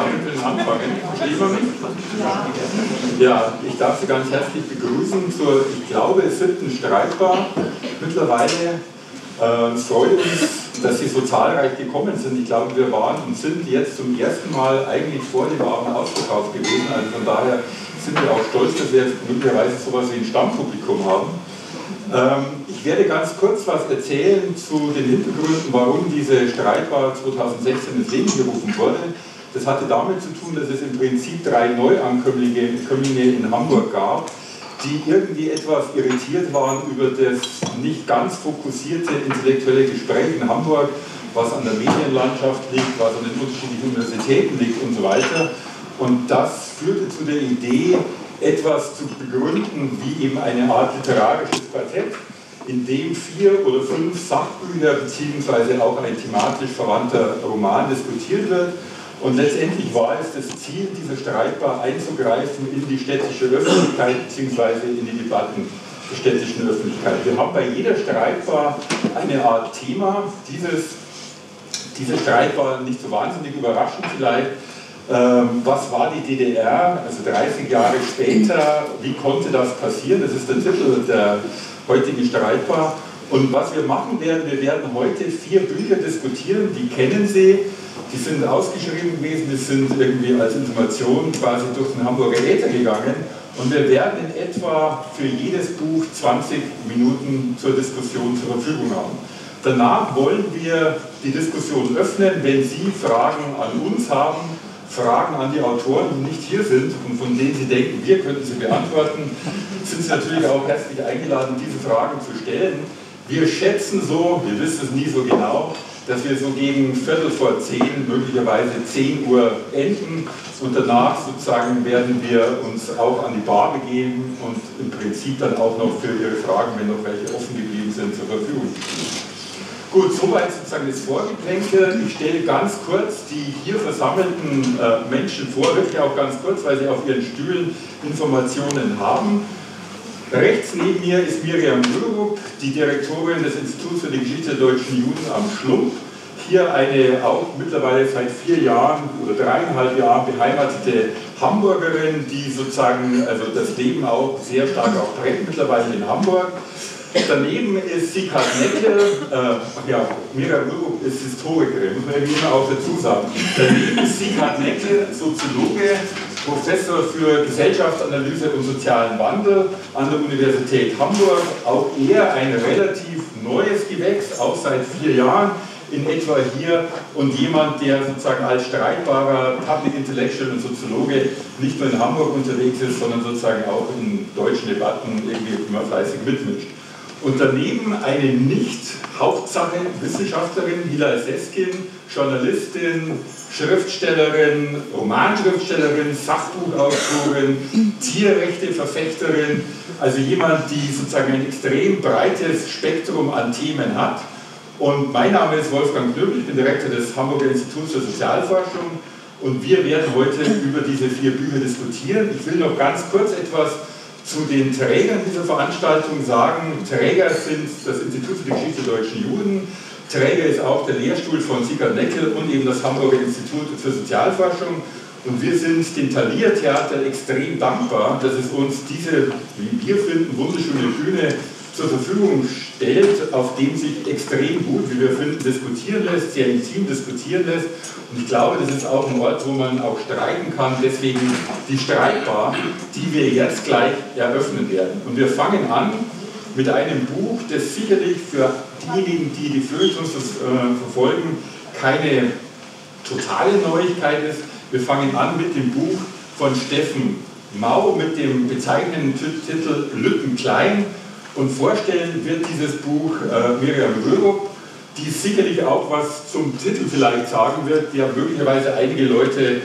können anfangen. Mich? Ja, ich darf Sie ganz herzlich begrüßen zur, ich glaube, siebten Streitbar. Mittlerweile äh, freut uns, dass Sie so zahlreich gekommen sind. Ich glaube, wir waren und sind jetzt zum ersten Mal eigentlich vor dem Abend ausverkauft gewesen. Also von daher sind wir auch stolz, dass wir jetzt möglicherweise sowas wie ein Stammpublikum haben. Ähm, ich werde ganz kurz was erzählen zu den Hintergründen, warum diese Streitwahl 2016 ins Leben gerufen wurde. Das hatte damit zu tun, dass es im Prinzip drei Neuankömmlinge in Hamburg gab, die irgendwie etwas irritiert waren über das nicht ganz fokussierte intellektuelle Gespräch in Hamburg, was an der Medienlandschaft liegt, was an den unterschiedlichen Universitäten liegt und so weiter. Und das führte zu der Idee, etwas zu begründen, wie eben eine Art literarisches Quartett, in dem vier oder fünf Sachbücher bzw. auch ein thematisch verwandter Roman diskutiert wird. Und letztendlich war es das Ziel dieser Streitbar einzugreifen in die städtische Öffentlichkeit bzw. in die Debatten der städtischen Öffentlichkeit. Wir haben bei jeder Streitbar eine Art Thema. Dieses, diese Streitbar nicht so wahnsinnig überraschend vielleicht, ähm, was war die DDR, also 30 Jahre später, wie konnte das passieren? Das ist der Titel der heutigen Streitbar. Und was wir machen werden, wir werden heute vier Bücher diskutieren, die kennen Sie, die sind ausgeschrieben gewesen, die sind irgendwie als Information quasi durch den Hamburger Äther gegangen. Und wir werden in etwa für jedes Buch 20 Minuten zur Diskussion zur Verfügung haben. Danach wollen wir die Diskussion öffnen, wenn Sie Fragen an uns haben Fragen an die Autoren, die nicht hier sind und von denen Sie denken, wir könnten sie beantworten, sind Sie natürlich auch herzlich eingeladen, diese Fragen zu stellen. Wir schätzen so, wir wissen es nie so genau, dass wir so gegen Viertel vor zehn, möglicherweise 10 Uhr enden und danach sozusagen werden wir uns auch an die Bar begeben und im Prinzip dann auch noch für Ihre Fragen, wenn noch welche offen geblieben sind, zur Verfügung stehen. Gut, soweit sozusagen das Vorgeplänkel. Ich stelle ganz kurz die hier versammelten äh, Menschen vor, wirklich auch ganz kurz, weil sie auf ihren Stühlen Informationen haben. Rechts neben mir ist Miriam Mürup, die Direktorin des Instituts für die Geschichte der deutschen Juden am Schlump. Hier eine auch mittlerweile seit vier Jahren oder dreieinhalb Jahren beheimatete Hamburgerin, die sozusagen also das Leben auch sehr stark auch prägt mittlerweile in Hamburg. Daneben ist Sikat Necke, äh, ja, Mira Rürup ist Historikerin, muss man immer auch dazu sagen. Daneben ist Sikat Necke, Soziologe, Professor für Gesellschaftsanalyse und sozialen Wandel an der Universität Hamburg. Auch er ein relativ neues Gewächs, auch seit vier Jahren in etwa hier und jemand, der sozusagen als streitbarer Public Intellectual und Soziologe nicht nur in Hamburg unterwegs ist, sondern sozusagen auch in deutschen Debatten irgendwie immer fleißig mitmischt. Und daneben eine nicht Hauptsache Wissenschaftlerin, Hilal Seskin, Journalistin, Schriftstellerin, Romanschriftstellerin, Sachbuchautorin, Tierrechteverfechterin, also jemand, die sozusagen ein extrem breites Spektrum an Themen hat. Und mein Name ist Wolfgang Knöbel, ich bin Direktor des Hamburger Instituts für Sozialforschung und wir werden heute über diese vier Bücher diskutieren. Ich will noch ganz kurz etwas zu den Trägern dieser Veranstaltung sagen. Träger sind das Institut für die Geschichte der deutschen Juden, Träger ist auch der Lehrstuhl von Sigurd Neckel und eben das Hamburger Institut für Sozialforschung. Und wir sind dem Thalia-Theater extrem dankbar, dass es uns diese, wie wir finden, wunderschöne Bühne zur Verfügung stellt, auf dem sich extrem gut, wie wir finden, diskutieren lässt, sehr intim diskutieren lässt. Und ich glaube, das ist auch ein Ort, wo man auch streiten kann. Deswegen die Streitbar, die wir jetzt gleich eröffnen werden. Und wir fangen an mit einem Buch, das sicherlich für diejenigen, die die Feuilletons äh, verfolgen, keine totale Neuigkeit ist. Wir fangen an mit dem Buch von Steffen Mau mit dem bezeichnenden Titel Lütten klein und vorstellen wird dieses Buch äh, Miriam Rörup, die sicherlich auch was zum Titel vielleicht sagen wird, der möglicherweise einige Leute,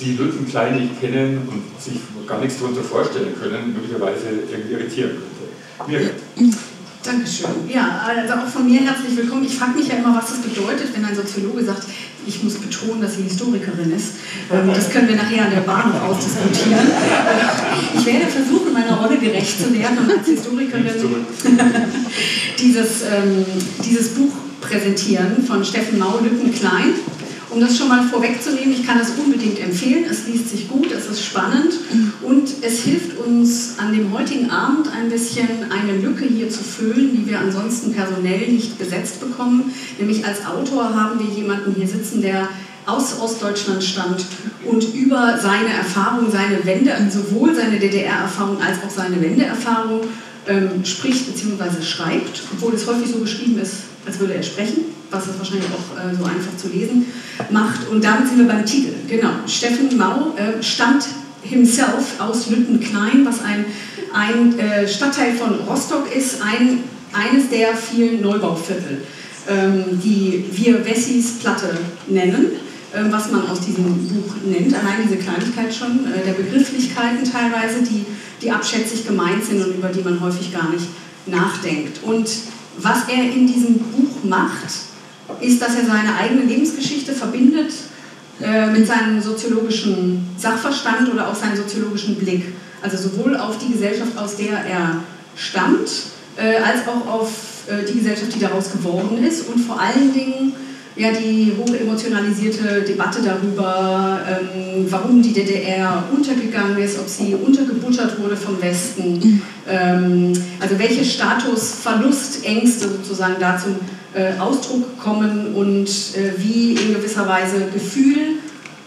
die Lütten klein nicht kennen und sich gar nichts darunter vorstellen können, möglicherweise irgendwie irritieren könnte. Miriam. Dankeschön. Ja, also auch von mir herzlich willkommen. Ich frage mich ja immer, was das bedeutet, wenn ein Soziologe sagt, ich muss betonen, dass sie Historikerin ist. Ähm, das können wir nachher an der Bahn noch ausdiskutieren. Äh, ich werde versuchen, meiner Rolle gerecht zu werden und als Historikerin dieses, ähm, dieses Buch präsentieren von Steffen Mau, Lücken Klein. Um das schon mal vorwegzunehmen, ich kann es unbedingt empfehlen. Es liest sich gut, es ist spannend und es hilft uns an dem heutigen Abend ein bisschen eine Lücke hier zu füllen, die wir ansonsten personell nicht besetzt bekommen. Nämlich als Autor haben wir jemanden hier sitzen, der aus Ostdeutschland stammt und über seine Erfahrung, seine Wende, sowohl seine DDR-Erfahrung als auch seine Wendeerfahrung ähm, spricht bzw. schreibt, obwohl es häufig so geschrieben ist, als würde er sprechen, was es wahrscheinlich auch äh, so einfach zu lesen macht. Und damit sind wir beim Titel. Genau, Steffen Mau äh, stammt himself aus Lüttenklein, was ein, ein äh, Stadtteil von Rostock ist, ein, eines der vielen Neubauviertel, ähm, die wir Wessis Platte nennen. Ähm, was man aus diesem Buch nennt. Allein diese Kleinigkeit schon, äh, der Begrifflichkeiten teilweise, die, die abschätzig gemeint sind und über die man häufig gar nicht nachdenkt. Und was er in diesem Buch macht, ist, dass er seine eigene Lebensgeschichte verbindet äh, mit seinem soziologischen Sachverstand oder auch seinem soziologischen Blick. Also sowohl auf die Gesellschaft, aus der er stammt, äh, als auch auf die Gesellschaft, die daraus geworden ist und vor allen Dingen ja, die hoch emotionalisierte Debatte darüber, ähm, warum die DDR untergegangen ist, ob sie untergebuttert wurde vom Westen, mhm. ähm, also welche Statusverlustängste sozusagen da zum äh, Ausdruck kommen und äh, wie in gewisser Weise Gefühl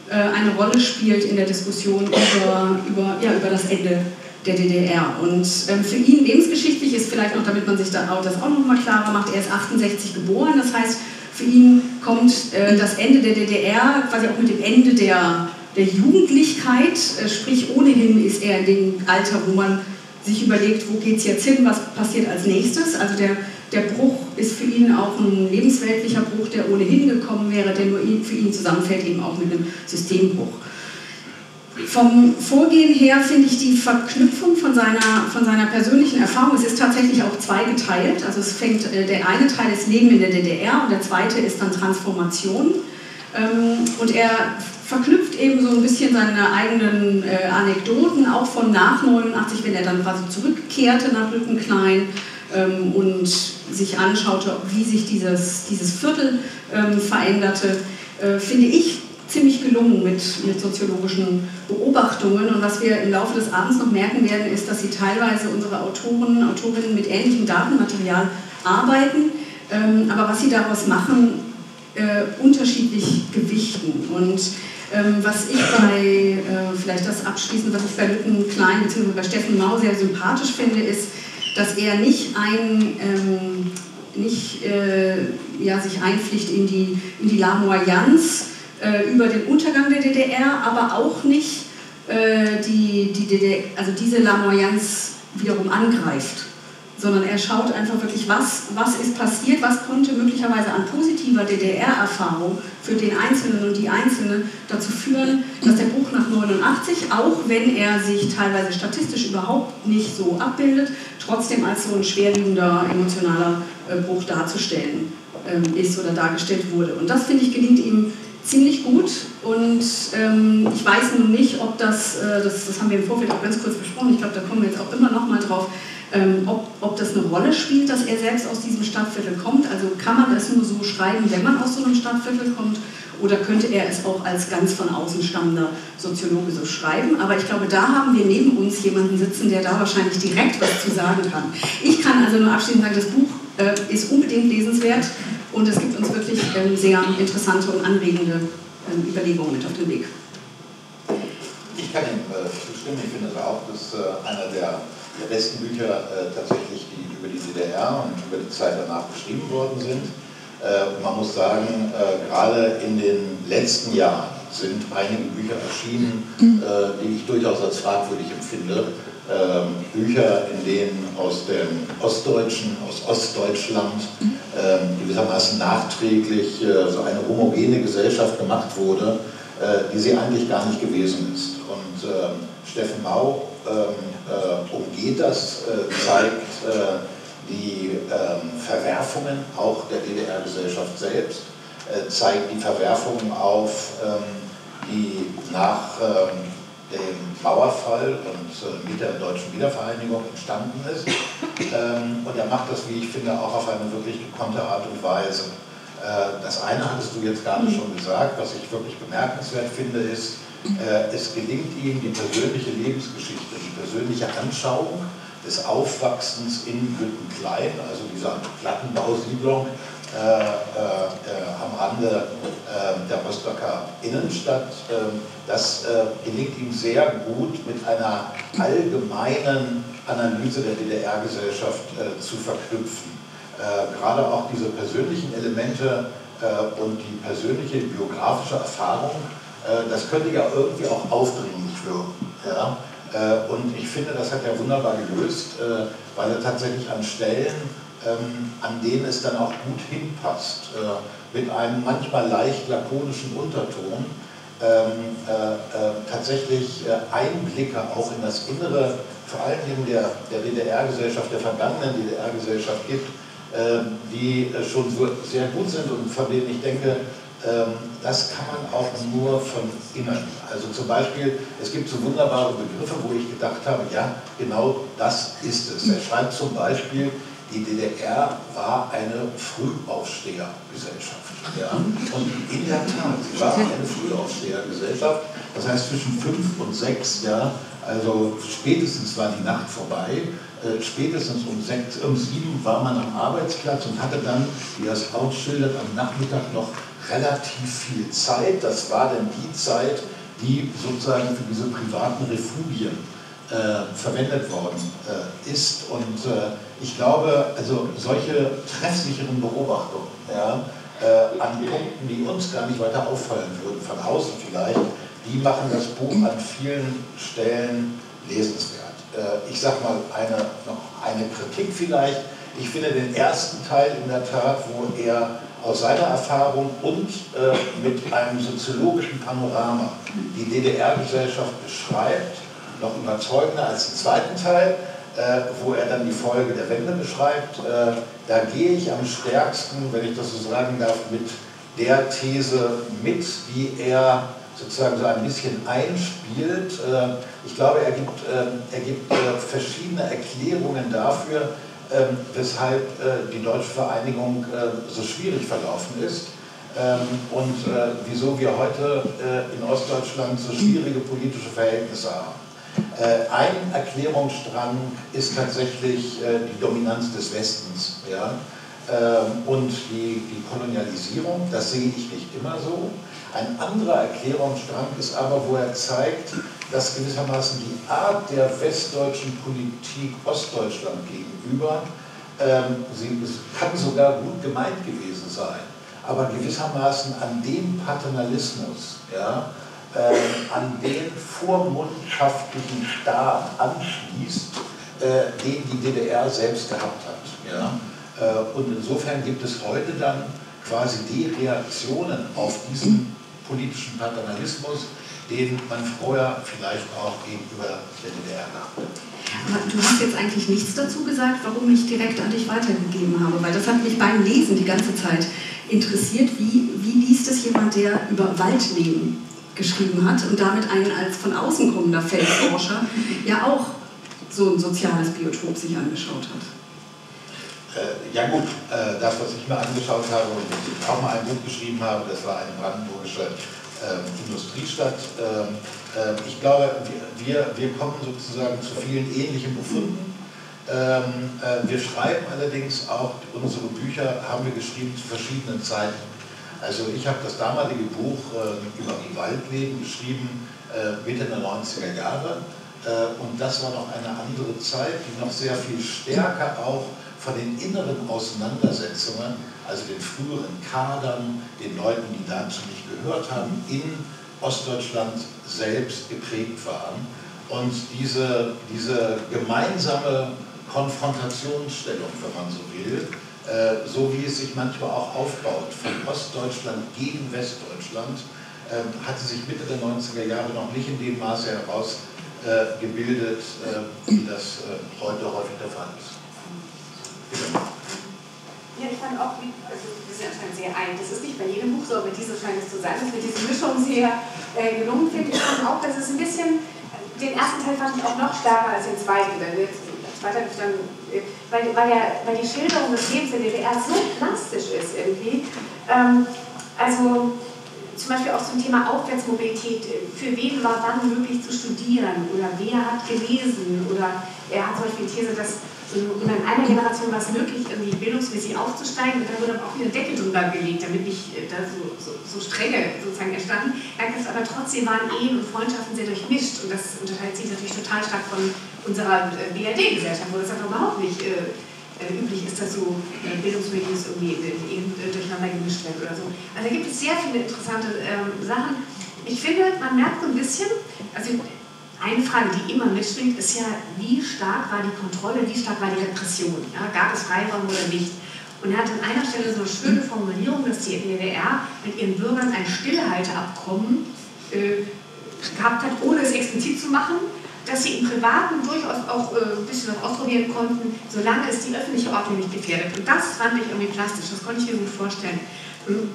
äh, eine Rolle spielt in der Diskussion über, über, ja, über das Ende der DDR. Und ähm, für ihn lebensgeschichtlich ist vielleicht noch, damit man sich da auch, das auch noch mal klarer macht, er ist 68 geboren, das heißt, für ihn kommt äh, das Ende der DDR quasi auch mit dem Ende der, der Jugendlichkeit, äh, sprich ohnehin ist er in dem Alter, wo man sich überlegt, wo geht es jetzt hin, was passiert als nächstes. Also der, der Bruch ist für ihn auch ein lebensweltlicher Bruch, der ohnehin gekommen wäre, der nur für ihn zusammenfällt, eben auch mit einem Systembruch. Vom Vorgehen her finde ich die Verknüpfung von seiner, von seiner persönlichen Erfahrung, es ist tatsächlich auch zweigeteilt. Also es fängt, äh, der eine Teil ist Leben in der DDR und der zweite ist dann Transformation. Ähm, und er verknüpft eben so ein bisschen seine eigenen äh, Anekdoten, auch von nach 89, wenn er dann quasi zurückkehrte nach Lückenklein ähm, und sich anschaute, wie sich dieses, dieses Viertel ähm, veränderte, äh, finde ich ziemlich gelungen mit, mit soziologischen Beobachtungen. Und was wir im Laufe des Abends noch merken werden, ist, dass sie teilweise unsere Autoren, Autorinnen mit ähnlichem Datenmaterial arbeiten, ähm, aber was sie daraus machen, äh, unterschiedlich gewichten. Und ähm, was ich bei, äh, vielleicht das abschließend, was ich bei Lütten Klein bzw. bei Steffen Mau sehr sympathisch finde, ist, dass er nicht ein ähm, nicht äh, ja, sich einpflicht in die, in die Lamoyance, äh, über den Untergang der DDR, aber auch nicht äh, die, die DDR, also diese Lamoyance wiederum angreift, sondern er schaut einfach wirklich, was, was ist passiert, was konnte möglicherweise an positiver DDR-Erfahrung für den Einzelnen und die Einzelne dazu führen, dass der Bruch nach 89, auch wenn er sich teilweise statistisch überhaupt nicht so abbildet, trotzdem als so ein schwerwiegender emotionaler äh, Bruch darzustellen ähm, ist oder dargestellt wurde. Und das, finde ich, gelingt ihm ziemlich gut und ähm, ich weiß nun nicht, ob das, äh, das, das haben wir im Vorfeld auch ganz kurz besprochen, ich glaube, da kommen wir jetzt auch immer noch mal drauf, ähm, ob, ob das eine Rolle spielt, dass er selbst aus diesem Stadtviertel kommt. Also kann man das nur so schreiben, wenn man aus so einem Stadtviertel kommt oder könnte er es auch als ganz von außen stammender Soziologe so schreiben? Aber ich glaube, da haben wir neben uns jemanden sitzen, der da wahrscheinlich direkt was zu sagen kann. Ich kann also nur abschließend sagen, das Buch äh, ist unbedingt lesenswert. Und es gibt uns wirklich ähm, sehr interessante und anregende ähm, Überlegungen mit auf den Weg. Ich kann ihm äh, zustimmen. Ich finde auch, dass äh, einer der, der, besten Bücher äh, tatsächlich die über die DDR und über die Zeit danach geschrieben worden sind. Äh, man muss sagen, äh, gerade in den letzten Jahren sind einige Bücher erschienen, äh, die ich durchaus als fragwürdig empfinde. Ähm, Bücher, in denen aus dem Ostdeutschen, aus Ostdeutschland ähm, gewissermaßen nachträglich äh, so eine homogene Gesellschaft gemacht wurde, äh, die sie eigentlich gar nicht gewesen ist. Und ähm, Steffen Mau umgeht das, zeigt die Verwerfungen auch der DDR-Gesellschaft selbst, zeigt die Verwerfungen auf, die nach dem Mauerfall und äh, mit der deutschen Wiedervereinigung entstanden ist. Ähm, und er macht das, wie ich finde, auch auf eine wirklich gekonnte Art und Weise. Äh, das eine hattest du jetzt gerade schon gesagt, was ich wirklich bemerkenswert finde, ist, äh, es gelingt ihm, die persönliche Lebensgeschichte, die persönliche Anschauung des Aufwachsens in Güttenklein, also dieser Plattenbausiedlung äh, äh, am Rande äh, der Rostocker Innenstadt, ähm, das äh, gelingt ihm sehr gut mit einer allgemeinen Analyse der DDR-Gesellschaft zu verknüpfen. gerade auch diese persönlichen Elemente und die persönliche biografische Erfahrung äh, das könnte ja irgendwie auch aufdringlich wirken. Ja? Äh, und ich finde, das hat er wunderbar gelöst, äh, weil er tatsächlich an Stellen, ähm, an denen es dann auch gut hinpasst, mit einem manchmal leicht lakonischen Unterton, ähm, tatsächlich Einblicke auch in das Innere, vor allem in der, der DDR-Gesellschaft, der vergangenen DDR-Gesellschaft gibt, die schon sehr gut sind und von denen ich denke, das kann man auch nur von innen. Also zum Beispiel, es gibt so wunderbare Begriffe, wo ich gedacht habe, ja, genau das ist es. Er schreibt zum Beispiel, die DDR war eine Frühaufstehergesellschaft. Ja? Und in der Tat, sie war eine Frühaufstehergesellschaft. Das heißt, zwischen fünf und sechs, ja, also spätestens war die Nacht vorbei. Äh, spätestens um, sechs, um sieben war man am Arbeitsplatz und hatte dann, wie er es ausschildert, am Nachmittag noch relativ viel Zeit. Das war dann die Zeit, die sozusagen für diese privaten Refugien äh, verwendet worden äh, ist. Und äh, ich glaube, also solche treffsicheren Beobachtungen ja, äh, an Punkten, die uns gar nicht weiter auffallen würden, von außen vielleicht, die machen das Buch an vielen Stellen lesenswert. Äh, ich sage mal eine, noch eine Kritik vielleicht. Ich finde den ersten Teil in der Tat, wo er aus seiner Erfahrung und äh, mit einem soziologischen Panorama die DDR-Gesellschaft beschreibt, noch überzeugender als den zweiten Teil, äh, wo er dann die Folge der Wende beschreibt. Äh, da gehe ich am stärksten, wenn ich das so sagen darf, mit der These mit, die er sozusagen so ein bisschen einspielt. Äh, ich glaube, er gibt, äh, er gibt äh, verschiedene Erklärungen dafür, ähm, weshalb äh, die deutsche Vereinigung äh, so schwierig verlaufen ist ähm, und äh, wieso wir heute in Ostdeutschland so schwierige politische Verhältnisse haben. Ein Erklärungsstrang ist tatsächlich die Dominanz des Westens ja? Ähm, und die, die Kolonialisierung. Das sehe ich nicht immer so. Ein anderer Erklärungsstrang ist aber, wo er zeigt, dass gewissermaßen die Art der westdeutschen Politik Ostdeutschland gegenüber, ähm, sie kann sogar gut gemeint gewesen sein, aber gewissermaßen an dem Paternalismus, ja, äh, an den vormundschaftlichen Staat anschließt, äh, den die DDR selbst gehabt hat. Ja. Äh, und insofern gibt es heute dann quasi die Reaktionen auf diesen politischen Paternalismus, den man vorher vielleicht auch gegenüber der DDR gab. Aber du hast jetzt eigentlich nichts dazu gesagt, warum ich direkt an dich weitergegeben habe, weil das hat mich beim Lesen die ganze Zeit interessiert. Wie, wie liest es jemand, der über Waldleben geschrieben hat und damit einen als von außen kommender Feldforscher ja auch so ein soziales Biotop sich angeschaut hat? Äh, ja gut, äh, das, was ich mir angeschaut habe und auch mal ein Buch geschrieben habe, das war eine brandenburgische Industriestadt. Ähm, äh, ich glaube, wir, wir kommen sozusagen zu vielen ähnlichen Befunden. Ähm, äh, wir schreiben allerdings auch, unsere Bücher haben wir geschrieben zu verschiedenen Zeiten. Also ich habe das damalige Buch äh, über die Waldleben geschrieben, Mitte der 90er Jahre. Und das war noch eine andere Zeit, die noch sehr viel stärker auch von den inneren Auseinandersetzungen also den früheren Kadern, den Leuten, die dazu nicht gehört haben, in Ostdeutschland selbst geprägt waren. Und diese, diese gemeinsame Konfrontationsstellung, wenn man so will, äh, so wie es sich manchmal auch aufbaut, von Ostdeutschland gegen Westdeutschland, äh, hatte sich Mitte der 90er Jahre noch nicht in dem Maße herausgebildet, äh, wie das äh, heute häufig der Fall ist. Bitte. Ja, ich fand auch, also wir sind anscheinend sehr ein. Das ist nicht bei jedem Buch so, aber dieses scheint es zu sein, dass wir diese Mischung sehr äh, gelungen finde. Ich fand auch, dass es ein bisschen, den ersten Teil fand ich auch noch stärker als den zweiten. Denn jetzt weiter, dann, äh, weil, weil, ja, weil die Schilderung des Lebens der DDR so plastisch ist irgendwie. Ähm, also zum Beispiel auch zum Thema Aufwärtsmobilität. Für wen war wann möglich zu studieren? Oder wer hat gelesen? Oder er hat zum Beispiel die These, dass in einer Generation war es möglich, irgendwie bildungsmäßig aufzusteigen und dann wurde auch wieder Deckel drüber gelegt, damit nicht äh, da so, so, so strenge sozusagen entstanden. Aber trotzdem waren Ehen und Freundschaften sehr durchmischt und das unterscheidet sich natürlich total stark von unserer äh, BRD-Gesellschaft, wo das einfach überhaupt nicht äh, äh, üblich ist, dass so äh, Bildungsmedien irgendwie eben durcheinander gemischt werden oder so. Also da gibt es sehr viele interessante ähm, Sachen. Ich finde, man merkt so ein bisschen, also eine Frage, die immer mitschwingt, ist ja, wie stark war die Kontrolle, wie stark war die Repression? Ja? Gab es Freiraum oder nicht? Und er hat an einer Stelle so eine schöne Formulierung, dass die DDR mit ihren Bürgern ein Stillhalteabkommen äh, gehabt hat, ohne es explizit zu machen, dass sie im Privaten durchaus auch äh, ein bisschen was ausprobieren konnten, solange es die öffentliche Ordnung nicht gefährdet. Und das fand ich irgendwie plastisch, das konnte ich mir gut vorstellen.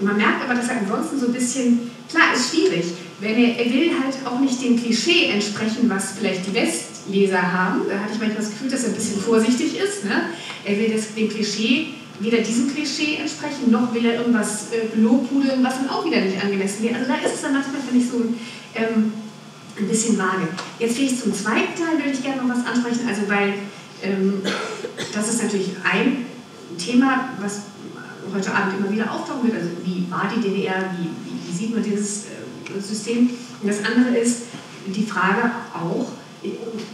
Man merkt aber, dass er ansonsten so ein bisschen, klar, ist schwierig, wenn er, er will halt auch nicht dem Klischee entsprechen, was vielleicht die Westleser haben. Da hatte ich manchmal das Gefühl, dass er ein bisschen vorsichtig ist. Ne? Er will das, dem Klischee weder diesem Klischee entsprechen, noch will er irgendwas äh, lobhudeln, was dann auch wieder nicht angemessen wäre. Also da ist es dann manchmal, finde ich, so ein, ähm, ein bisschen vage. Jetzt gehe ich zum zweiten Teil, würde ich gerne noch was ansprechen, also weil ähm, das ist natürlich ein Thema, was heute Abend immer wieder auftauchen wird, also wie war die DDR, wie, wie, wie sieht man dieses äh, System. Und das andere ist die Frage auch,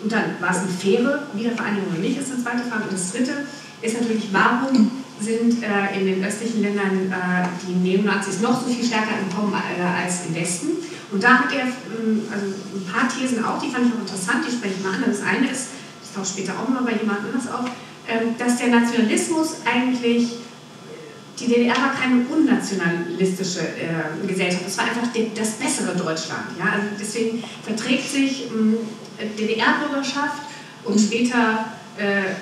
und dann war es eine faire Wiedervereinigung oder nicht, ist eine zweite Frage. Und das dritte ist natürlich, warum sind äh, in den östlichen Ländern äh, die Neonazis noch so viel stärker entkommen äh, als im Westen? Und da hat er ähm, also ein paar Thesen auch, die fand ich auch interessant, die spreche ich mal an. Das eine ist, das taucht später auch mal bei jemand anders auf, ähm, dass der Nationalismus eigentlich die DDR war keine unnationalistische äh, Gesellschaft, es war einfach die, das bessere Deutschland. Ja? Also deswegen verträgt sich ähm, DDR-Bürgerschaft und später äh,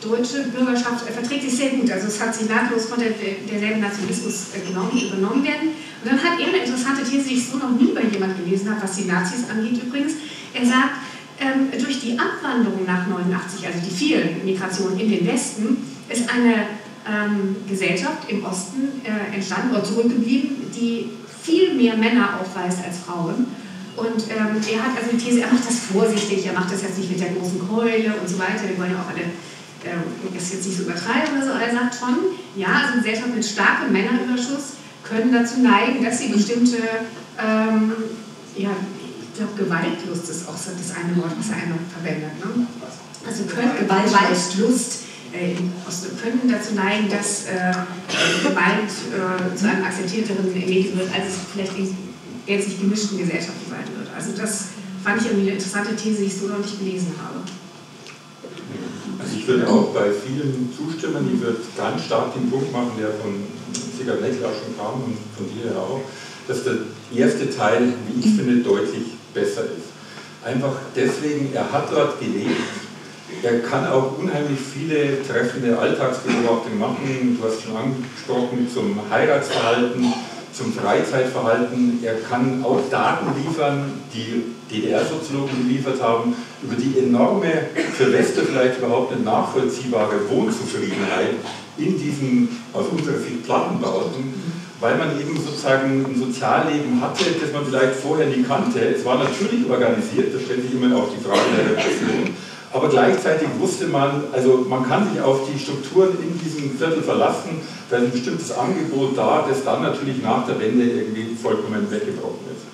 deutsche Bürgerschaft äh, verträgt sich sehr gut. Also es hat sich nahtlos von der, derselben Nationalismus äh, genommen, übernommen werden. Und dann hat er eine interessante These, die ich so noch nie bei jemand gelesen habe, was die Nazis angeht übrigens. Er sagt, ähm, durch die Abwanderung nach 89, also die vielen Migrationen in den Westen, ist eine ähm, Gesellschaft im Osten äh, entstanden oder zurückgeblieben, die viel mehr Männer aufweist als Frauen. Und ähm, er hat also die These, er macht das vorsichtig, er macht das jetzt nicht mit der großen Keule und so weiter. Wir wollen ja auch alle ähm, das jetzt nicht so übertreiben oder so, aber er sagt schon, ja, also Gesellschaften mit starkem Männerüberschuss können dazu neigen, dass sie bestimmte, ähm, ja, ich glaube, Gewaltlust ist auch das eine Wort, was er einmal verwendet. Ne? Also können Gewaltlust äh, können dazu neigen, dass äh, Gewalt äh, zu einem akzeptierteren Medium wird, als es vielleicht in gänzlich gemischten Gesellschaften sein wird. Also das fand ich irgendwie eine interessante These, die ich so noch nicht gelesen habe. Also ich würde auch bei vielen zustimmen, ich würde ganz stark den Punkt machen, der von Sigurd Neckel auch schon kam und von dir auch, dass der erste Teil, wie ich finde, deutlich besser ist. Einfach deswegen, er hat dort gelebt, er kann auch unheimlich viele treffende Alltagsbeobachtungen machen. Du hast schon angesprochen zum Heiratsverhalten, zum Freizeitverhalten. Er kann auch Daten liefern, die DDR-Soziologen geliefert haben, über die enorme, für Wester vielleicht überhaupt nicht nachvollziehbare Wohnzufriedenheit in diesen aus unserer Sicht Plattenbauten, weil man eben sozusagen ein Sozialleben hatte, das man vielleicht vorher nie kannte. Es war natürlich organisiert, da stellt sich immer auch die Frage der Repression, aber gleichzeitig wusste man, also man kann sich auf die Strukturen in diesem Viertel verlassen, da ist ein bestimmtes Angebot da, das dann natürlich nach der Wende irgendwie vollkommen weggebrochen ist.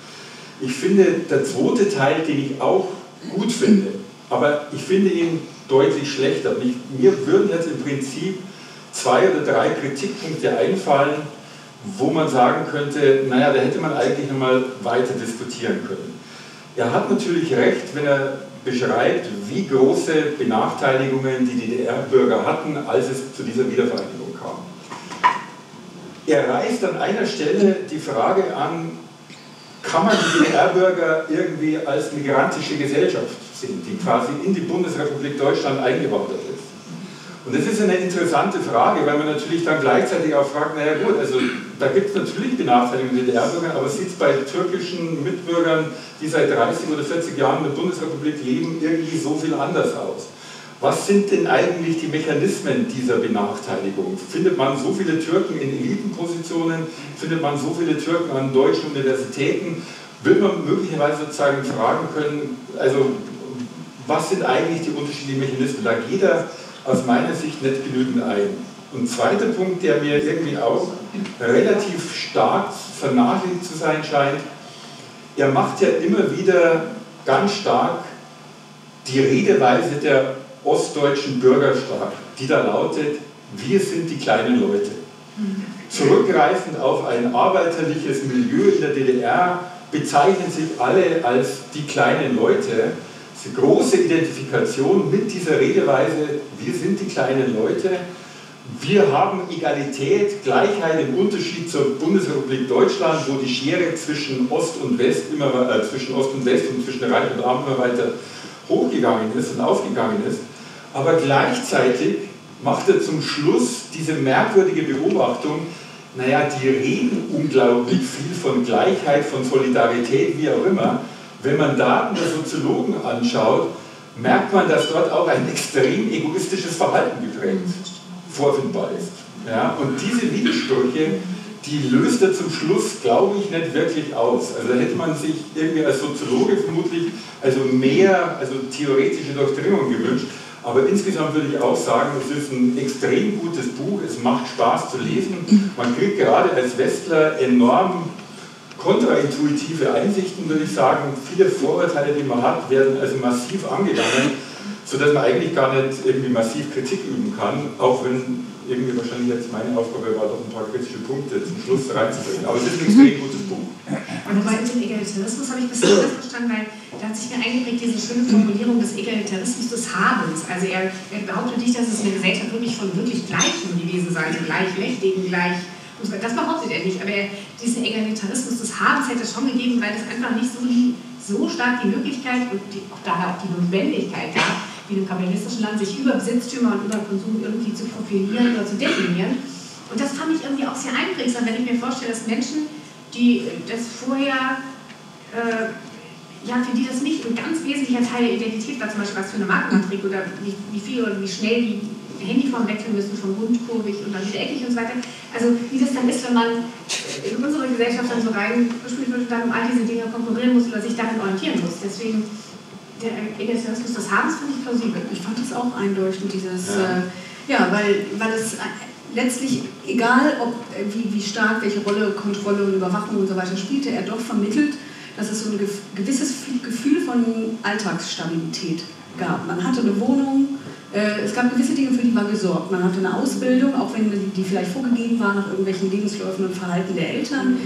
Ich finde, der zweite Teil, den ich auch gut finde, aber ich finde ihn deutlich schlechter. Ich, mir würden jetzt im Prinzip zwei oder drei Kritikpunkte einfallen, wo man sagen könnte, naja, da hätte man eigentlich nochmal weiter diskutieren können. Er hat natürlich recht, wenn er beschreibt, wie große Benachteiligungen die DDR-Bürger hatten, als es zu dieser Wiedervereinigung kam. Er reißt an einer Stelle die Frage an, kann man die DDR-Bürger irgendwie als migrantische Gesellschaft sehen, die quasi in die Bundesrepublik Deutschland eingewandert ist? Und das ist eine interessante Frage, weil man natürlich dann gleichzeitig auch fragt, naja gut, also da gibt es natürlich Benachteiligungen DDR-Bürgern, aber sieht es bei türkischen Mitbürgern, die seit 30 oder 40 Jahren in der Bundesrepublik leben, irgendwie so viel anders aus. was sind denn eigentlich die Mechanismen dieser Benachteiligung? Findet man so viele Türken in Elitenpositionen? Findet man so viele Türken an deutschen Universitäten? Wird man möglicherweise sozusagen fragen können, also was sind eigentlich die unterschiedlichen Mechanismen? Da geht er aus meiner Sicht nicht genügend ein. Und zweiter Punkt, der mir irgendwie auch relativ stark vernachlässigt zu sein scheint, er macht ja immer wieder ganz stark die Redeweise der ostdeutschen Bürger stark, die da lautet, wir sind die kleinen Leute. Zurückgreifend auf ein arbeiterliches Milieu in der DDR bezeichnen sich alle als die kleinen Leute. Diese große Identifikation mit dieser Redeweise, wir sind die kleinen Leute, wir haben Egalität, Gleichheit im Unterschied zur Bundesrepublik Deutschland, wo die Schere zwischen Ost und West immer äh, zwischen Ost und West und zwischen Reich und Arm immer weiter hochgegangen ist und aufgegangen ist. Aber gleichzeitig macht er zum Schluss diese merkwürdige Beobachtung, naja, die reden unglaublich viel von Gleichheit, von Solidarität, wie auch immer. Wenn man Daten der Soziologen anschaut, merkt man, dass dort auch ein extrem egoistisches Verhalten geprägt vorfindbar ist. Ja? Und diese Widersprüche, die löst er zum Schluss, glaube ich, nicht wirklich aus. Also da hätte man sich irgendwie als Soziologe vermutlich also mehr also theoretische Durchdringung gewünscht. Aber insgesamt würde ich auch sagen, es ist ein extrem gutes Buch, es macht Spaß zu lesen. Man kriegt gerade als Westler enorm kontraintuitive Einsichten, würde ich sagen. Viele Vorurteile, die man hat, werden also massiv angegangen, sodass man eigentlich gar nicht irgendwie massiv Kritik üben kann, auch wenn irgendwie wahrscheinlich jetzt meine Aufgabe war, doch ein paar kritische Punkte zum Schluss reinzubringen. Aber es ist ein extrem gutes Buch. Wobei den Egalitarismus habe ich bis jetzt verstanden, weil da hat sich mir eingeprägt diese schöne Formulierung des Egalitarismus des Habens. Also er, er behauptet nicht, dass es eine Gesellschaft wirklich von wirklich Gleichen gewesen sei, also gleichmächtigen, gleich. Das behauptet er nicht, aber diesen Egalitarismus des Habens hätte es schon gegeben, weil es einfach nicht so, so stark die Möglichkeit und die, auch daher auch die Notwendigkeit gab, wie im kapitalistischen Land, sich über Besitztümer und über Konsum irgendwie zu profilieren oder zu definieren. Und das fand ich irgendwie auch sehr einprägsam, wenn ich mir vorstelle, dass Menschen die das vorher, äh, ja, für die das nicht ein ganz wesentlicher Teil der Identität war, zum Beispiel was für eine Marke man trägt oder wie, wie viel oder wie schnell die Handyform wechseln müssen, von rundkurvig und dann wieder eckig und so weiter. Also wie das dann ist, wenn man in unsere Gesellschaft dann so reingespielt wird und dann um all diese Dinge konkurrieren muss oder sich darin orientieren muss. Deswegen der Egalitarismus des Habens finde ich plausibel. Ich fand das auch einleuchtend, dieses, ja, äh, ja weil, weil es letztlich, egal ob, äh, wie, wie stark, welche Rolle Kontrolle und Überwachung und so weiter spielte, er doch vermittelt, dass es so ein gewisses Gefühl von Alltagsstabilität gab. Man hatte eine Wohnung, es gab gewisse Dinge, für die war gesorgt. Man hatte eine Ausbildung, auch wenn die vielleicht vorgegeben war nach irgendwelchen Lebensläufen und Verhalten der Eltern.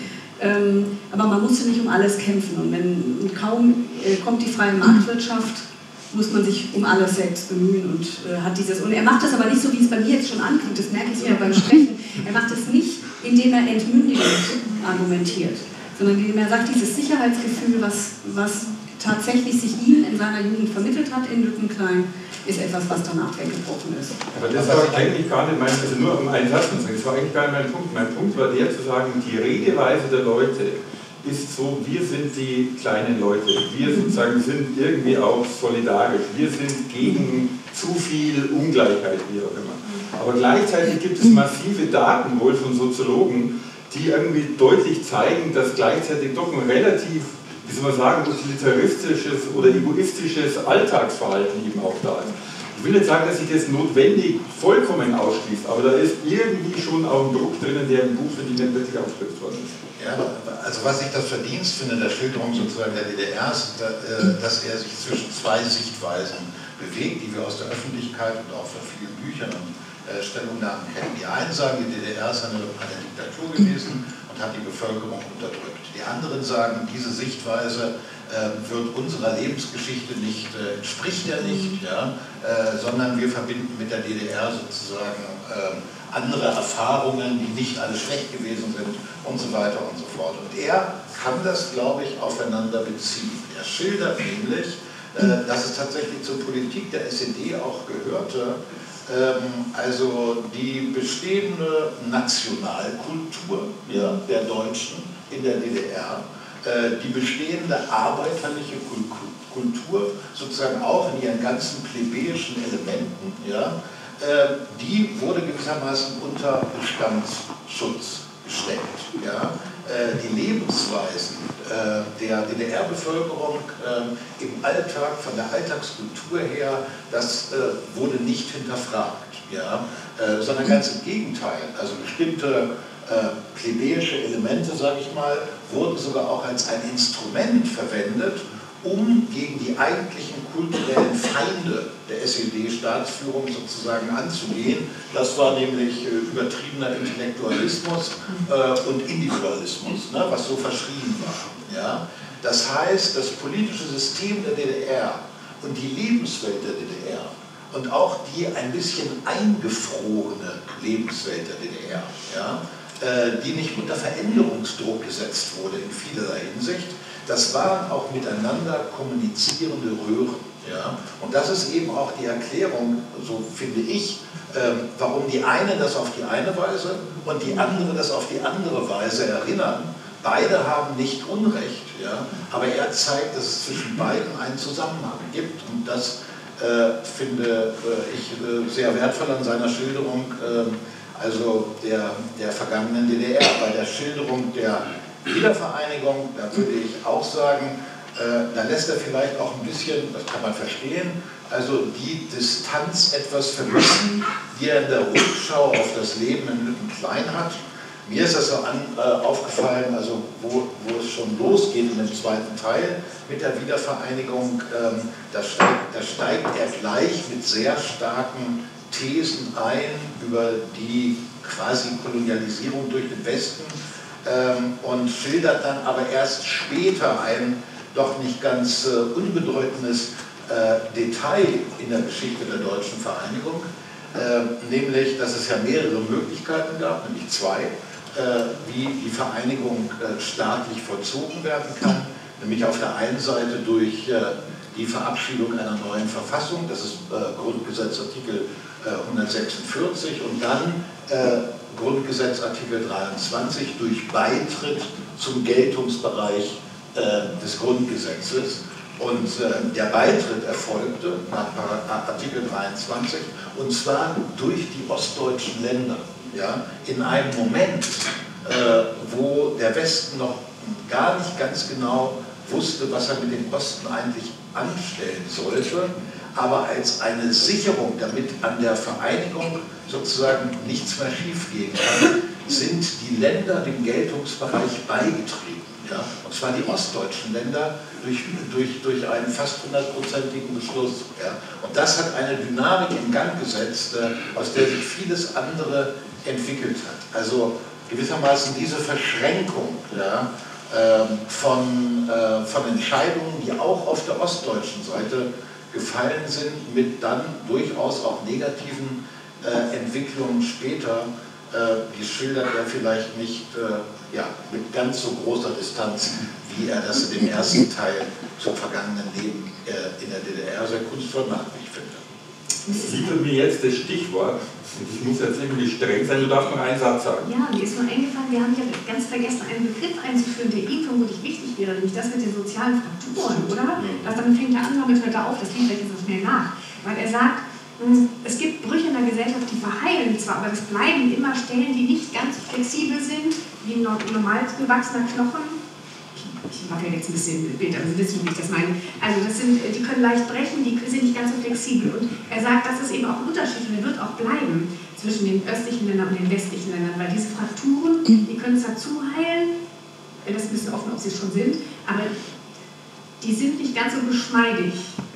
Ähm, aber man musste nicht um alles kämpfen. Und wenn kaum äh, kommt die freie Marktwirtschaft, muss man sich um alles selbst bemühen und äh, hat dieses. Und er macht das aber nicht so, wie es bei mir jetzt schon anklingt, das merke ich sogar beim Sprechen. Er macht es nicht, indem er entmündigend argumentiert, sondern indem er sagt, dieses Sicherheitsgefühl, was, was tatsächlich sich ihm in seiner Jugend vermittelt hat in Lückenklein, ist etwas, was danach weggebrochen ist. Aber das war eigentlich gar nicht mein, also nur um einen Satz zu sagen, das war eigentlich gar nicht mein Punkt. Mein Punkt war der zu sagen, die Redeweise der Leute, ist so, wir sind die kleinen Leute, wir sozusagen sind irgendwie auch solidarisch, wir sind gegen zu viel Ungleichheit, wie auch immer. Aber gleichzeitig gibt es massive Daten wohl von Soziologen, die irgendwie deutlich zeigen, dass gleichzeitig doch ein relativ, wie soll man sagen, utilitaristisches oder egoistisches Alltagsverhalten eben auch da ist. Ich will nicht sagen, dass sich das notwendig vollkommen ausschließt, aber da ist irgendwie schon auch ein Druck drinnen, der im Buch, finde ich, nicht wirklich aufgelöst worden ist. Ja, also was ich das Verdienst finde der Schilderung sozusagen der DDR ist, äh, dass er sich zwischen zwei Sichtweisen bewegt, die wir aus der Öffentlichkeit und auch von vielen Büchern und äh, Stellungnahmen kennen. Die einen sagen, die DDR ist eine, eine Diktatur gewesen und hat die Bevölkerung unterdrückt. Die anderen sagen, diese Sichtweise äh, wird unserer Lebensgeschichte nicht, entspricht ja nicht, ja, sondern wir verbinden mit der DDR sozusagen ähm, andere Erfahrungen, die nicht alle schlecht gewesen sind und so weiter und so fort. Und er kann das, glaube ich, aufeinander beziehen. Er schildert nämlich, äh, dass es tatsächlich zur Politik der SED auch gehörte, also die bestehende Nationalkultur ja, der Deutschen in der DDR, äh, die bestehende arbeiterliche Kultur sozusagen auch in ihren ganzen plebejischen Elementen, ja, äh, die wurde gewissermaßen unter Bestandsschutz gestellt. Ja. Äh, die Lebensweisen äh, der DDR-Bevölkerung äh, im Alltag, von der Alltagskultur her, das wurde nicht hinterfragt, ja, sondern ganz im Gegenteil. Also bestimmte plebejische Elemente, sage ich mal, wurden sogar auch als ein Instrument verwendet, um gegen die eigentlichen kulturellen Feinde der SED-Staatsführung sozusagen anzugehen. Das war nämlich äh, übertriebener Intellektualismus äh, und Individualismus, ne, was so verschrien war. Ja? Das heißt, das politische System der DDR und die Lebenswelt der DDR und auch die ein bisschen eingefrorene Lebenswelt der DDR, ja, äh, die nicht unter Veränderungsdruck gesetzt wurde in vielerlei Hinsicht, das waren auch miteinander kommunizierende Röhren. Ja? Und das ist eben auch die Erklärung, so finde ich, ähm, warum die eine das auf die eine Weise und die andere das auf die andere Weise erinnern. Beide haben nicht Unrecht, ja? aber er zeigt, dass es zwischen beiden einen Zusammenhang gibt und das äh, finde äh, ich äh, sehr wertvoll an seiner Schilderung, äh, also der, der vergangenen DDR, bei der Schilderung der Wiedervereinigung, da würde ich auch sagen, äh, da lässt er vielleicht auch ein bisschen, das kann man verstehen, also die Distanz etwas vermissen, die er in der Rückschau auf das Leben in Lüttenklein hat. Mir ist das so an, äh, aufgefallen, also wo, wo, es schon losgeht in dem zweiten Teil mit der Wiedervereinigung, ähm, da, steigt, da steigt er gleich mit sehr starken Thesen ein über die quasi Kolonialisierung durch den Westen ähm, und schildert dann aber erst später ein doch nicht ganz äh, unbedeutendes äh, Detail in der Geschichte der deutschen Vereinigung, äh, nämlich, dass es ja mehrere Möglichkeiten gab, nämlich zwei, äh, wie die Vereinigung äh, staatlich vollzogen werden kann, nämlich auf der einen Seite durch äh, die Verabschiedung einer neuen Verfassung, das ist Grundgesetzartikel 146, und dann Grundgesetz Artikel 23 durch Beitritt zum Geltungsbereich äh, des Grundgesetzes. Und äh, der Beitritt erfolgte nach Artikel 23 und zwar durch die ostdeutschen Länder. Ja, in einem Moment, äh, wo der Westen noch gar nicht ganz genau wusste, was er mit dem Osten eigentlich anstellen sollte, aber als eine Sicherung, damit an der Vereinigung sozusagen nichts mehr schiefgehen kann, sind die Länder dem Geltungsbereich beigetreten. Ja? Und zwar die ostdeutschen Länder durch, durch, durch einen fast hundertprozentigen Beschluss. Ja? Und das hat eine Dynamik in Gang gesetzt, äh, aus der sich vieles andere entwickelt hat. Also gewissermaßen diese Verschränkung ja, äh, von, äh, von Entscheidungen, die auch auf der ostdeutschen Seite gefallen sind, mit dann durchaus auch negativen äh, Entwicklungen später, äh, die schildert er vielleicht nicht äh, ja, mit ganz so großer Distanz, wie er das in dem ersten Teil zum vergangenen Leben äh, in der DDR sehr kunstvoll macht, wie ich finde. Liefert mir jetzt das Stichwort, ich muss jetzt irgendwie streng sein, du darfst noch einen Satz sagen. Ja, mir ist nur eingefallen, wir haben ja ganz vergessen, einen Begriff einzuführen, der ihm vermutlich wichtig wäre, nämlich das mit den sozialen Frakturen, oder? Das, damit fängt er an, damit hört er auf, das liegt vielleicht etwas mehr nach. Weil er sagt, es gibt Brüche in der Gesellschaft, die verheilen zwar, aber es bleiben immer Stellen, die nicht ganz flexibel sind, wie ein normal gewachsener Knochen ich mache ja jetzt ein bisschen Bild, aber Sie wissen, wie ich das meine. Also das sind, die können leicht brechen, die sind nicht ganz so flexibel. Und er sagt, das ist eben auch ein Unterschied und er wird auch bleiben zwischen den östlichen Ländern und den westlichen Ländern, weil diese Frakturen, die können zwar zuheilen, das ist ein bisschen offen, ob sie schon sind, aber die sind nicht ganz so geschmeidig.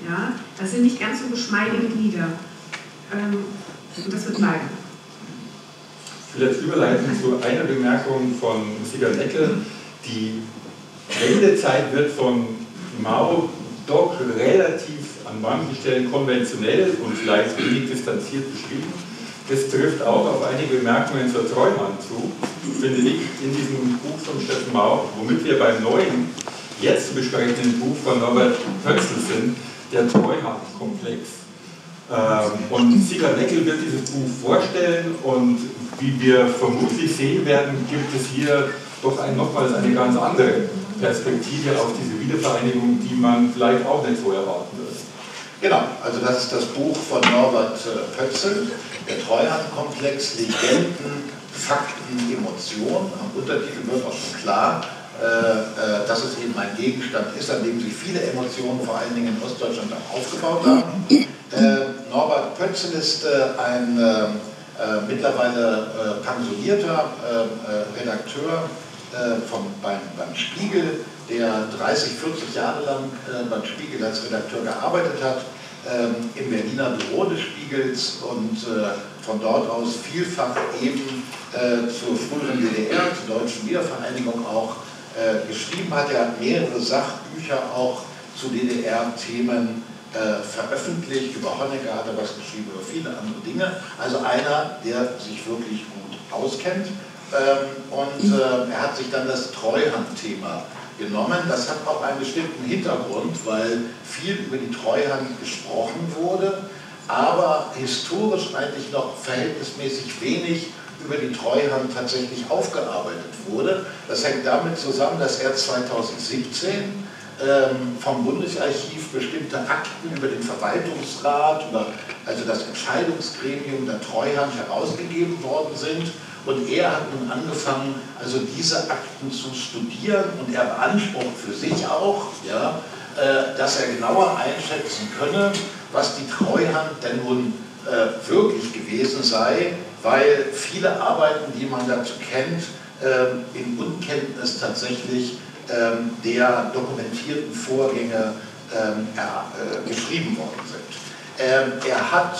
Ja? Das sind nicht ganz so geschmeidige Glieder. Ähm, und das wird bleiben. Vielleicht überleiten zu einer Bemerkung von Sieger Neckel, die Wendezeit wird von Mao doch relativ an manchen Stellen konventionell und vielleicht wenig distanziert beschrieben. Das trifft auch auf einige Bemerkungen zur Treuhand zu, finde ich, in diesem Buch von Steffen Mau, womit wir beim neuen, jetzt zu besprechenden Buch von Norbert Pötzl sind, der Treuhandkomplex. Ähm, und Sieger Neckel wird dieses Buch vorstellen und wie wir vermutlich sehen werden, gibt es hier doch ein, nochmals eine ganz andere Perspektive auf diese Wiedervereinigung, die man vielleicht auch nicht so erwarten würde. Genau, also das ist das Buch von Norbert äh, Pötzel, der Treuhandkomplex, Legenden, Fakten, Emotionen. Am Untertitel wird auch schon klar, dass es eben ein Gegenstand ist, an dem sich viele Emotionen, vor allen Dingen in Ostdeutschland, auch aufgebaut haben. Norbert Pötzel ist ein mittlerweile pensionierter Redakteur vom, beim, beim Spiegel, der 30, 40 Jahre lang äh, beim Spiegel als Redakteur gearbeitet hat, ähm, im Berliner Büro des Spiegels und äh, von dort aus vielfach eben äh, zur früheren DDR, zur deutschen Wiedervereinigung auch äh, geschrieben hat. Er mehrere Sachbücher auch zu DDR-Themen äh, veröffentlicht. Über Honecker hat er was geschrieben, über viele andere Dinge. Also einer, der sich wirklich gut auskennt. Ähm, und äh, er hat sich dann das Treuhandthema genommen. Das hat auch einen bestimmten Hintergrund, weil viel über die Treuhand gesprochen wurde, aber historisch eigentlich noch verhältnismäßig wenig über die Treuhand tatsächlich aufgearbeitet wurde. Das hängt damit zusammen, dass er 2017 ähm, vom Bundesarchiv bestimmte Akten über den Verwaltungsrat, über also das Entscheidungsgremium der Treuhand herausgegeben worden sind. Und er hat nun angefangen, also diese Akten zu studieren. Und er beansprucht für sich auch, ja, äh, dass er genauer einschätzen könne, was die Treuhand denn nun äh, wirklich gewesen sei, weil viele Arbeiten, die man dazu kennt, ähm, in Unkenntnis tatsächlich ähm, der dokumentierten Vorgänge ähm, äh, geschrieben worden sind. er hat,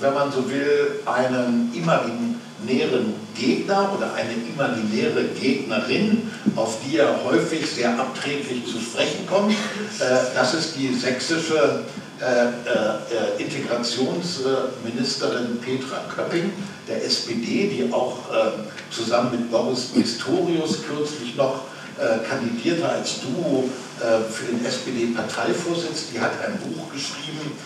wenn man so will, einen imaginären Gegner oder eine imaginäre Gegnerin, auf die er häufig sehr abträglich zu sprechen kommt. Äh, das ist die sächsische äh, äh, Integrationsministerin Petra Köpping der SPD, die auch ähm, zusammen mit Boris Pistorius kürzlich noch kandidierte als Duo für den SPD-Parteivorsitz. Die hat ein Buch geschrieben,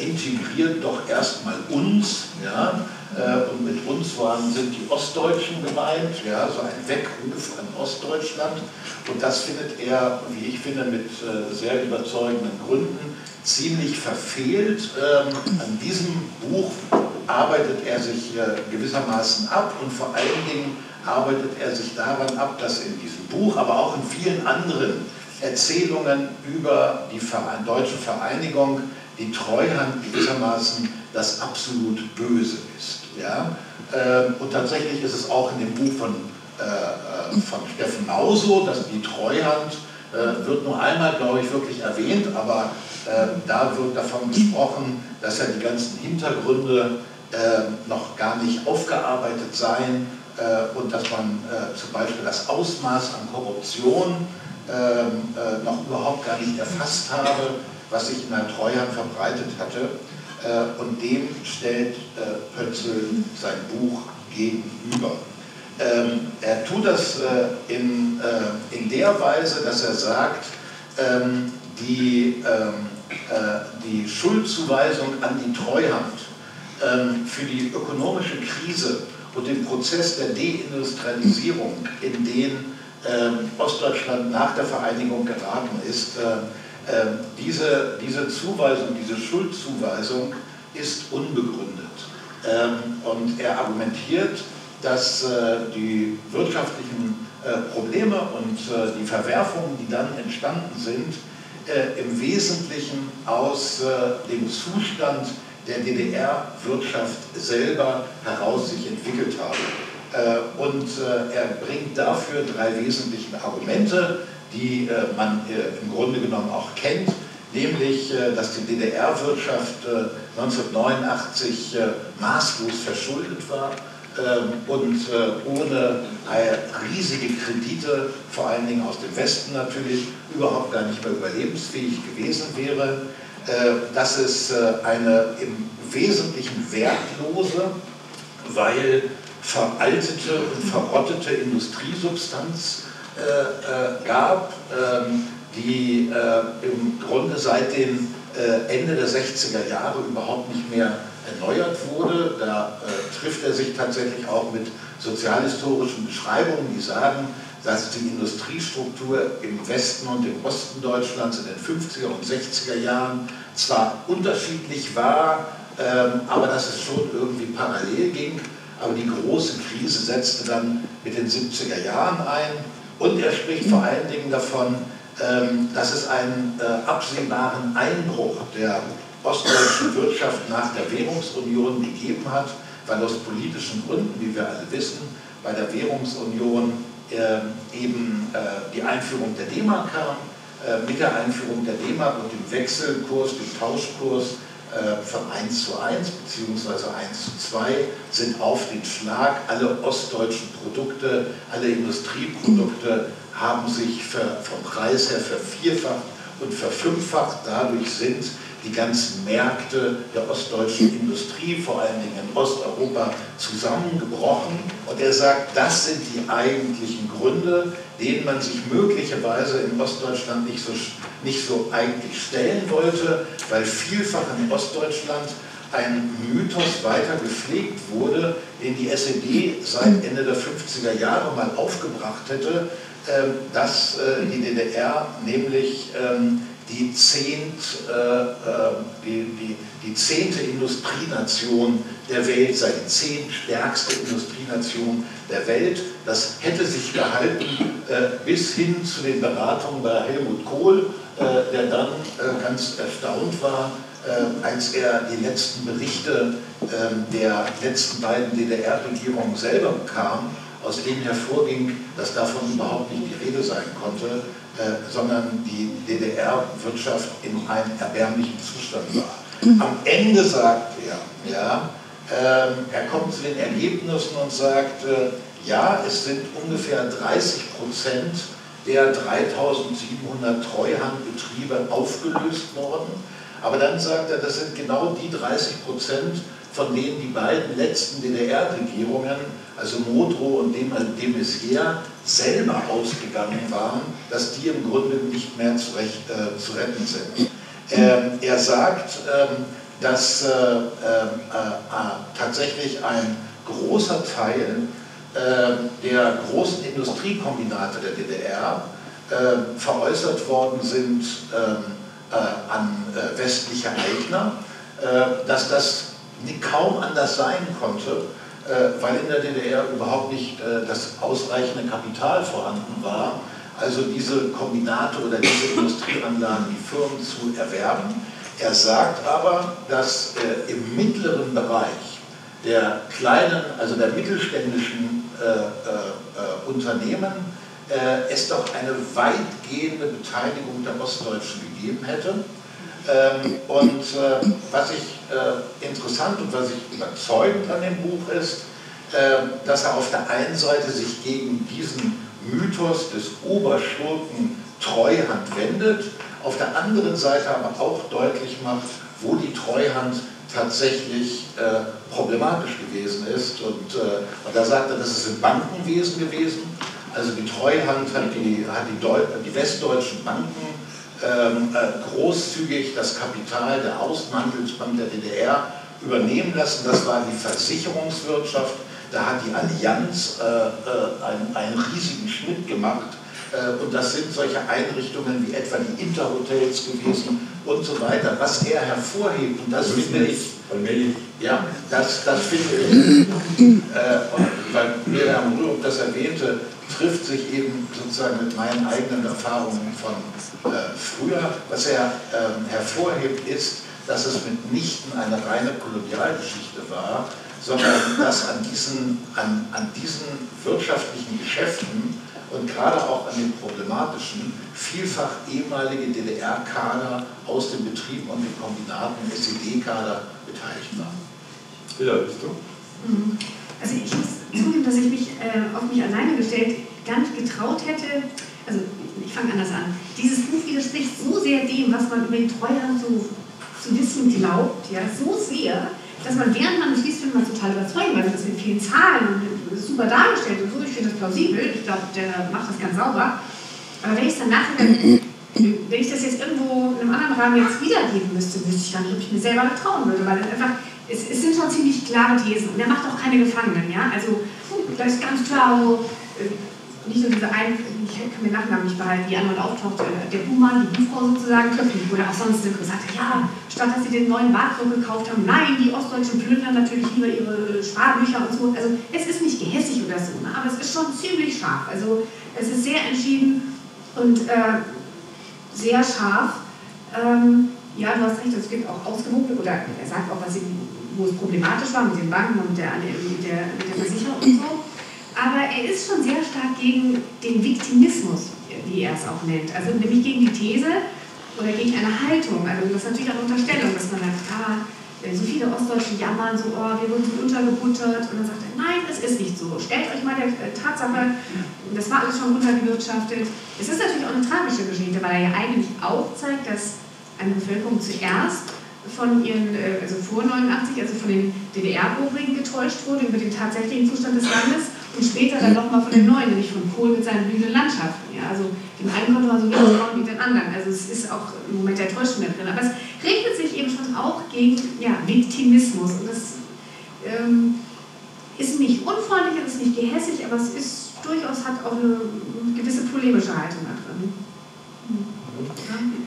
integriert doch erstmal uns. Ja? Äh, und mit uns waren, sind die Ostdeutschen gemeint, ja, so ein Weckruf an Ostdeutschland. Und das findet er, wie ich finde, mit äh, sehr überzeugenden Gründen ziemlich verfehlt. Ähm, an diesem Buch arbeitet er sich äh, gewissermaßen ab und vor allen Dingen arbeitet er sich daran ab, dass in diesem Buch, aber auch in vielen anderen Erzählungen über die deutsche Vereinigung die Treuhand gewissermaßen das absolut Böse ist. Ja? Ähm, und tatsächlich ist es auch in dem Buch von, äh, äh, von Steffen Nau so, dass die Treuhand äh, wird nur einmal, glaube ich, wirklich erwähnt, aber da wird davon gesprochen, dass ja die ganzen Hintergründe noch gar nicht aufgearbeitet seien und dass man zum Beispiel das Ausmaß an Korruption ähm, noch überhaupt gar nicht erfasst habe, was sich in der Treuhand verbreitet hatte. Äh, und dem stellt äh, Pötzl sein Buch gegenüber. Ähm, er tut das äh, in, in der Weise, dass er sagt, ähm, die, ähm, die Schuldzuweisung an die Treuhand für die ökonomische Krise und den Prozess der Deindustrialisierung, in den Ostdeutschland nach der Vereinigung geraten ist, ähm, diese, diese Zuweisung, diese Schuldzuweisung ist unbegründet. Ähm, und er argumentiert, dass äh, die wirtschaftlichen äh, Probleme und äh, die Verwerfungen, die dann entstanden sind, im Wesentlichen aus dem Zustand der DDR-Wirtschaft selber heraus sich entwickelt haben. Und er bringt dafür drei wesentliche Argumente die äh, man äh, im Grunde genommen auch kennt, nämlich äh, dass die DDR-Wirtschaft 1989 maßlos verschuldet war ähm, und ohne riesige Kredite, vor allen Dingen aus dem Westen natürlich, überhaupt gar nicht mehr überlebensfähig gewesen wäre. Das ist eine im Wesentlichen wertlose, weil veraltete und verrottete Industriesubstanz äh, äh, gab, ähm, die äh, im Grunde seit dem Ende der 60er Jahre überhaupt nicht mehr erneuert wurde. Da trifft er sich tatsächlich auch mit sozialhistorischen Beschreibungen, die sagen, dass die Industriestruktur im Westen und im Osten Deutschlands in den 50er und 60er Jahren zwar unterschiedlich war, ähm, aber dass es schon irgendwie parallel ging. Aber die große Krise setzte dann mit den 70er Jahren ein. Und er spricht vor allen Dingen davon, ähm, dass es einen äh, absehbaren Einbruch der ostdeutschen Wirtschaft nach der Währungsunion gegeben hat, weil aus politischen Gründen, wie wir alle wissen, bei der Währungsunion ähm, eben äh, die Einführung der D-Mark kam. Äh, mit der Einführung der D-Mark und dem Wechselkurs, dem Tauschkurs äh, von 1 zu 1 bzw. 1 zu 2 sind auf den Schlag alle ostdeutschen Produkte, alle Industrieprodukte haben sich vom Preis her vervierfacht und verfünffacht. Dadurch sind die ganzen Märkte der ostdeutschen Industrie, vor allen Dingen in Osteuropa, zusammengebrochen. Und er sagt, das sind die eigentlichen Gründe, denen man sich möglicherweise in Ostdeutschland nicht so, nicht so eigentlich stellen wollte, weil vielfach in Ostdeutschland ein Mythos weiter gepflegt wurde, den die SED seit Ende der 50er Jahre mal aufgebracht hätte, ähm, dass äh, die DDR nämlich ähm, die, zehnt, äh, äh, die, die, die zehnte Industrienation der Welt sei, die zehntstärkste Industrienation der Welt. Das hätte sich gehalten äh, bis hin zu den Beratungen bei Helmut Kohl, der dann ganz erstaunt war, als er die letzten Berichte ähm, der letzten beiden DDR-Regierungen selber bekam, aus denen hervorging, dass davon überhaupt nicht die Rede sein konnte, äh, sondern die DDR-Wirtschaft in einem erbärmlichen Zustand war. Am Ende sagt er, ja, äh, er kommt zu den Ergebnissen und sagt, äh, ja, es sind ungefähr 30 Prozent der 3700 Treuhandbetriebe aufgelöst worden. Aber dann sagt er, das sind genau die 30 Prozent, von denen die beiden letzten DDR-Regierungen, also Modrow und de Maizière, selber ausgegangen waren, dass die im Grunde nicht mehr zu, recht, äh, zu retten sind. Ähm, er sagt, ähm, dass äh, äh, äh, tatsächlich ein großer Teil ähm, der großen Industriekombinate der DDR ähm, veräußert worden sind ähm, äh, an äh, westliche Eigner, dass das kaum anders sein konnte, äh, weil in der DDR überhaupt nicht äh, das ausreichende Kapital vorhanden war, also diese Kombinate oder diese Industrieanlagen, die Firmen zu erwerben. Er sagt aber, dass äh, im mittleren Bereich der kleinen, also der mittelständischen Unternehmen es doch eine weitgehende Beteiligung der Ostdeutschen gegeben hätte. Ähm, und was ich äh, interessant und was ich überzeugend an dem Buch ist, äh, dass er auf der einen Seite sich gegen diesen Mythos des Oberschurken Treuhand wendet, auf der anderen Seite aber auch deutlich macht, wo die Treuhand tatsächlich äh, problematisch gewesen ist. Und, äh, und da sagt er, das ist im Bankenwesen gewesen. Also die Treuhand hat die, hat die, die westdeutschen Banken ähm, äh, großzügig das Kapital der Außenhandelsbank der DDR übernehmen lassen. Das war die Versicherungswirtschaft. Da hat die Allianz äh, äh, einen, einen, riesigen Schnitt gemacht. Äh, und das sind solche Einrichtungen wie etwa die Interhotels gewesen und so weiter. Was er hervorhebt, und das finde ich, ja, das, das finde ich, weil Miriam Rürup das erwähnte, trifft sich eben sozusagen mit meinen eigenen Erfahrungen von äh, früher. Was er ähm, hervorhebt, ist, dass es mitnichten eine reine Kolonialgeschichte war, sondern dass an diesen, an, an diesen wirtschaftlichen Geschäften und gerade auch an den problematischen vielfach ehemalige DDR-Kader aus den Betrieben und den Kombinaten, SED-Kader beteiligt waren. Ja, bist du? Mhm. Also ich muss zugeben, dass ich mich äh, auf mich alleine gestellt gar nicht getraut hätte, also ich fange anders an. Dieses Buch widerspricht so sehr dem, was man über die Treuhand so zu wissen glaubt, ja, so sehr, dass man während man es liest, findet man total überzeugend, weil das mit vielen Zahlen und super dargestellt und so, ich finde das plausibel, ich glaube, der macht das ganz sauber. Aber wenn ich es dann nachher, wenn ich das jetzt irgendwo in einem anderen Rahmen jetzt wiedergeben müsste, wüsste ich gar nicht, ob ich mir selber trauen würde, weil es einfach, es, es, sind schon ziemlich klare Thesen und er macht auch keine Gefangenen, ja, also da ist ganz klar äh, nicht nur diese ein, ich kann mir Nachnamen nicht behalten, die anderen auftaucht, äh, der Buhmann, die Buchfrau sozusagen, oder auch sonst gesagt, ja, statt dass sie den neuen Bartdruck gekauft haben, nein, die Ostdeutschen plündern natürlich lieber ihre Sparbücher und so. Also es ist nicht gehässig oder so, ne? aber es ist schon ziemlich scharf. Also es ist sehr entschieden und äh, sehr scharf. Ähm, ja, du hast recht, es gibt auch ausgewogene, oder er sagt auch, was sie, wo es problematisch war mit den Banken und der, mit der, der Versicherung und so. Aber er ist schon sehr stark gegen den Viktimismus, wie er es auch nennt. Also nämlich gegen die These oder gegen eine Haltung. Also das ist natürlich auch eine Unterstellung, dass man sagt, ah, so viele Ostdeutsche jammern so, oh, wir wurden so untergebuttert. Und dann sagt er, nein, es ist nicht so. Stellt euch mal der äh, Tatsache, das war alles schon runtergewirtschaftet. Es ist natürlich auch eine tragische Geschichte, weil er ja eigentlich auch zeigt, dass eine Bevölkerung zuerst von ihren, äh, also vor 89, also von den DDR-Bohringen getäuscht wurde über den tatsächlichen Zustand des Landes und später dann nochmal von den neuen, nämlich von Kohl mit seinen blühenden Landschaften. Ja, also dem einen konnte man so wenig trauen wie den anderen. Also es ist auch im Moment der Täuschung da drin. Aber es regnet sich eben schon auch gegen ja, Viktimismus. Und das ähm, ist nicht unfreundlich, es ist nicht gehässig, aber es ist durchaus hat auch eine gewisse polemische Haltung da drin.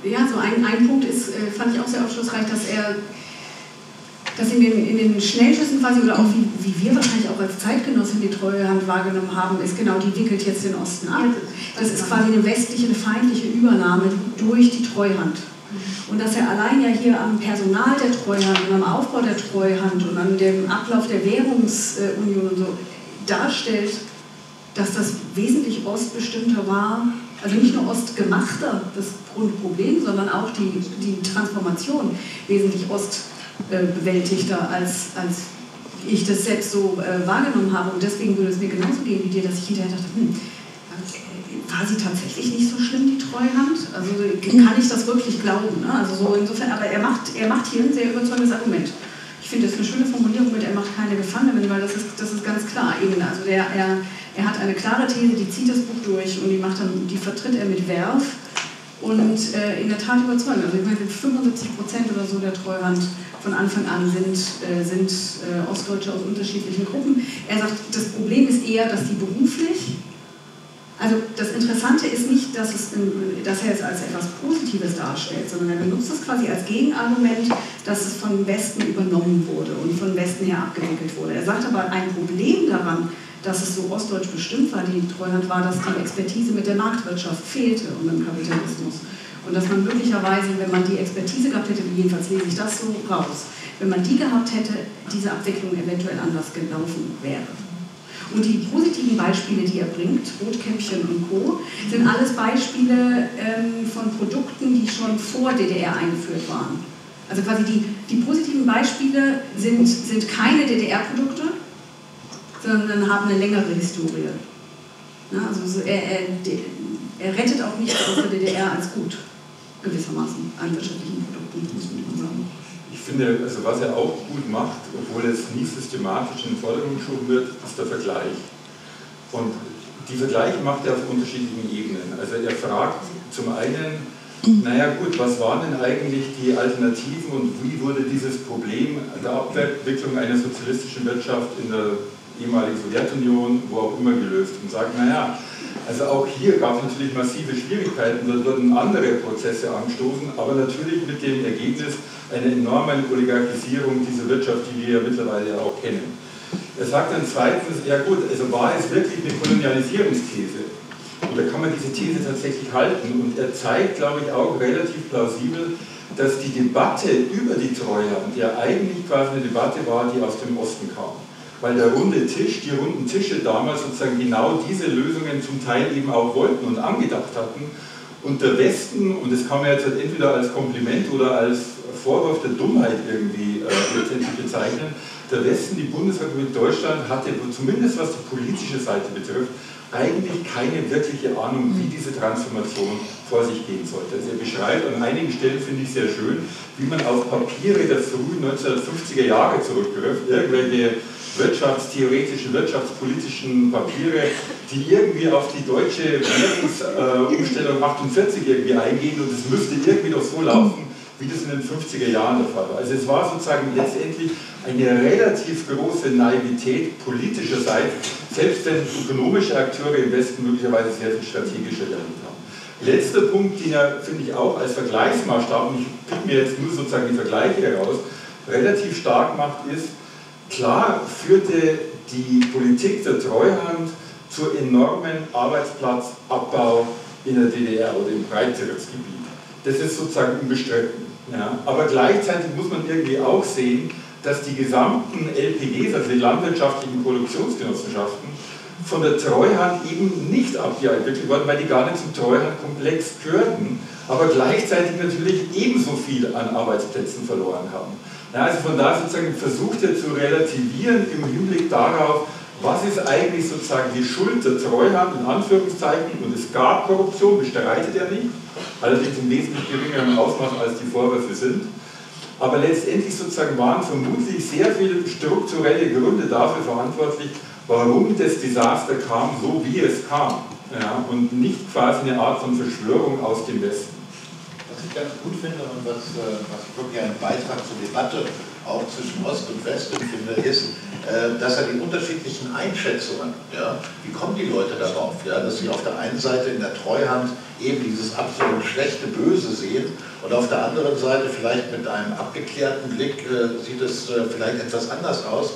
Ja, so ein, ein Punkt ist, äh, fand ich auch sehr aufschlussreich, dass er dass in den, in den Schnellschüssen quasi, oder auch wie, wie wir wahrscheinlich auch als Zeitgenossen die Treuhand wahrgenommen haben, ist genau, die wickelt jetzt den Osten ab. Das ist quasi eine westliche, eine feindliche Übernahme durch die Treuhand. Und dass er allein ja hier am Personal der Treuhand und am Aufbau der Treuhand und an dem Ablauf der Währungsunion und so darstellt, dass das wesentlich ostbestimmter war, also nicht nur ostgemachter, das Grundproblem, sondern auch die, die Transformation wesentlich ost äh, als, als ich das selbst so äh, wahrgenommen habe. Und deswegen würde es mir genauso gehen wie dir, dass ich hinterher dachte, hm, war sie tatsächlich nicht so schlimm, die Treuhand? Also kann ich das wirklich glauben? Ne? Also so insofern, aber er macht, er macht hier ein sehr überzeugendes Argument. Ich finde das eine schöne Formulierung mit, er macht keine Gefangenen, weil das ist, das ist ganz klar eben. Also der, er, er hat eine klare These, die zieht das Buch durch und die, macht dann, die vertritt er mit Werf und äh, in der Tat überzeugen. Also ich meine, 75 Prozent oder so der Treuhand von Anfang an sind, äh, sind äh, Ostdeutsche aus unterschiedlichen Gruppen. Er sagt, das Problem ist eher, dass die beruflich, also das Interessante ist nicht, dass, es, dass er es als etwas Positives darstellt, sondern er benutzt es quasi als Gegenargument, dass es vom Westen übernommen wurde und von Westen her abgewickelt wurde. Er sagt aber, ein Problem daran, dass es so ostdeutsch bestimmt war, die Treuhand, war, dass die Expertise mit der Marktwirtschaft fehlte und dem Kapitalismus. Und dass man möglicherweise, wenn man die Expertise gehabt hätte, jedenfalls lese ich das so raus, wenn man die gehabt hätte, diese Abwicklung eventuell anders gelaufen wäre. Und die positiven Beispiele, die er bringt, Rotkäppchen und Co., sind alles Beispiele ähm, von Produkten, die schon vor DDR eingeführt waren. Also quasi die, die positiven Beispiele sind, sind keine DDR-Produkte, sondern haben eine längere Historie. Also er, er, er rettet auch nicht aus der DDR als gut gewissermaßen an wirtschaftlichen Produkten, muss man sagen. Ich finde, also was er auch gut macht, obwohl es nie systematisch in den geschoben wird, ist der Vergleich. Und die Vergleiche macht er auf unterschiedlichen Ebenen. Also er fragt zum einen, naja gut, was waren denn eigentlich die Alternativen und wie wurde dieses Problem der Abwicklung einer sozialistischen Wirtschaft in der ehemaligen Sowjetunion, wo auch immer gelöst? Und sagt, naja, also auch hier gab es natürlich massive Schwierigkeiten, da wurden andere Prozesse angestoßen, aber natürlich mit dem Ergebnis einer enormen Oligarchisierung dieser Wirtschaft, die wir ja mittlerweile auch kennen. Er sagt dann zweitens, ja gut, also war es wirklich eine Kolonialisierungsthese? Oder kann man diese These tatsächlich halten? Und er zeigt, glaube ich, auch relativ plausibel, dass die Debatte über die Treuhand ja eigentlich quasi eine Debatte war, die aus dem Osten kam weil der runde Tisch, die runden Tische damals sozusagen genau diese Lösungen zum Teil eben auch wollten und angedacht hatten. Und der Westen, und das kann man jetzt halt entweder als Kompliment oder als Vorwurf der Dummheit irgendwie äh, letztendlich bezeichnen, der Westen, die Bundesrepublik Deutschland, hatte zumindest was die politische Seite betrifft, eigentlich keine wirkliche Ahnung, wie diese Transformation vor sich gehen sollte. Also er beschreibt an einigen Stellen, finde ich sehr schön, wie man auf Papiere der frühen 1950er Jahre zurückgriff, irgendwelche wirtschaftstheoretischen, wirtschaftspolitischen Papiere, die irgendwie auf die deutsche Währungsumstellung 48 irgendwie eingehen und es müsste irgendwie doch so laufen, wie das in den 50er Jahren der Fall war. Also es war sozusagen letztendlich eine relativ große Naivität politischerseits, selbst wenn ökonomische Akteure im Westen möglicherweise sehr viel strategischer gehandelt haben. Letzter Punkt, den er, finde ich, auch als Vergleichsmaßstab, und ich pick mir jetzt nur sozusagen die Vergleiche heraus, relativ stark macht, ist, klar führte die Politik der Treuhand zu enormen Arbeitsplatzabbau in der DDR oder im Breitzeitsgebiet. Das ist sozusagen unbestritten. Ja. Aber gleichzeitig muss man irgendwie auch sehen, dass die gesamten LPGs, also die landwirtschaftlichen Produktionsgenossenschaften, von der Treuhand eben nicht abgewickelt worden, weil die gar nicht zum Treuhandkomplex gehörten, aber gleichzeitig natürlich ebenso viel an Arbeitsplätzen verloren haben. Ja, also von daher sozusagen versucht er zu relativieren im Hinblick darauf, was ist eigentlich sozusagen die Schuld der Treuhand in Anführungszeichen und es gab Korruption, bestreitet er nicht, allerdings im wesentlich geringeren Ausmaß als die Vorwürfe sind. Aber letztendlich sozusagen waren vermutlich sehr viele strukturelle Gründe dafür verantwortlich, warum das Desaster kam, so wie es kam. Ja, und nicht quasi eine Art von Verschwörung aus dem Westen. Was ich ganz gut finde und was, äh, was ich wirklich einen Beitrag zur Debatte auch zwischen Ost und West finde, ist, äh, dass er die unterschiedlichen Einschätzungen, ja, wie kommen die Leute darauf, ja, dass sie auf der einen Seite in der Treuhand eben dieses absolut schlechte Böse sehen und auf der anderen Seite vielleicht mit einem abgeklärten Blick äh, sieht es äh, vielleicht etwas anders aus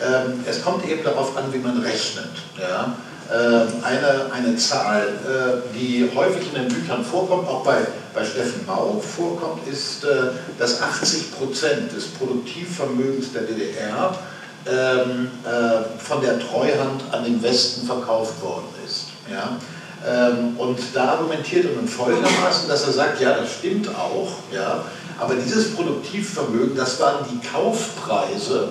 ähm, es kommt eben darauf an, wie man rechnet. Ja? Ähm, eine, eine Zahl, äh, die häufig in den Büchern vorkommt, auch bei, bei Steffen Mau vorkommt, ist, äh, dass 80 Prozent des Produktivvermögens der DDR ähm, äh, von der Treuhand an den Westen verkauft worden ist. Ja? und da argumentiert er nun folgendermaßen, dass er sagt, ja, das stimmt auch, ja, aber dieses Produktivvermögen, das waren die Kaufpreise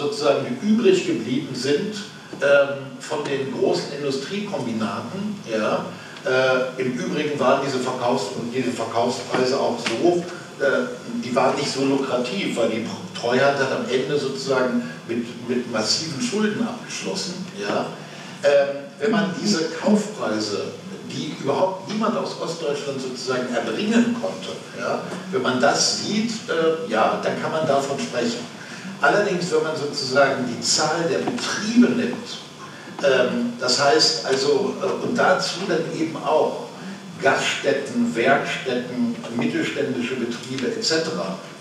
sozusagen die übrig geblieben sind ähm, von den großen Industriekombinaten. Ja. Äh, Im Übrigen waren diese, Verkaufs diese Verkaufspreise auch so, äh, die waren nicht so lukrativ, weil die Treuhand hat am Ende sozusagen mit, mit massiven Schulden abgeschlossen. Ja. Ähm, wenn man diese Kaufpreise die überhaupt niemand aus Ostdeutschland sozusagen erbringen konnte. Ja? Wenn man das sieht, äh, ja, dann kann man davon sprechen. Allerdings, wenn man sozusagen die Zahl der Betriebe nimmt, ähm, das heißt also, äh, und dazu dann eben auch Gaststätten, Werkstätten, mittelständische Betriebe etc.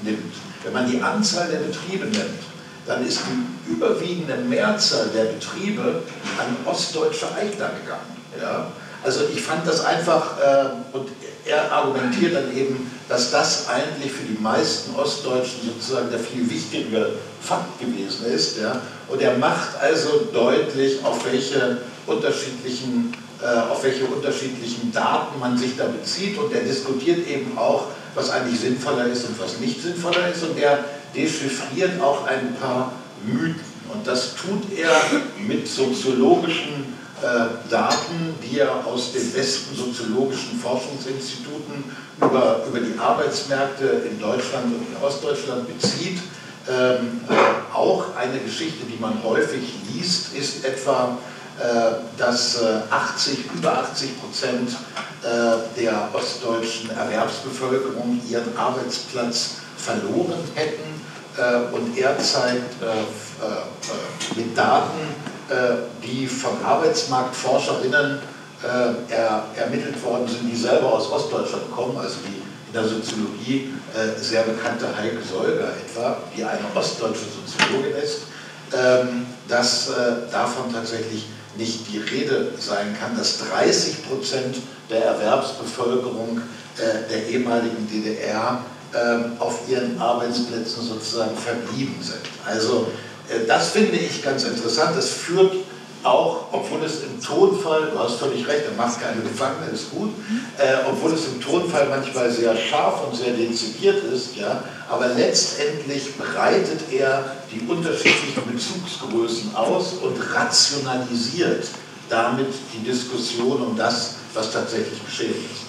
nimmt, wenn man die Anzahl der Betriebe nimmt, dann ist die überwiegende Mehrzahl der Betriebe an ostdeutsche Eigner gegangen. Ja? Also ich fand das einfach, äh, und er argumentiert dann eben, dass das eigentlich für die meisten Ostdeutschen sozusagen der viel wichtigere Fakt gewesen ist. Ja? Und er macht also deutlich, auf welche unterschiedlichen, äh, auf welche unterschiedlichen Daten man sich da bezieht und er diskutiert eben auch, was eigentlich sinnvoller ist und was nicht sinnvoller ist und er dechiffriert auch ein paar Mythen. Und das tut er mit soziologischen Daten, die er aus den besten soziologischen Forschungsinstituten über, über die Arbeitsmärkte in Deutschland und in Ostdeutschland bezieht. Ähm, äh, auch eine Geschichte, die man häufig liest, ist etwa, äh, dass 80, äh, über 80 Prozent äh, der ostdeutschen Erwerbsbevölkerung ihren Arbeitsplatz verloren hätten. Äh, und er zeigt mit Daten, äh, die von Arbeitsmarktforscherinnen äh, er, ermittelt worden sind, die selber aus Ostdeutschland kommen, also die in der Soziologie äh, sehr bekannte Heike Solger etwa, die eine ostdeutsche Soziologin ist, ähm, dass davon tatsächlich nicht die Rede sein kann, dass 30 Prozent der Erwerbsbevölkerung der ehemaligen DDR ähm, auf ihren Arbeitsplätzen sozusagen verblieben sind. Also äh, das finde ich ganz interessant. Das führt auch, obwohl es im Tonfall, du hast völlig recht, er macht keine Gefangene, ist gut, äh, obwohl es im Tonfall manchmal sehr scharf und sehr dezidiert ist, ja, aber letztendlich breitet er die unterschiedlichen Bezugsgrößen aus und rationalisiert damit die Diskussion um das, was tatsächlich geschehen ist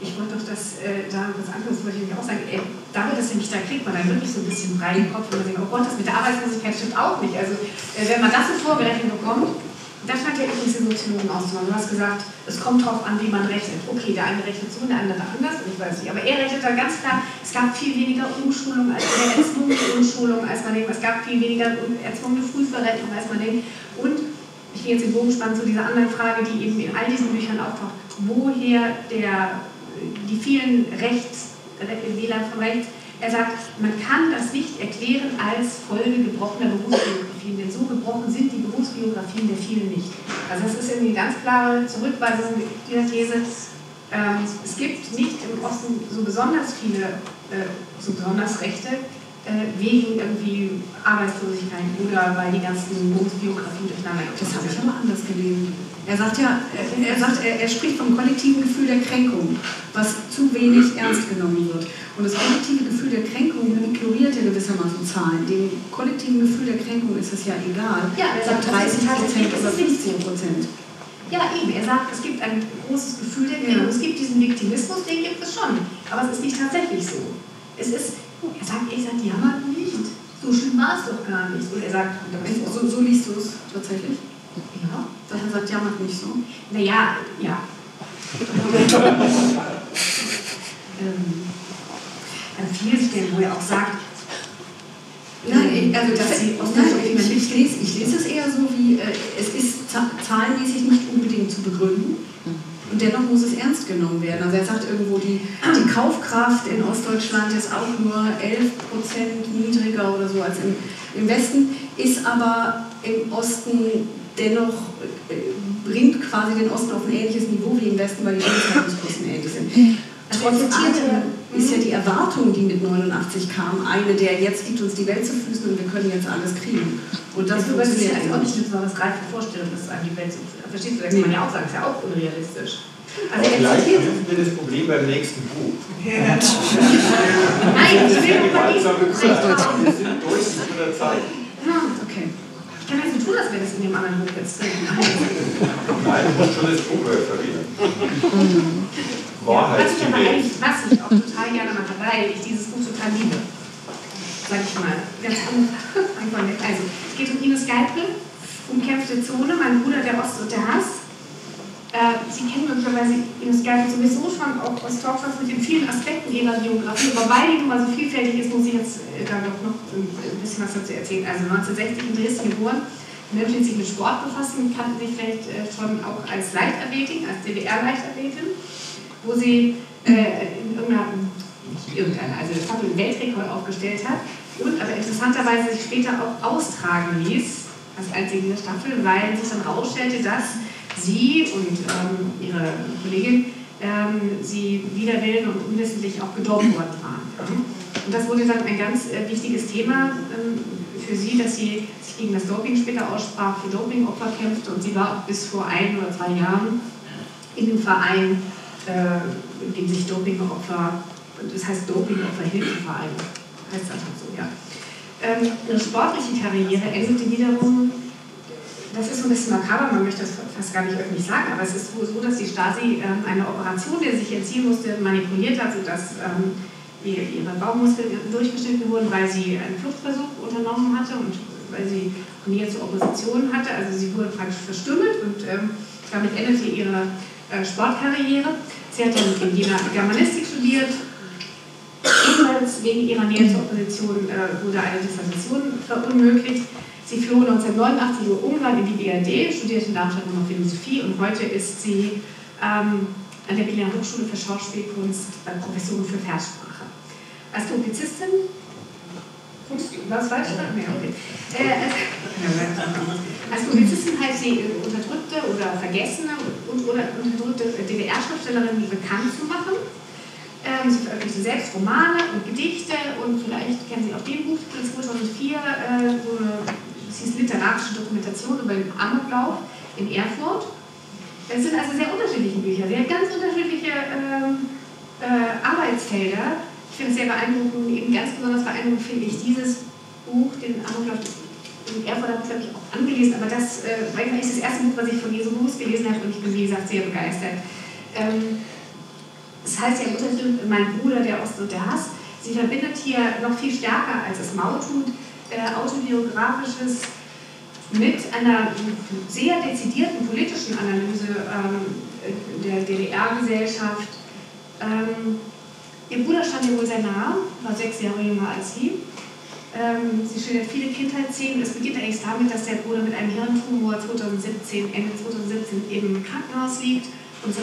ich wollte doch das, äh, da was anderes wollte ich auch sagen, äh, damit das nämlich, da kriegt man dann wirklich so ein bisschen frei im Kopf und man denkt, oh Gott, das mit der Arbeitslosigkeit stimmt auch nicht. Also äh, wenn man das so vorgerechnet bekommt, das fand ja übrigens Soziologen auszumachen. Du hast gesagt, es kommt darauf an, wie man rechnet. Okay, der eine rechnet so, der andere anders, ich weiß nicht. Aber er rechnet da ganz klar, es gab viel weniger Umschulung als mehr erzwungene Umschulung, als man denkt. Es gab viel weniger erzwungene Frühverrentung, als man denkt. Und ich gehe jetzt den Bogen spannen zu dieser anderen Frage, die eben in all diesen Büchern auftaucht. Woher der, die vielen Rechts, Wähler von rechts er sagt, man kann das nicht erklären als Folge gebrochener Berufsbiografien, denn so gebrochen sind die Berufsbiografien der vielen nicht. Also das ist eine ganz klare Zurückweisung dieser These. Ähm, es gibt nicht im Osten so besonders viele, äh, so besonders Rechte, wegen irgendwie Arbeitslosigkeit oder weil die ganzen Berufsbiografien durcheinander Das habe ich aber anders gelesen. Er sagt ja, er, sagt, er, er, spricht vom kollektiven Gefühl der Kränkung, was zu wenig ernst genommen wird. Und das kollektive Gefühl der Kränkung ignoriert ja gewissermaßen Zahlen. Dem kollektiven Gefühl der Kränkung ist es ja egal. Ja, er sagt 30 Prozent oder 15 Prozent. Ja, eben. Er sagt, es gibt ein großes Gefühl der Kränkung. Ja. Es gibt diesen Viktimismus, den gibt es schon. Aber es ist nicht tatsächlich so. Es ist er sagt, er sagt, jammert nicht. So schlimm war es doch gar nicht. Und er sagt, so, so liest du es tatsächlich? Ja. Dass er sagt, jammert nicht so. Naja, ja. ähm, an vielen Stellen, wo er auch sagt, Nein, also das, sie nein, ich, ich, lese, ich lese es eher so wie, äh, es ist zahlenmäßig nicht unbedingt zu begründen. Und dennoch muss es ernst genommen werden. Also er sagt irgendwo, die, die Kaufkraft in Ostdeutschland ist auch nur 11% niedriger oder so als im, im Westen, ist aber im Osten dennoch, äh, bringt quasi den Osten auf ein ähnliches Niveau wie im Westen, weil die Lebenshaltungskosten ähnlich sind. Trotzdem ist ja die Erwartung, die mit 89 kam, eine der jetzt liegt uns die Welt zu Füßen und wir können jetzt alles kriegen. Und das, das ist ja auch nicht eine besonders greife Vorstellung, dass einem die Welt zu Füßen Verstehst du, da kann man ja auch sagen, das ist ja auch unrealistisch. Also vielleicht lösen wir das Problem beim nächsten Buch. Ja. Nein, ich will nur mal Wir sind deutlich unter Zeit. Okay. Ich kann jetzt so tun, als wäre das in dem anderen Buch jetzt drin. Nein, du musst schon das Buch verlieren. Wahrheitsgemäß. Ja, was ich auch total gerne mache, weil ich dieses Buch total liebe. Sag ich mal. Ganz einfach Also, es geht um Ines Geipel, umkämpfte Zone, mein Bruder der Ost und der Hass. Äh, Sie kennen möglicherweise Ines Geipel sowieso schon auch aus Talkshows mit den vielen Aspekten ihrer Biografie, aber weil die nun mal so vielfältig ist, muss ich jetzt äh, da doch noch ein bisschen was dazu erzählen. Also 1960 in Dresden geboren, Menschen, die sich mit Sport befassen, kannten sich vielleicht äh, schon auch als Leichtathletin, als DDR-Leichtathletin wo sie äh, in irgendeiner, nicht also einen Weltrekord aufgestellt hat und aber interessanterweise sich später auch austragen ließ, als einzige Staffel, weil sich dann herausstellte, dass sie und ähm, ihre Kollegin ähm, sie wider Willen und unwissentlich auch gedopt worden waren. Und das wurde dann ein ganz äh, wichtiges Thema ähm, für sie, dass sie sich gegen das Doping später aussprach, für Dopingopfer kämpfte und sie war bis vor ein oder zwei Jahren in dem Verein äh, in dem sich Dopingopfer, das heißt Dopingopferhilfeverein, heißt das einfach so, ja. Ähm, ihre sportliche Karriere endete wiederum, das ist so ein bisschen makaber, man möchte das fast gar nicht öffentlich sagen, aber es ist so, dass die Stasi ähm, eine Operation, der sich entziehen musste, manipuliert hat, sodass ähm, ihre Bauchmuskeln durchgeschnitten wurden, weil sie einen Fluchtversuch unternommen hatte und weil sie Nähe zur Opposition hatte. Also sie wurde praktisch verstümmelt und ähm, damit endete ihre äh, Sportkarriere. Sie hat dann in Jena Germanistik studiert. Ebenfalls wegen ihrer Nähe zur Opposition äh, wurde eine Dissertation verunmöglicht. Sie floh 1989 über Ungarn in die BRD, studierte in Darmstadt noch Philosophie und heute ist sie ähm, an der Berliner Hochschule für Schauspielkunst äh, Professorin für Verssprache. Als Publizistin was falsch? Nee, okay. Äh, als Publizistin heißt sie unterdrückte oder vergessene und oder unterdrückte DDR-Schriftstellerin bekannt zu machen. Ähm, sie veröffentlichte selbst Romane und Gedichte und vielleicht kennen Sie auch den Buch, 2004, äh, so eine, das hieß literarische Dokumentation über den Amoklauf in Erfurt. Es sind also sehr unterschiedliche Bücher, sehr ganz unterschiedliche ähm, äh, Arbeitsfelder ich finde es sehr beeindruckend, eben ganz besonders beeindruckend finde ich dieses Buch, den Amoklauf in Erfurt habe ich, glaube ich, auch angelesen, aber das äh, war eigentlich das erste Buch, was ich von Jesu Buß gelesen habe und ich bin, wie gesagt, sehr begeistert. Ähm, das heißt ja im Untertitel Mein Bruder, der Ost und der Hass. Sie verbindet hier noch viel stärker, als es Mau tut, äh, autobiografisches mit einer sehr dezidierten politischen Analyse ähm, der DDR-Gesellschaft. Ähm, ihr Bruder stand ihr wohl sehr nah, war sechs Jahre jünger als sie. Ähm, sie schildert viele Kindheitsszenen. Es beginnt eigentlich damit, dass der Bruder mit einem Hirntumor 2017, Ende 2017 im Krankenhaus liegt und es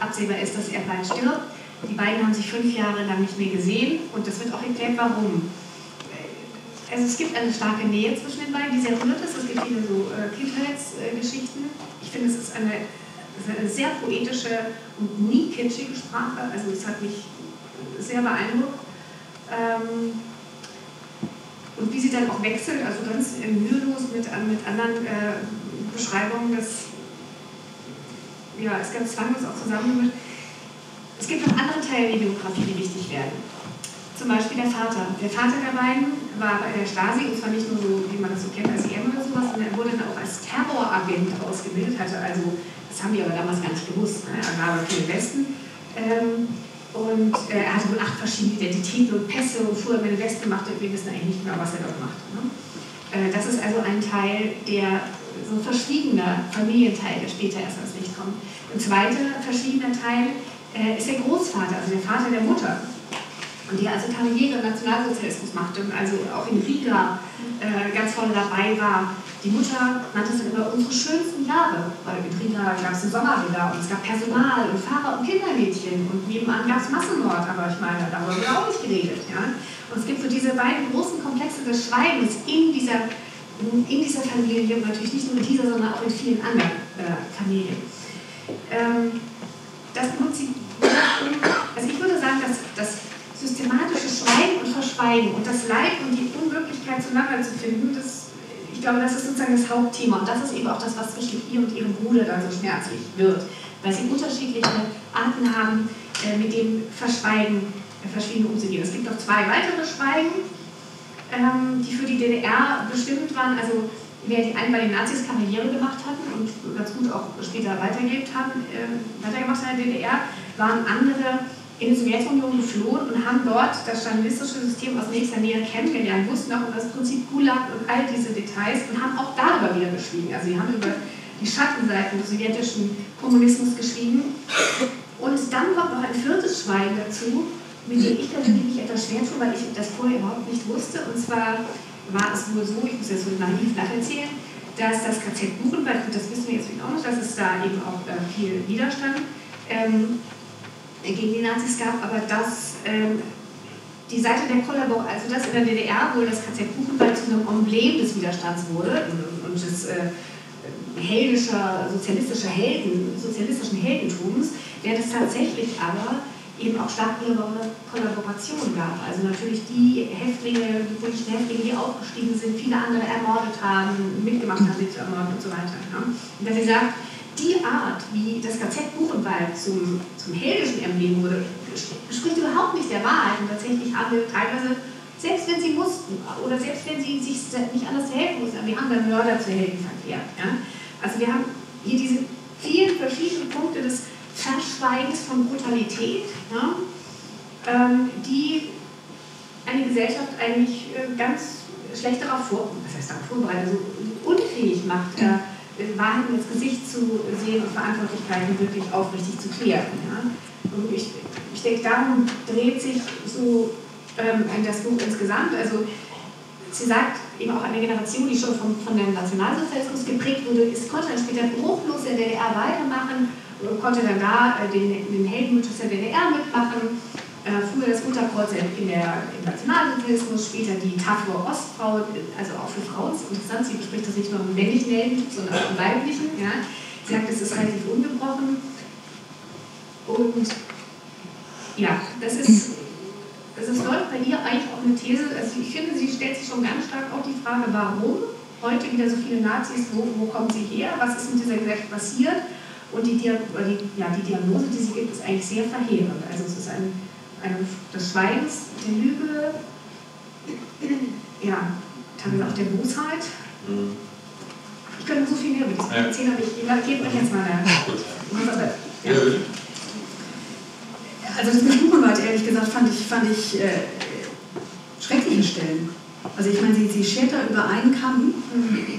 absehbar ist, dass er bald stirbt. Die beiden haben sich fünf Jahre lang nicht mehr gesehen und das wird auch erklärt, warum. Also es gibt eine starke Nähe zwischen den beiden, die sehr rührt ist. Es gibt viele so äh, Kindheitsgeschichten. ich finde, es ist eine, eine sehr poetische und nie kitschige Sprache. Also es hat mich sehr beeindruckt. Ähm, und wie sie dann auch wechselt, also ganz mühelos mit, mit anderen äh, Beschreibungen, das ja, ist ganz zwanglos auch zusammengemischt. Es gibt noch andere Teile der Biografie, die wichtig werden. Zum Beispiel der Vater. Der Vater der beiden war bei der Stasi, und zwar nicht nur so, wie man das so kennt, als EM oder sowas, sondern er wurde dann auch als Terroragent ausgebildet, hatte also, das haben die aber damals gar nicht gewusst, ne? er war aber für den Westen. Ähm, und äh, er hatte wohl acht verschiedene Identitäten und Pässe und fuhr immer eine Weste gemacht und wir wissen eigentlich nicht mehr, was er dort machte. Ne? Äh, das ist also ein Teil, der so ein verschwiegener Familienteil, der später erst ans Licht kommt. Ein zweiter verschwiegener Teil äh, ist der Großvater, also der Vater der Mutter. Und die also Karriere im Nationalsozialismus machte und also auch in Riga äh, ganz vorne dabei war. Die Mutter nannte es dann immer unsere schönsten Jahre, weil in Riga gab es eine Sommervilla und es gab Personal und Fahrer und Kindermädchen und nebenan gab es Massenmord, aber ich meine, darüber wird auch nicht geredet. Ja? Und es gibt so diese beiden großen Komplexe des Schweigens in dieser, in dieser Familie und natürlich nicht nur in dieser, sondern auch in vielen anderen äh, Familien. Ähm, das benutzt sie, also ich würde sagen, dass das systematische Schweigen und Verschweigen und das Leid und die Unmöglichkeit zueinander zu finden, das, ich glaube, das ist sozusagen das Hauptthema und das ist eben auch das, was zwischen ihr und ihrem Bruder dann so schmerzlich wird, weil sie unterschiedliche Arten haben, äh, mit dem Verschweigen äh, verschieden umzugehen. Es gibt noch zwei weitere Schweigen, ähm, die für die DDR bestimmt waren, also wer die einen bei den Nazis Karriere gemacht hatten und ganz gut auch später weitergelebt haben, äh, weitergemacht haben in der DDR, waren andere in die Sowjetunion geflohen und haben dort das stalinistische System aus nächster Nähe kennengelernt, wussten auch um das Prinzip Gulag und all diese Details und haben auch darüber wieder geschwiegen. Also sie haben über die Schattenseiten des sowjetischen Kommunismus geschrieben. Und dann kommt noch ein viertes Schweigen dazu, mit dem ich mich etwas schwer tue, weil ich das vorher überhaupt nicht wusste. Und zwar war es wohl so, ich muss jetzt so naiv nacherzählen, dass das KZ Buchenwald, das wissen wir jetzt auch noch, dass es da eben auch äh, viel Widerstand ähm, gegen die Nazis gab, aber dass ähm, die Seite der Kollaboration, also dass in der DDR wohl das KZ Buchenwald zu einem Emblem des Widerstands wurde und, des äh, heldischer, sozialistischer Helden, sozialistischen Heldentums, während es tatsächlich aber eben auch starke Kollaboration gab. Also natürlich die Häftlinge, die politischen Häftlinge, die aufgestiegen sind, viele andere ermordet haben, mitgemacht haben, sie zu ermorden und so weiter. Ja. Und dass sie sagt, die Art, wie das KZ Buchenwald zum, zum heldischen Emblem wurde, spricht überhaupt nicht der Wahrheit. Und tatsächlich haben wir teilweise, selbst wenn sie mussten, oder selbst wenn sie sich nicht anders helfen mussten, wir haben dann Mörder zu Helden verkehrt. Ja? Also wir haben hier diese vielen verschiedenen Punkte des Verschweigens von Brutalität, ja? ähm, die eine Gesellschaft eigentlich äh, ganz schlecht darauf vor, was heißt darauf vorbereitet, also unfähig macht. Äh, Wahrheiten ins Gesicht zu sehen und Verantwortlichkeiten wirklich aufrichtig zu klären. Ja? Und ich, ich denke, darum dreht sich so ähm, das Buch insgesamt. Also sie sagt eben auch eine Generation, die schon vom, von dem Nationalsozialismus geprägt wurde, ist, konnte dann später bruchlos in der DDR weitermachen, konnte dann da äh, den, den Heldenmythos der DDR mitmachen äh, früher das Unterkreuz in der, im Nationalsozialismus, später die tapfere Ostfrau, also auch für Frauen ist interessant, sie bespricht das nicht nur im männlichen Helden, sondern auch im weiblichen. Ja. Sie sagt, es ist relativ ungebrochen. Und ja, das ist, das ist läuft bei ihr eigentlich auch eine These, also ich finde, sie stellt sich schon ganz stark auch die Frage, warum heute wieder so viele Nazis, wo, wo kommen sie her, was ist mit dieser Gesellschaft passiert? Und die, die, ja, die Diagnose, die sie gibt, ist eigentlich sehr verheerend. Also es ist ein des Schweigens, der Lüge, ja, teilweise auch der Bosheit. Mhm. Ich könnte so viel mehr über das ja. erzählen, aber ich gebe euch jetzt mal eine. Ja. Also das mit Buchenwald, ehrlich gesagt, fand ich, fand ich äh, schreckliche Stellen. Also ich meine, sie, sie schert da über einen Kamm.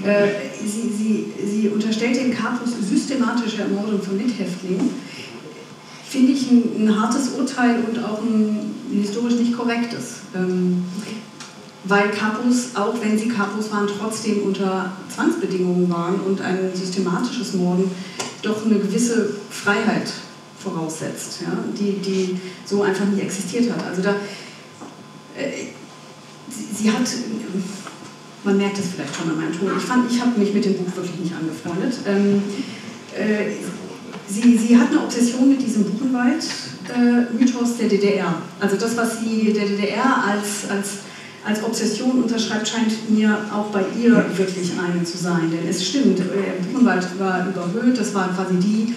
Äh, sie, sie, sie unterstellt den Capus systematische Ermordung von Mithäftlingen. Finde ich ein, ein, hartes Urteil und auch ein, ein historisch nicht korrektes. Ähm, weil Capus, auch wenn sie Capus waren, trotzdem unter Zwangsbedingungen waren und ein systematisches Morden doch eine gewisse Freiheit voraussetzt, ja, die, die so einfach nicht existiert hat. Also da, äh, sie, sie, hat, man merkt es vielleicht schon an meinem Ton, ich fand, ich habe mich mit dem Buch wirklich nicht angefreundet. Ähm, äh, sie, sie hat eine Obsession mit diesem Buchenwald-Mythos äh, der DDR. Also das, was sie der DDR als, als als Obsession unterschreibt, scheint mir auch bei ihr wirklich eine zu sein. Denn es stimmt, äh, Buchenwald war überhöht, das war quasi die,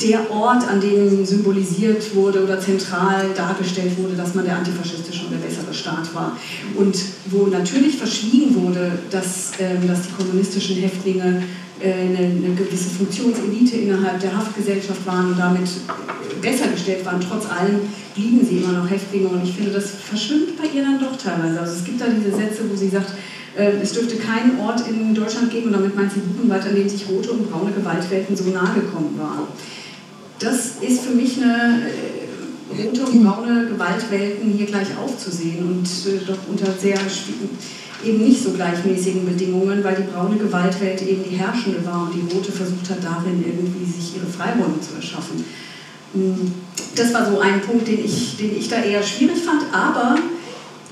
der Ort, an dem symbolisiert wurde oder zentral dargestellt wurde, dass man der antifaschistische und der bessere Staat war. Und wo natürlich verschwiegen wurde, dass, ähm, dass die kommunistischen Häftlinge eine, eine, gewisse Funktionselite innerhalb der Haftgesellschaft waren und damit besser gestellt waren. Trotz allem blieben sie immer noch Häftlinge und ich finde, das verschwimmt bei ihr dann doch teilweise. Also es gibt da diese Sätze, wo sie sagt, äh, es dürfte keinen Ort in Deutschland geben, und damit meint sie Buchenwald, an dem sich rote und braune Gewaltwelten so nahe gekommen waren. Das ist für mich eine äh, rote und braune Gewaltwelten hier gleich aufzusehen und doch unter sehr eben nicht so gleichmäßigen Bedingungen, weil die braune Gewaltwelt eben die herrschende war und die rote versucht hat, darin irgendwie sich ihre Freiräume zu erschaffen. Hm, das war so ein Punkt, den ich, den ich da eher schwierig fand, aber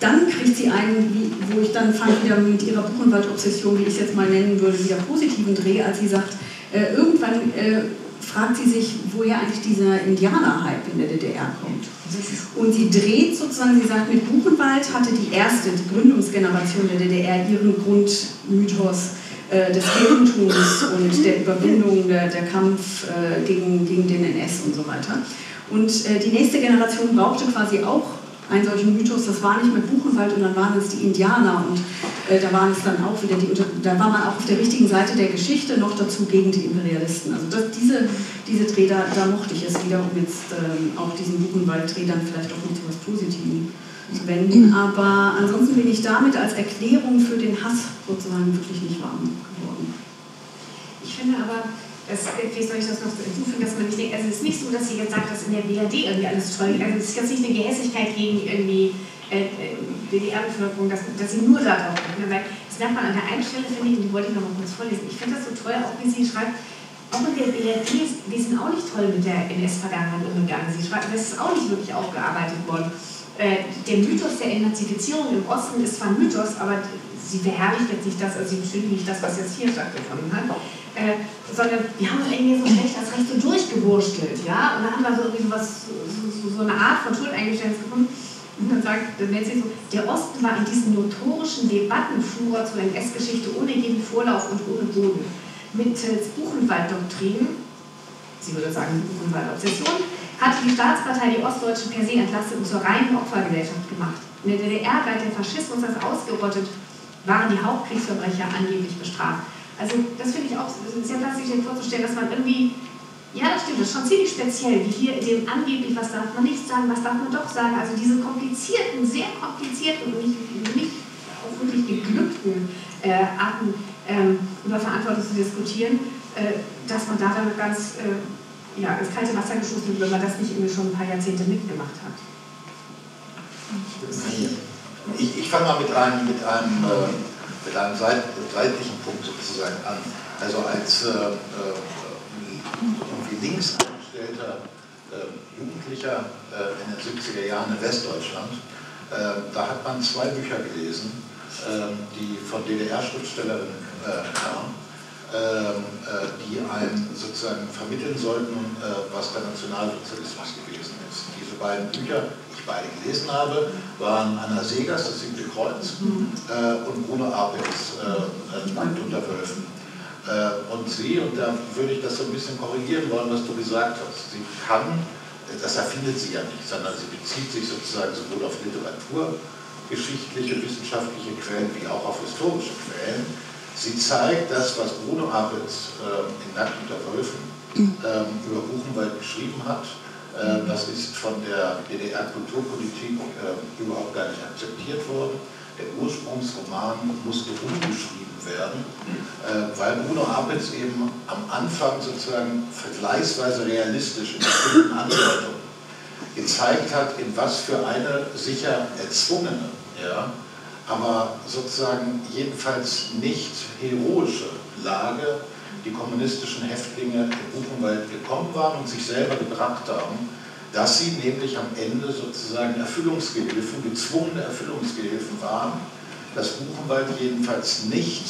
dann kriegt sie einen, wo ich dann fand, wieder mit ihrer Buchenwald-Obsession, wie ich es jetzt mal nennen würde, wieder positiven Dreh, als sie sagt, äh, irgendwann äh, fragt sie sich, woher eigentlich dieser Indianer-Hype in der DDR kommt. Und sie dreht sozusagen, sie sagt, mit Buchenwald hatte die erste, die Gründungsgeneration der DDR ihren Grundmythos äh, des Heldentums und der Überwindung, der, der Kampf äh, gegen, gegen den NS und so weiter. Und äh, die nächste Generation brauchte quasi auch einen solchen Mythos, das war nicht mit Buchenwald und dann waren es die Indianer und äh, da waren es dann auch wieder die, da war man auch auf der richtigen Seite der Geschichte noch dazu gegen die Imperialisten. Also das, diese, diese da, da, mochte ich es wieder, um jetzt ähm, auch diesen Buchenwald-Dreh dann vielleicht auch noch zu was Positivem zu wenden. Aber ansonsten bin ich damit als Erklärung für den Hass sozusagen wirklich nicht warm geworden. Ich finde aber, das, wie soll ich das noch hinzufügen, dass man nicht denkt, also es ist nicht so, dass sie jetzt sagt, dass in der BRD irgendwie alles toll. Also es ist jetzt nicht eine Gehässigkeit gegen irgendwie äh, äh DDR-Bevölkerung, dass, dass sie nur darauf gucken. Weil das merkt man an der einen Stelle, finde ich, und die wollte ich noch mal kurz vorlesen. Ich finde das so toll, auch wie sie schreibt, auch in der BRD, die sind auch nicht toll mit der NS-Vergangenheit umgegangen. Sie schreibt, das ist auch nicht wirklich aufgearbeitet worden. Äh, der Mythos der Entnazifizierung im Osten ist zwar ein Mythos, aber sie verherrlicht jetzt nicht das, also sie bestimmt nicht das, was jetzt hier stattgefunden hat. Äh, sondern die haben irgendwie so schlecht als recht so durchgewurstelt, ja, und dann haben wir so irgendwie was, so, so, so eine Art von Schuldeingeständnis gefunden. Und dann sagt, nennt sie so, der Osten war in diesen notorischen Debattenführer zur NS-Geschichte ohne jeden Vorlauf und ohne Boden. Mittels Buchenwald-Doktrin, sie würde sagen Buchenwald-Obsession, hatte die Staatspartei die Ostdeutschen per se entlastet und zur reinen Opfergesellschaft gemacht. In der DDR galt der Faschismus als ausgerottet, waren die Hauptkriegsverbrecher angeblich bestraft. Also das finde ich auch sehr plastisch, sich vorzustellen, dass man irgendwie, ja das stimmt, das ist schon ziemlich speziell, wie hier in dem angeblich, was darf man nicht sagen, was darf man doch sagen, also diese komplizierten, sehr komplizierten und nicht, nicht auch wirklich geglückten äh, Arten ähm, über Verantwortung zu diskutieren, äh, dass man da dann ganz äh, ja, ins kalte Wasser geschossen wird, wenn man das nicht irgendwie schon ein paar Jahrzehnte mitgemacht hat. Ich, ich fange mal mit einem, mit einem äh, mit einem seitlichen Punkt sozusagen an. Also als äh, äh, links eingestellter äh, Jugendlicher äh, in den 70er Jahren in Westdeutschland, äh, da hat man zwei Bücher gelesen, äh, die von DDR-Schriftstellerinnen kamen, die einem sozusagen vermitteln sollten, was der Nationalsozialismus gewesen ist. Diese beiden Bücher beide gelesen habe, waren Anna Segers, das siebte Kreuz, mhm. äh, und Bruno Apels, äh, Nackt unter Wölfen. Äh, und sie, und da würde ich das so ein bisschen korrigieren wollen, was du gesagt hast, sie kann, das erfindet sie ja nicht, sondern sie bezieht sich sozusagen sowohl auf literaturgeschichtliche, wissenschaftliche Quellen wie auch auf historische Quellen. Sie zeigt das, was Bruno Apels äh, in Nackt unter Wölfen ähm, über Buchenwald geschrieben hat, das ist von der DDR-Kulturpolitik äh, überhaupt gar nicht akzeptiert worden. der Ursprungsroman musste umgeschrieben werden, äh, weil Bruno Apitz eben am Anfang sozusagen vergleichsweise realistisch in bestimmten Andeutungen gezeigt hat, in was für eine sicher erzwungene, ja, aber sozusagen jedenfalls nicht heroische Lage die kommunistischen Häftlinge in Buchenwald gekommen waren und sich selber gebracht haben, dass sie nämlich am Ende sozusagen Erfüllungsgehilfen, gezwungene Erfüllungsgehilfen waren, dass Buchenwald jedenfalls nicht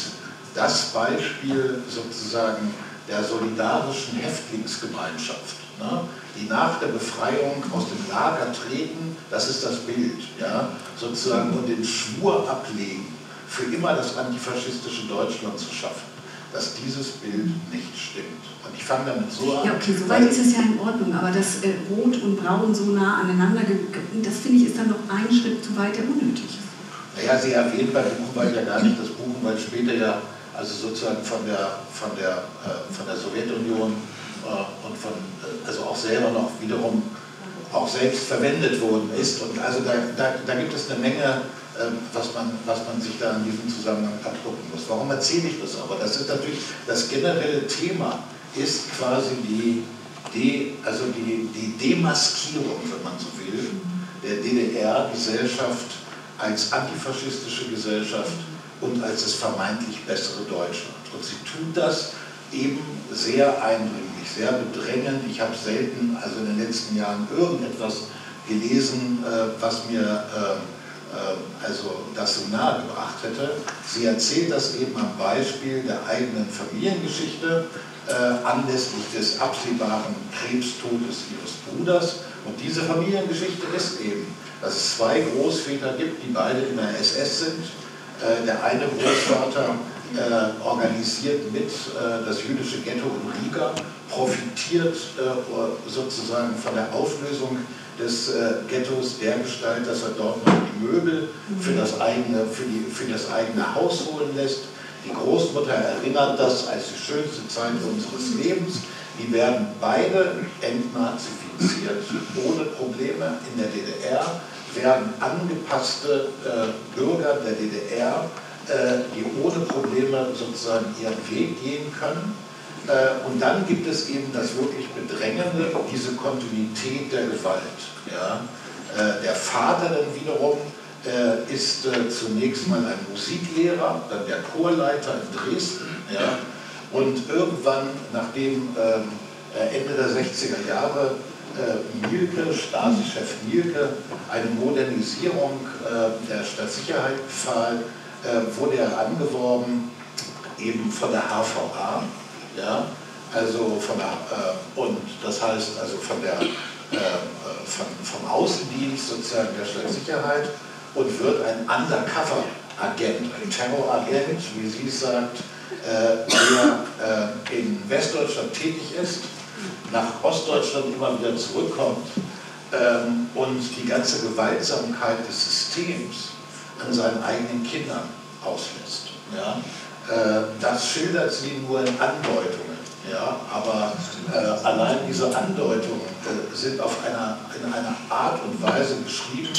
das Beispiel sozusagen der solidarischen Häftlingsgemeinschaft, ne, die nach der Befreiung aus dem Lager treten, das ist das Bild, ja, sozusagen und den Schwur ablegen, für immer das antifaschistische Deutschland zu schaffen dass dieses Bild nicht stimmt. Und ich fange damit so an. Ja, okay, soweit ist es ja in Ordnung, aber das äh, Rot und Braun so nah aneinander, das finde ich ist dann noch ein Schritt zu weit, der unnötig ist. Naja, Sie erwähnen bei Buchenwald ja gar nicht, dass Buchenwald später ja also sozusagen von der, von der, äh, von der Sowjetunion äh, und von, äh, also auch selber noch wiederum auch selbst verwendet worden ist. Und also da, da, da gibt es eine Menge was man, was man sich da in diesem Zusammenhang abgucken muss. Warum erzähle ich das aber? Das ist natürlich, das generelle Thema ist quasi die, die, also die, die Demaskierung, wenn man so will, der DDR-Gesellschaft als antifaschistische Gesellschaft und als das vermeintlich bessere Deutschland. Und sie tut das eben sehr eindringlich, sehr bedrängend. Ich habe selten, also in den letzten Jahren, irgendetwas gelesen, äh, was mir ähm, ähm, also das so nahe gebracht hätte. Sie erzählt das eben am Beispiel der eigenen Familiengeschichte äh, anlässlich des absehbaren Krebstodes ihres Bruders. Und diese Familiengeschichte ist eben, dass es zwei Großväter gibt, die beide in der SS sind. Äh, der eine Großvater äh, organisiert mit äh, das jüdische Ghetto in Riga, profitiert äh, sozusagen von der Auflösung des äh, Ghettos dergestalt, dass er dort noch die Möbel für das, eigene, für, die, für das eigene Haus holen lässt. Die Großmutter erinnert das als die schönste Zeit unseres Lebens. Die werden beide entnazifiziert, ohne Probleme in der DDR, werden angepasste äh, Bürger der DDR, äh, die ohne Probleme sozusagen ihren Weg gehen können und dann gibt es eben das wirklich Bedrängende, diese Kontinuität der Gewalt. Ja? Äh, der Vater dann wiederum äh, ist zunächst mal ein Musiklehrer, dann der Chorleiter in Dresden. Ja? Und irgendwann, nachdem ähm, Ende der 60er Jahre Mielke, Stasi-Chef Mielke, eine Modernisierung der Stadtsicherheit befahl, wurde er angeworben, eben von der HVA, ja? Also von der, äh, und das heißt also von der, äh, von, vom Außendienst sozusagen der Stadtsicherheit und wird ein Undercover-Agent, ein Terroragent, wie sie es sagt, äh, der äh, in Westdeutschland tätig ist, nach Ostdeutschland immer wieder zurückkommt ähm, und die ganze Gewaltsamkeit des Systems an seinen eigenen Kindern auslässt. Ja? Äh, das schildert sie nur in Andeutungen. Ja, aber äh, allein diese Andeutungen äh, sind auf einer, in einer Art und Weise beschrieben,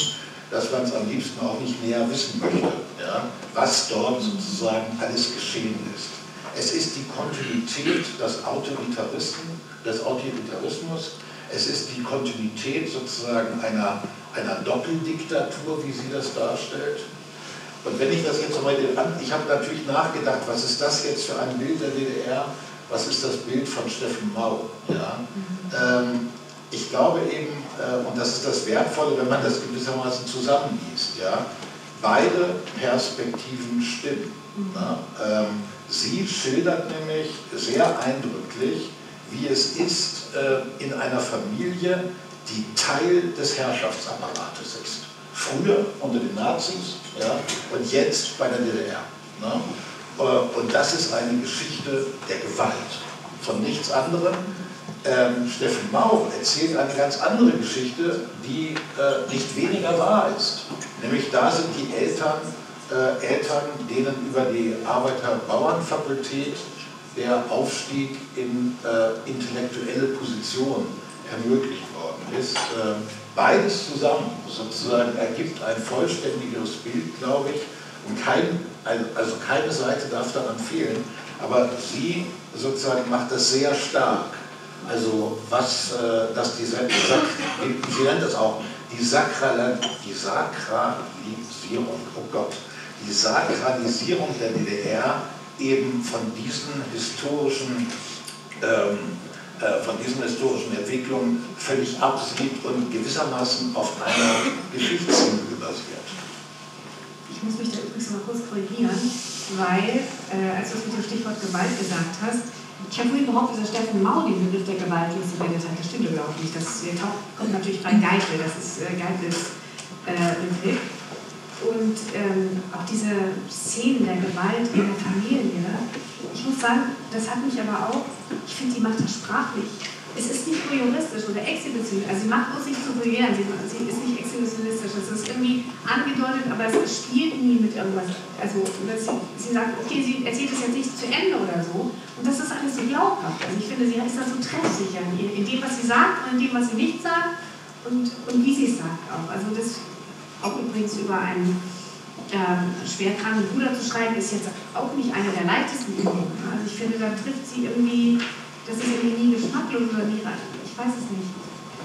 dass man es am liebsten auch nicht näher wissen möchte, ja, was dort sozusagen alles geschehen ist. Es ist die Kontinuität des Autoritarismus, des Autoritarismus, es ist die Kontinuität sozusagen einer, einer Doppeldiktatur, wie sie das darstellt. Und wenn ich das jetzt nochmal, ich habe natürlich nachgedacht, was ist das jetzt für ein Bild der DDR, was ist das Bild von Steffen Mau? Ja? Ähm, ich glaube eben, äh, und das ist das Wertvolle, wenn man das gewissermaßen zusammenliest, ja? beide Perspektiven stimmen. Ja? Ähm, sie schildert nämlich sehr eindrücklich, wie es ist äh, in einer Familie, die Teil des Herrschaftsapparates ist. Früher unter den Nazis ja, und jetzt bei der DDR. Ne? Äh, und das ist eine Geschichte der Gewalt, von nichts anderem. Ähm, Steffen Mau erzählt eine ganz andere Geschichte, die äh, nicht weniger wahr ist. Nämlich da sind die Eltern, äh, Eltern denen über die Arbeiter-Bauern-Fakultät der Aufstieg in äh, intellektuelle Position ermöglicht worden worden ist. Beides zusammen sozusagen ergibt ein vollständigeres Bild, glaube ich. Und kein, also keine Seite darf daran fehlen. Aber sie sozusagen macht das sehr stark. Also was, äh, dass die, sie nennt das auch die, Sakral, die Sakralisierung, oh Gott, die Sakralisierung der DDR eben von diesen historischen ähm, äh, von diesen historischen Entwicklungen völlig absieht und gewissermaßen auf einer Geschichtssinnhülle basiert. Ich muss mich da übrigens mal kurz korrigieren, weil, äh, als du mit dem Stichwort Gewalt gesagt hast, ich habe vorhin behauptet, dass Steffen Mau den Begriff der Gewalt losgeredet hat. Das stimmt überhaupt nicht. Das kommt natürlich bei Geipel, das ist äh, Geipels äh, Begriff. Und ähm, auch diese Szenen der Gewalt in der Familie, ich muss sagen, das hat mich aber auch, ich finde, sie macht das sprachlich. Es ist nicht voyeuristisch oder exhibitionistisch, also sie macht uns nicht zu voyeuren, sie, sie ist nicht exhibitionistisch, es ist irgendwie angedeutet, aber es spielt nie mit irgendwas. Also sie, sie sagt, okay, sie erzählt es jetzt nicht zu Ende oder so, und das ist alles so glaubhaft. Also ich finde, sie ist da so treffsicher in, in dem, was sie sagt und in dem, was sie nicht sagt und, und wie sie es sagt auch. Also das auch übrigens über einen ähm, schwerkranken Bruder zu schreiben, ist jetzt auch nicht eine der leichtesten Übungen. Also ich finde, da trifft sie irgendwie, das ist irgendwie nie geschmacklos oder nie rein. Ich weiß es nicht.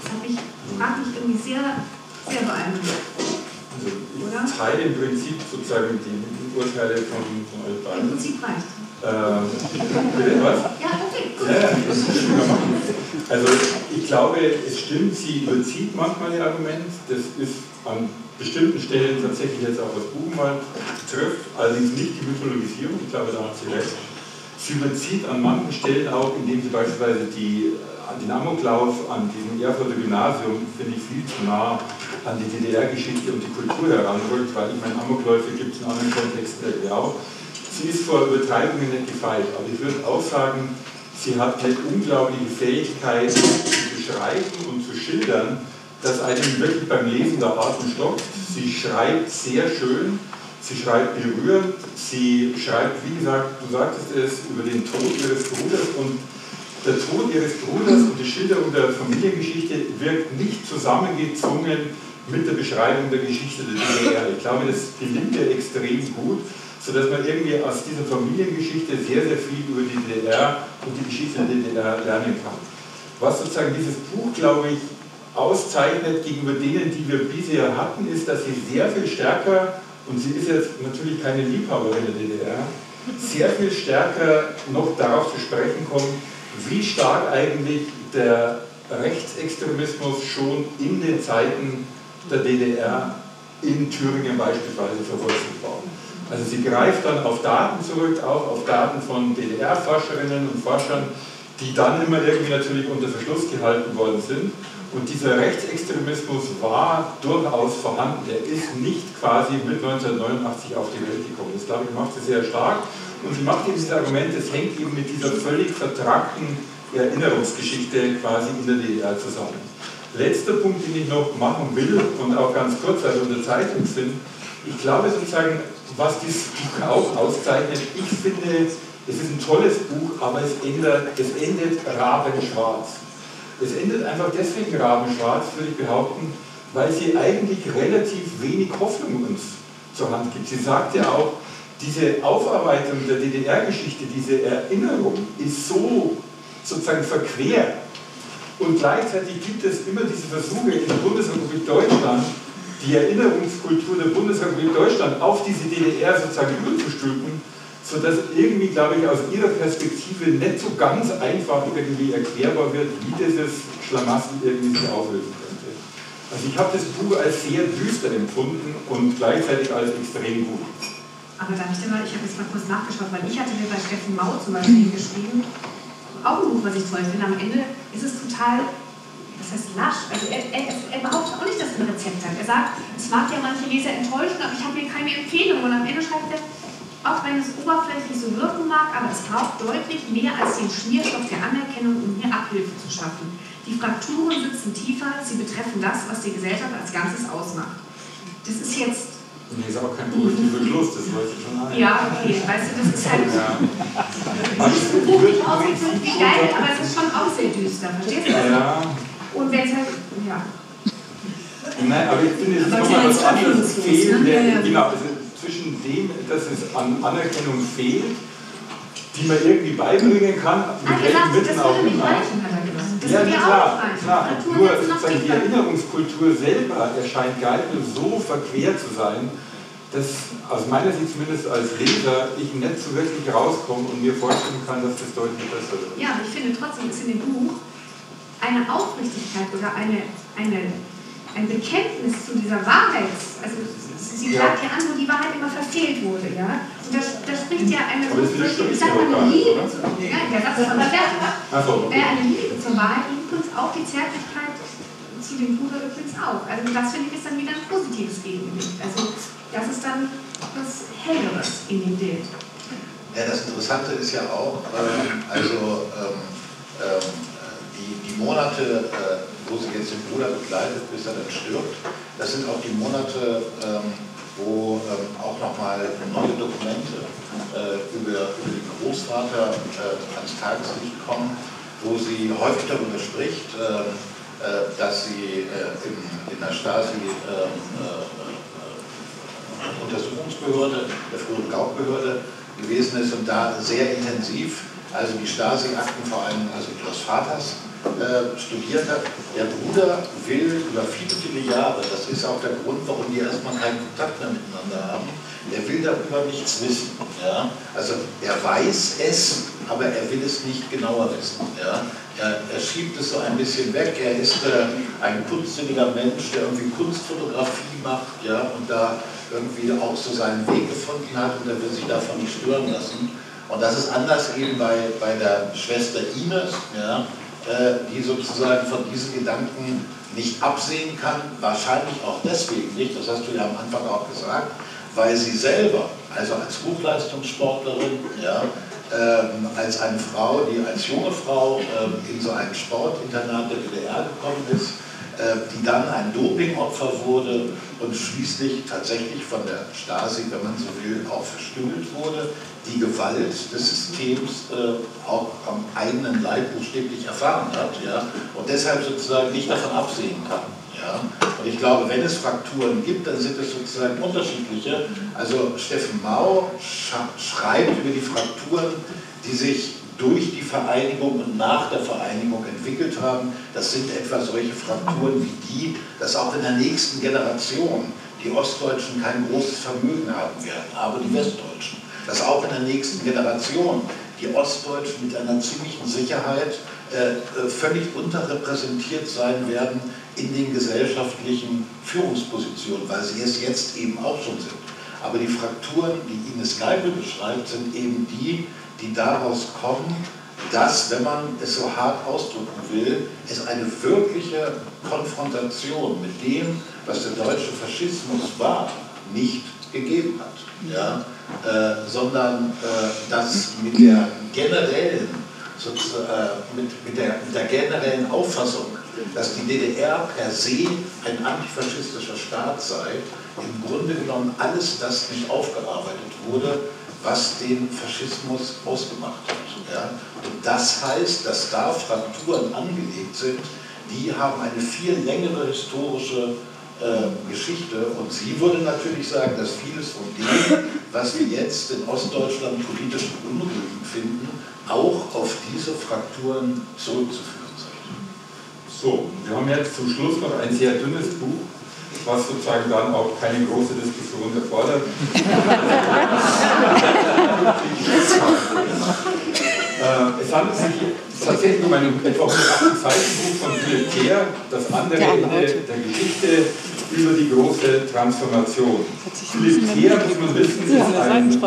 Das hat mich, mag mich irgendwie sehr, sehr beeindruckt. Also ich oder? teile im Prinzip sozusagen die Urteile von, von euch beiden. Im Prinzip reicht. Ähm, was? Ja, okay. Gut. Ja, Also ich glaube, es stimmt, sie überzieht manchmal ihr Argument. Das ist an bestimmten Stellen tatsächlich jetzt auch das Buchenwald trifft, allerdings nicht die Mythologisierung, ich glaube, da hat sie recht. Sie überzieht an manchen Stellen auch, indem sie beispielsweise die, äh, den Amoklauf an diesem Erfurter Gymnasium, finde ich, viel zu nah an die DDR-Geschichte und die Kultur heranrückt, weil ich meine, Amokläufe gibt es in anderen Kontexten ja auch. Sie ist vor Übertreibungen nicht gefeit, aber ich würde auch sagen, sie hat eine unglaubliche Fähigkeit zu beschreiben und zu schildern, das einem wirklich beim Lesen der Atem stockt. Sie schreibt sehr schön, sie schreibt berührend, sie schreibt, wie gesagt, du sagtest es, über den Tod ihres Bruders und der Tod ihres Bruders und die Schilderung der Familiengeschichte wirkt nicht zusammengezwungen mit der Beschreibung der Geschichte der DDR. Ich glaube, das gelingt ihr extrem gut, sodass man irgendwie aus dieser Familiengeschichte sehr, sehr viel über die DDR und die Geschichte der DDR lernen kann. Was sozusagen dieses Buch, glaube ich, auszeichnet gegenüber denen, die wir bisher hatten, ist, dass sie sehr viel stärker, und sie ist jetzt natürlich keine Liebhaberin der DDR, sehr viel stärker noch darauf zu sprechen kommt, wie stark eigentlich der Rechtsextremismus schon in den Zeiten der DDR in Thüringen beispielsweise verwurzelt war. Also sie greift dann auf Daten zurück, auch auf Daten von DDR-Forscherinnen und Forschern, die dann immer irgendwie natürlich unter Verschluss gehalten worden sind und dieser Rechtsextremismus war durchaus vorhanden. Der ist nicht quasi mit 1989 auf die Welt gekommen. Das, glaube ich, macht sie sehr stark. Und sie macht eben dieses Argument, es hängt eben mit dieser völlig vertragten Erinnerungsgeschichte quasi in der DDR zusammen. Letzter Punkt, den ich noch machen will und auch ganz kurz, weil wir unter Zeitung sind. Ich glaube sozusagen, was dieses Buch auch auszeichnet, ich finde, es ist ein tolles Buch, aber es endet, es endet rabenschwarz. Es endet einfach deswegen rabenschwarz, würde ich behaupten, weil sie eigentlich relativ wenig Hoffnung uns zur Hand gibt. Sie sagt ja auch, diese Aufarbeitung der DDR-Geschichte, diese Erinnerung ist so sozusagen verquer. Und gleichzeitig gibt es immer diese Versuche in der Bundesrepublik Deutschland, die Erinnerungskultur der Bundesrepublik Deutschland auf diese DDR sozusagen überzustülpen sodass irgendwie, glaube ich, aus ihrer Perspektive nicht so ganz einfach irgendwie erklärbar wird, wie dieses Schlamassel irgendwie sich auflösen könnte. Also ich habe das Buch als sehr düster empfunden und gleichzeitig als extrem gut. Aber darf ich denn mal, ich habe jetzt mal kurz nachgeschaut, weil ich hatte mir bei Steffen Mau zum Beispiel geschrieben, auch ein Buch, was ich toll finde. Am Ende ist es total, das heißt lasch. Also er, er, er behauptet auch nicht, dass er ein Rezept hat. Er sagt, es mag ja manche Leser enttäuschen, aber ich habe hier keine Empfehlung. Und am Ende schreibt er, auch wenn es oberflächlich so wirken mag, aber es braucht deutlich mehr als den Schmierstoff der Anerkennung, um hier Abhilfe zu schaffen. Die Frakturen sitzen tiefer, sie betreffen das, was die Gesellschaft als Ganzes ausmacht. Das ist jetzt. Nee, ist aber kein positiver Schluss, das weiß ich schon ein. Ja, okay, weißt du, das ist halt. Ja. Das Buch aussieht wie geil, aber es ist schon auch sehr düster, verstehst du? Ja. Und wenn es halt, ja. Nein, aber ich finde, es ist nochmal was anderes. Fehlende, ja, ja. Genau, also zwischen dem, dass es an Anerkennung fehlt, die man irgendwie beibringen kann, mit ah, welchen Mitteln auch immer. Ja, klar, klar. Nur die Erinnerungskultur selber erscheint nicht so verquer zu sein, dass aus meiner Sicht zumindest als Leser ich nicht so wirklich rauskomme und mir vorstellen kann, dass das deutlich besser wird. Ja, ich finde trotzdem ist in dem Buch eine Aufrichtigkeit oder eine, eine, ein Bekenntnis zu dieser Wahrheit, also sie klagt ja. ja an, wo die Wahrheit immer verfehlt wurde, ja. Und da, da spricht ja eine, so, ich sag mal, eine Liebe, zu, ja, der Satz von der so, okay. eine Liebe zur Wahrheit und übrigens auch die Zärtlichkeit zu dem Bruder übrigens auch. Also das finde ich ist dann wieder ein positives Gegengewicht. Also das ist dann was Helleres in dem Bild. Ja, das Interessante ist ja auch, ähm, also ähm, ähm, die, die Monate, äh, wo sie jetzt den Bruder begleitet, bis er dann stirbt, das sind auch die Monate, ähm, wo ähm, auch nochmal neue Dokumente äh, über, über den Großvater äh, ans Tageslicht kommen, wo sie häufig darüber spricht, ähm, äh, dass sie äh, in, in der Stasi ähm, äh, Untersuchungsbehörde, der früheren Gaubehörde gewesen ist und da sehr intensiv, also die Stasi-Akten vor allem also ihres Vaters, äh, studiert hat. Der Bruder will über viele, viele Jahre, das ist auch der Grund, warum die erstmal keinen Kontakt mehr miteinander haben, er will darüber nichts wissen. Ja? Also er weiß es, aber er will es nicht genauer wissen. Ja? Er, er schiebt es so ein bisschen weg. Er ist äh, ein kunstsinniger Mensch, der irgendwie Kunstfotografie macht ja? und da irgendwie auch so seinen Weg gefunden hat und er will sich davon nicht stören lassen. Und das ist anders eben bei, bei der Schwester Ines, ja, die sozusagen von diesen Gedanken nicht absehen kann, wahrscheinlich auch deswegen nicht, das hast du ja am Anfang auch gesagt, weil sie selber, also als Hochleistungssportlerin, ja, ähm, als eine Frau, die als junge Frau ähm, in so ein Sportinternat der DDR gekommen ist, äh, die dann ein Dopingopfer wurde und schließlich tatsächlich von der Stasi, wenn man so will, auch verstümmelt wurde, die Gewalt des Systems äh, auch am eigenen Leib buchstäblich erfahren hat ja, und deshalb sozusagen nicht davon absehen kann. Ja. Und ich glaube, wenn es Frakturen gibt, dann sind es sozusagen unterschiedliche. Also Steffen Mau schreibt über die Frakturen, die sich durch die Vereinigung und nach der Vereinigung entwickelt haben. Das sind etwa solche Frakturen wie die, dass auch in der nächsten Generation die Ostdeutschen kein großes Vermögen haben werden, aber die Westdeutschen. Dass auch in der nächsten Generation die Ostdeutschen mit einer ziemlichen Sicherheit äh, äh, völlig unterrepräsentiert sein werden in den gesellschaftlichen Führungspositionen, weil sie es jetzt eben auch schon sind. Aber die Frakturen, die Ines Geibel beschreibt, sind eben die, die daraus kommen, dass, wenn man es so hart ausdrücken will, es eine wirkliche Konfrontation mit dem, was der deutsche Faschismus war, nicht gegeben hat. Ja? Äh, sondern äh, dass mit der generellen, äh, mit, mit, der, mit der generellen Auffassung, dass die DDR per se ein antifaschistischer Staat sei, im Grunde genommen alles das nicht aufgearbeitet wurde, was den Faschismus ausgemacht hat. Ja? Und das heißt, dass da Frakturen angelegt sind, die haben eine viel längere historische äh, Geschichte. Und sie würde natürlich sagen, dass vieles von dem, was wir jetzt in Ostdeutschland politisch beunruhigend finden, auch auf diese Frakturen zurückzuführen sind. So, wir haben jetzt zum Schluss noch ein sehr dünnes Buch was sozusagen dann auch keine große Diskussion erfordert. äh, es handelt sich tatsächlich um ein etwa 180 Seiten Buch von Philipp Kehr, das andere Ende der Geschichte über die große Transformation. Philipp Kehr, muss man wissen, ist ein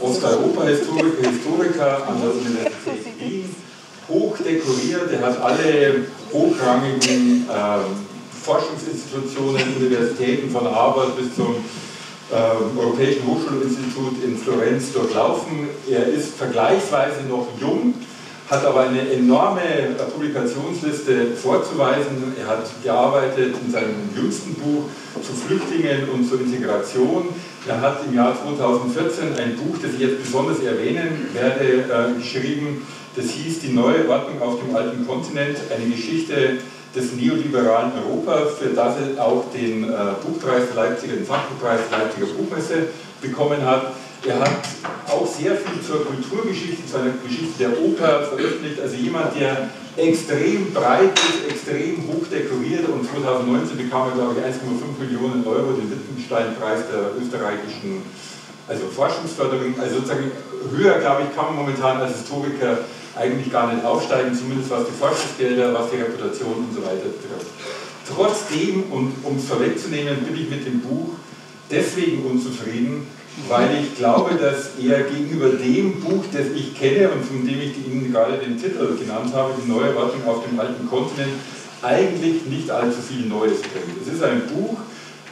Osteuropa-Historiker Historiker an der Universität Wien, hoch dekoriert, er hat alle hochrangigen ähm, Forschungsinstitutionen, Universitäten von Harvard bis zum äh, Europäischen Hochschulinstitut in Florenz durchlaufen. Er ist vergleichsweise noch jung, hat aber eine enorme äh, Publikationsliste vorzuweisen. Er hat gearbeitet in seinem jüngsten Buch zu Flüchtlingen und zur Integration. Er hat im Jahr 2014 ein Buch, das ich jetzt besonders erwähnen werde, äh, geschrieben. Das hieß Die neue Ordnung auf dem alten Kontinent, eine Geschichte des neoliberalen Europa, für das er auch den äh, Buchpreis Leipziger, den Fachbuchpreis Leipziger Buchmesse bekommen hat. Er hat auch sehr viel zur Kulturgeschichte, zu einer Geschichte der Oper veröffentlicht. Also jemand, der extrem breit ist, extrem hoch dekoriert und 2019 bekam er, glaube ich, 1,5 Millionen Euro den Wittgenstein-Preis der österreichischen also Forschungsförderung. Also sozusagen höher, glaube ich, kann man momentan als Historiker eigentlich gar nicht aufsteigen, zumindest was die Forschungsgelder, was die Reputation und so weiter betrifft. Trotzdem, und um es vorwegzunehmen, bin ich mit dem Buch deswegen unzufrieden, weil ich glaube, dass er gegenüber dem Buch, das ich kenne und von dem ich Ihnen gerade den Titel genannt habe, die neue Wartung auf dem alten Kontinent, eigentlich nicht allzu viel Neues bringt. Es ist ein Buch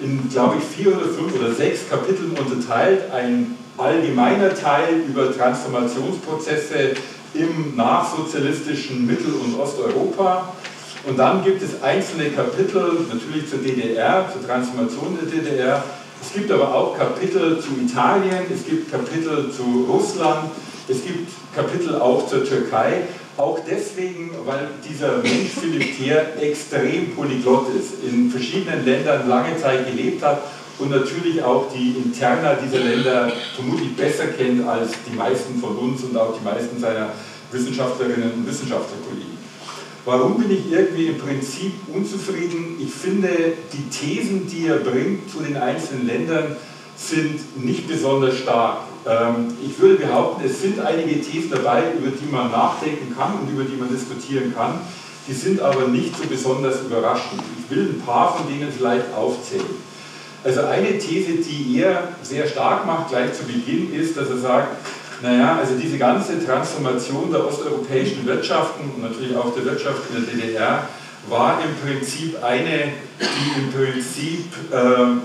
in, glaube ich, vier oder fünf oder sechs Kapiteln unterteilt, ein allgemeiner Teil über Transformationsprozesse im nachsozialistischen Mittel- und Osteuropa. Und dann gibt es einzelne Kapitel, natürlich zur DDR, zur Transformation der DDR, es gibt aber auch Kapitel zu Italien, es gibt Kapitel zu Russland, es gibt Kapitel auch zur Türkei. Auch deswegen, weil dieser Mensch Philipp Thier extrem polyglott ist, in verschiedenen Ländern lange Zeit gelebt hat und natürlich auch die Interna dieser Länder vermutlich besser kennt als die meisten von uns und auch die meisten seiner Wissenschaftlerinnen und Wissenschaftlerkollegen. Warum bin ich irgendwie im Prinzip unzufrieden? Ich finde, die Thesen, die er bringt zu den einzelnen Ländern, sind nicht besonders stark. Ähm, ich würde behaupten, es sind einige Thesen dabei, über die man nachdenken kann und über die man diskutieren kann. Die sind aber nicht so besonders überraschend. Ich will ein paar von denen vielleicht aufzählen. Also eine These, die er sehr stark macht, gleich zu Beginn, ist, dass er sagt, naja, also diese ganze Transformation der osteuropäischen Wirtschaften und natürlich auch der Wirtschaft in der DDR war im Prinzip eine, die im Prinzip äh,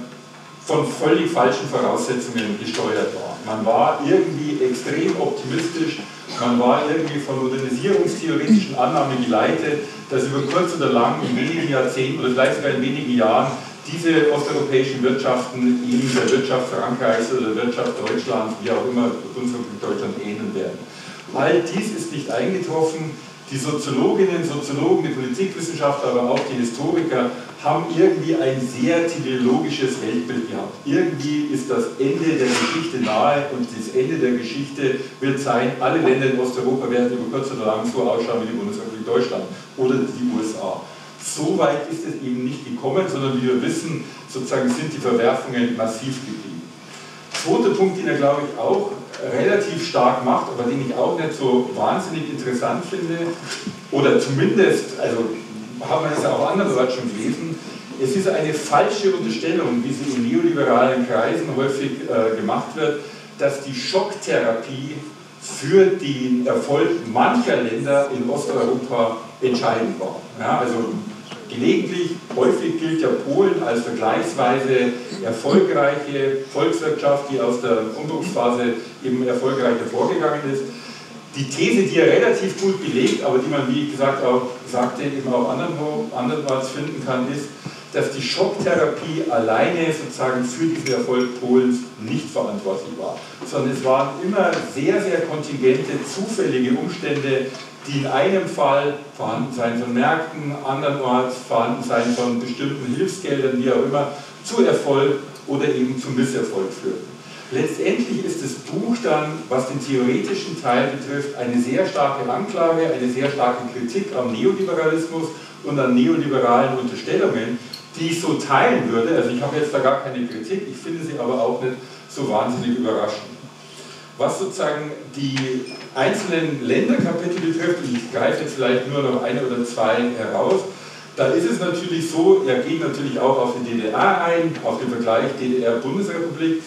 von völlig falschen Voraussetzungen gesteuert war. Man war irgendwie extrem optimistisch, man war irgendwie von modernisierungstheoretischen Annahmen geleitet, dass über kurz oder lang in wenigen Jahrzehnten oder vielleicht sogar in wenigen Jahren diese osteuropäischen Wirtschaften eben der Wirtschaft Frankreichs oder der Wirtschaft Deutschlands, wie auch immer Bundesrepublik Deutschland ähneln werden. All dies ist nicht eingetroffen. Die Soziologinnen, Soziologen, die Politikwissenschaftler, aber auch die Historiker haben irgendwie ein sehr teleologisches Weltbild gehabt. Irgendwie ist das Ende der Geschichte nahe und das Ende der Geschichte wird sein, alle Länder in Osteuropa werden über kurz oder lang so ausschauen wie die Bundesrepublik Deutschland oder die USA. So weit ist es eben nicht gekommen, sondern wie wir wissen, sozusagen sind die Verwerfungen massiv geblieben. Zweiter Punkt, den er, glaube ich, auch relativ stark macht, aber den ich auch nicht so wahnsinnig interessant finde, oder zumindest, also haben wir es ja auch andererseits schon gelesen, es ist eine falsche Unterstellung, wie sie in neoliberalen Kreisen häufig äh, gemacht wird, dass die Schocktherapie für den Erfolg mancher Länder in Osteuropa entscheidend war. Ja, also gelegentlich, häufig gilt ja Polen als vergleichsweise erfolgreiche Volkswirtschaft, die aus der Umbruchsphase eben erfolgreich hervorgegangen ist. Die These, die er relativ gut belegt, aber die man, wie gesagt, auch sagte, eben auch andernorts finden kann, ist, dass die Schocktherapie alleine sozusagen für diesen Erfolg Polens nicht verantwortlich war, sondern es waren immer sehr, sehr kontingente, zufällige Umstände, die in einem Fall Vorhandensein von Märkten, andernorts Vorhandensein von bestimmten Hilfsgeldern, wie auch immer, zu Erfolg oder eben zu Misserfolg führten. Letztendlich ist das Buch dann, was den theoretischen Teil betrifft, eine sehr starke Anklage, eine sehr starke Kritik am Neoliberalismus und an neoliberalen Unterstellungen, die ich so teilen würde. Also ich habe jetzt da gar keine Kritik, ich finde sie aber auch nicht so wahnsinnig überraschend. Was sozusagen die einzelnen Länderkapitel betrifft, und ich greife jetzt vielleicht nur noch eine oder zwei heraus, da ist es natürlich so, er geht natürlich auch auf die DDR ein, auf den Vergleich DDR-Bundesrepublik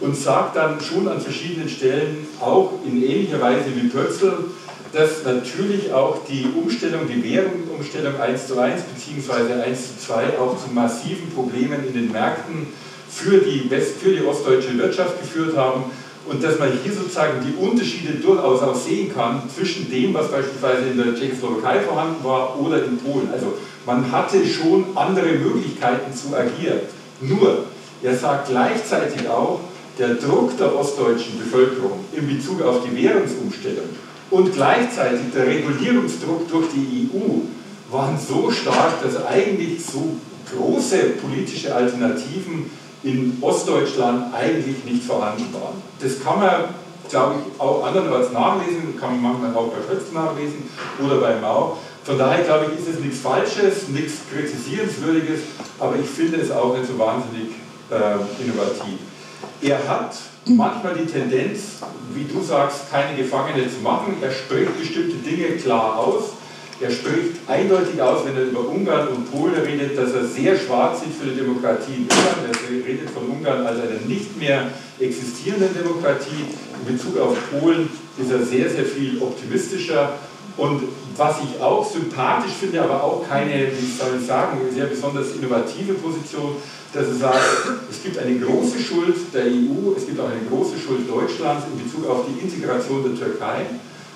und sagt dann schon an verschiedenen Stellen, auch in ähnlicher Weise wie Pötzl, dass natürlich auch die Umstellung, die Währungsumstellung 1 zu 1 bzw. 1 zu 2 auch zu massiven Problemen in den Märkten für die, West, für die ostdeutsche Wirtschaft geführt haben und dass man hier sozusagen die Unterschiede durchaus auch sehen kann zwischen dem, was beispielsweise in der Tschechoslowakei vorhanden war oder in Polen. Also man hatte schon andere Möglichkeiten zu agieren. Nur, er sagt gleichzeitig auch, der Druck der ostdeutschen Bevölkerung in Bezug auf die Währungsumstellung und gleichzeitig der Regulierungsdruck durch die EU waren so stark, dass eigentlich so große politische Alternativen in Ostdeutschland eigentlich nicht vorhanden waren. Das kann man, glaube ich, auch andernorts nachlesen, kann man manchmal auch bei Schöpf nachlesen oder bei Mao. Von daher glaube ich, ist es nichts Falsches, nichts Kritisierenswürdiges, aber ich finde es auch nicht so wahnsinnig äh, innovativ. Er hat manchmal die Tendenz, wie du sagst, keine Gefangene zu machen. Er spricht bestimmte Dinge klar aus. Er spricht eindeutig aus, wenn er über Ungarn und Polen redet, dass er sehr schwarz sieht für die Demokratie in Ungarn. Er redet von Ungarn als einer nicht mehr existierenden Demokratie. In Bezug auf Polen ist er sehr, sehr viel optimistischer. Und was ich auch sympathisch finde, aber auch keine, wie soll ich sagen, sehr besonders innovative Position, dass er sagt, es gibt eine große Schuld der EU, es gibt auch eine große Schuld Deutschlands in Bezug auf die Integration der Türkei.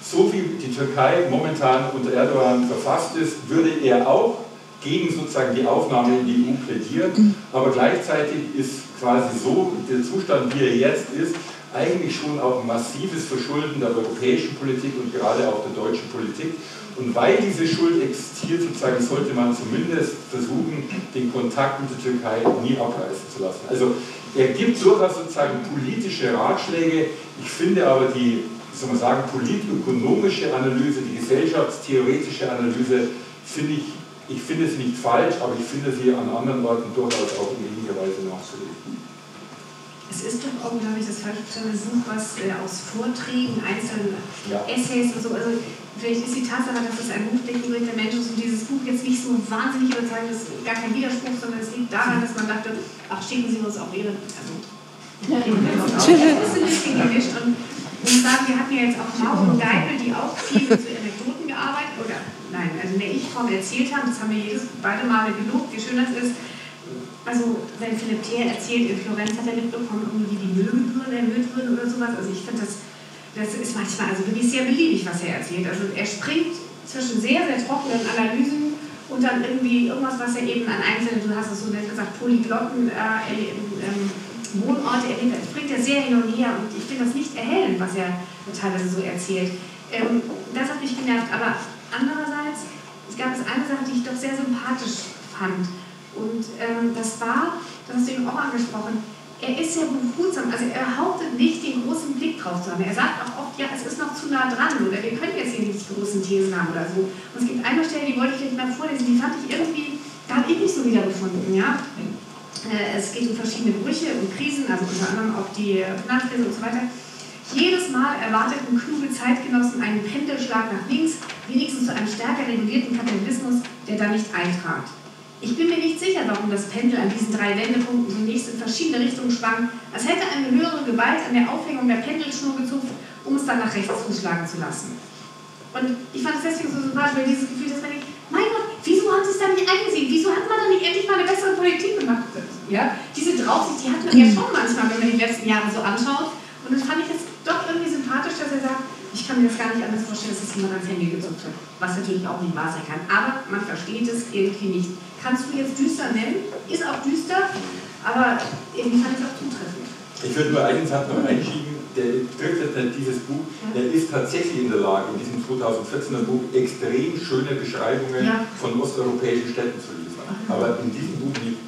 So wie die Türkei momentan unter Erdogan verfasst ist, würde er auch gegen sozusagen die Aufnahme in die EU plädieren. Aber gleichzeitig ist quasi so der Zustand, wie er jetzt ist, eigentlich schon auch ein massives Verschulden der europäischen Politik und gerade auch der deutschen Politik. Und weil diese Schuld existiert, sozusagen, sollte man zumindest versuchen, den Kontakt mit der Türkei nie abreißen zu lassen. Also er gibt durchaus sozusagen politische Ratschläge. Ich finde aber die, soll man sagen, politökonomische Analyse, die gesellschaftstheoretische Analyse, finde ich, ich finde sie nicht falsch, aber ich finde sie an anderen Orten durchaus auch in ähnlicher Weise nachzulegen. Es ist doch auch, glaube ich, das falsch verstandene Buch, was äh, aus Vorträgen, einzelnen ja. Essays und so, also vielleicht ist die Tatsache, dass es ein Buch der Mensch ist und dieses Buch jetzt nicht so wahnsinnig überzeugend ist, gar kein Widerspruch, sondern es liegt daran, dass man dachte, ach, schicken Sie uns auch Ihre, also, ja. das ist ein bisschen gemischt und ich muss sagen, wir hatten ja jetzt auch Mauer und Geibel, die auch viel mit so Anekdoten gearbeitet, oder nein, also in der Ich-Form erzählt haben, das haben wir jedes beide Male gelobt, wie schön das ist also wenn Philipp Thier erzählt, in Florenz hat er mitbekommen, irgendwie die Müllgebühren erhöht würden oder sowas. Also ich finde, das, das ist manchmal also wirklich sehr beliebig, was er erzählt. Also er springt zwischen sehr, sehr trockenen Analysen und dann irgendwie irgendwas, was er eben an einzelnen, du hast es so nett gesagt, Polyglotten, äh, ähm, Wohnorte erlebt hat, springt er sehr hin und her und ich finde das nicht erhellend, was er teilweise so erzählt. Ähm, das hat mich genervt, aber andererseits, es gab es eine Sache, die ich doch sehr sympathisch fand. Und ähm, das war, das hast du eben auch angesprochen, er ist sehr behutsam, also er behauptet nicht, den großen Blick drauf zu haben. Er sagt auch oft, ja, es ist noch zu nah dran oder wir können jetzt hier nicht die großen Thesen haben oder so. Und es gibt eine Stelle, die wollte ich gleich mal vorlesen, die fand ich irgendwie, da habe ich nicht so wiedergefunden. Ja? Äh, es geht um verschiedene Brüche und Krisen, also unter anderem auch die Finanzkrise und so weiter. Jedes Mal erwarteten kluge Zeitgenossen einen Pendelschlag nach links, wenigstens zu einem stärker regulierten Kapitalismus, der da nicht eintrat. Ich bin mir nicht sicher, warum das Pendel an diesen drei Wendepunkten zunächst in verschiedene Richtungen schwang, als hätte eine höhere Gewalt an der Aufhängung der Pendelschnur gezupft, um es dann nach rechts zuschlagen zu lassen. Und ich fand es deswegen so sympathisch, weil dieses Gefühl, dass man denkt, mein Gott, wieso hat es da nicht eingesehen? Wieso hat man da nicht endlich mal eine bessere Politik gemacht? Ja, diese Draufsicht, die hat man ja schon manchmal, wenn man die letzten Jahre so anschaut. Und das fand ich jetzt doch irgendwie sympathisch, dass er sagt, ich kann mir das gar nicht anders vorstellen, dass es jemand ans Handy gezuckt hat. Was natürlich auch nicht wahr sein kann. Aber man versteht es irgendwie nicht kannst du jetzt düster nennen, ist auch düster, aber irgendwie fand ich auch zutreffend. Ich würde nur einen Satz noch einschieben, der trifft jetzt dieses Buch, der ist tatsächlich in der Lage, in diesem 2014er Buch extrem schöne Beschreibungen ja. von osteuropäischen Städten zu liefern. Aber in diesem Buch nicht.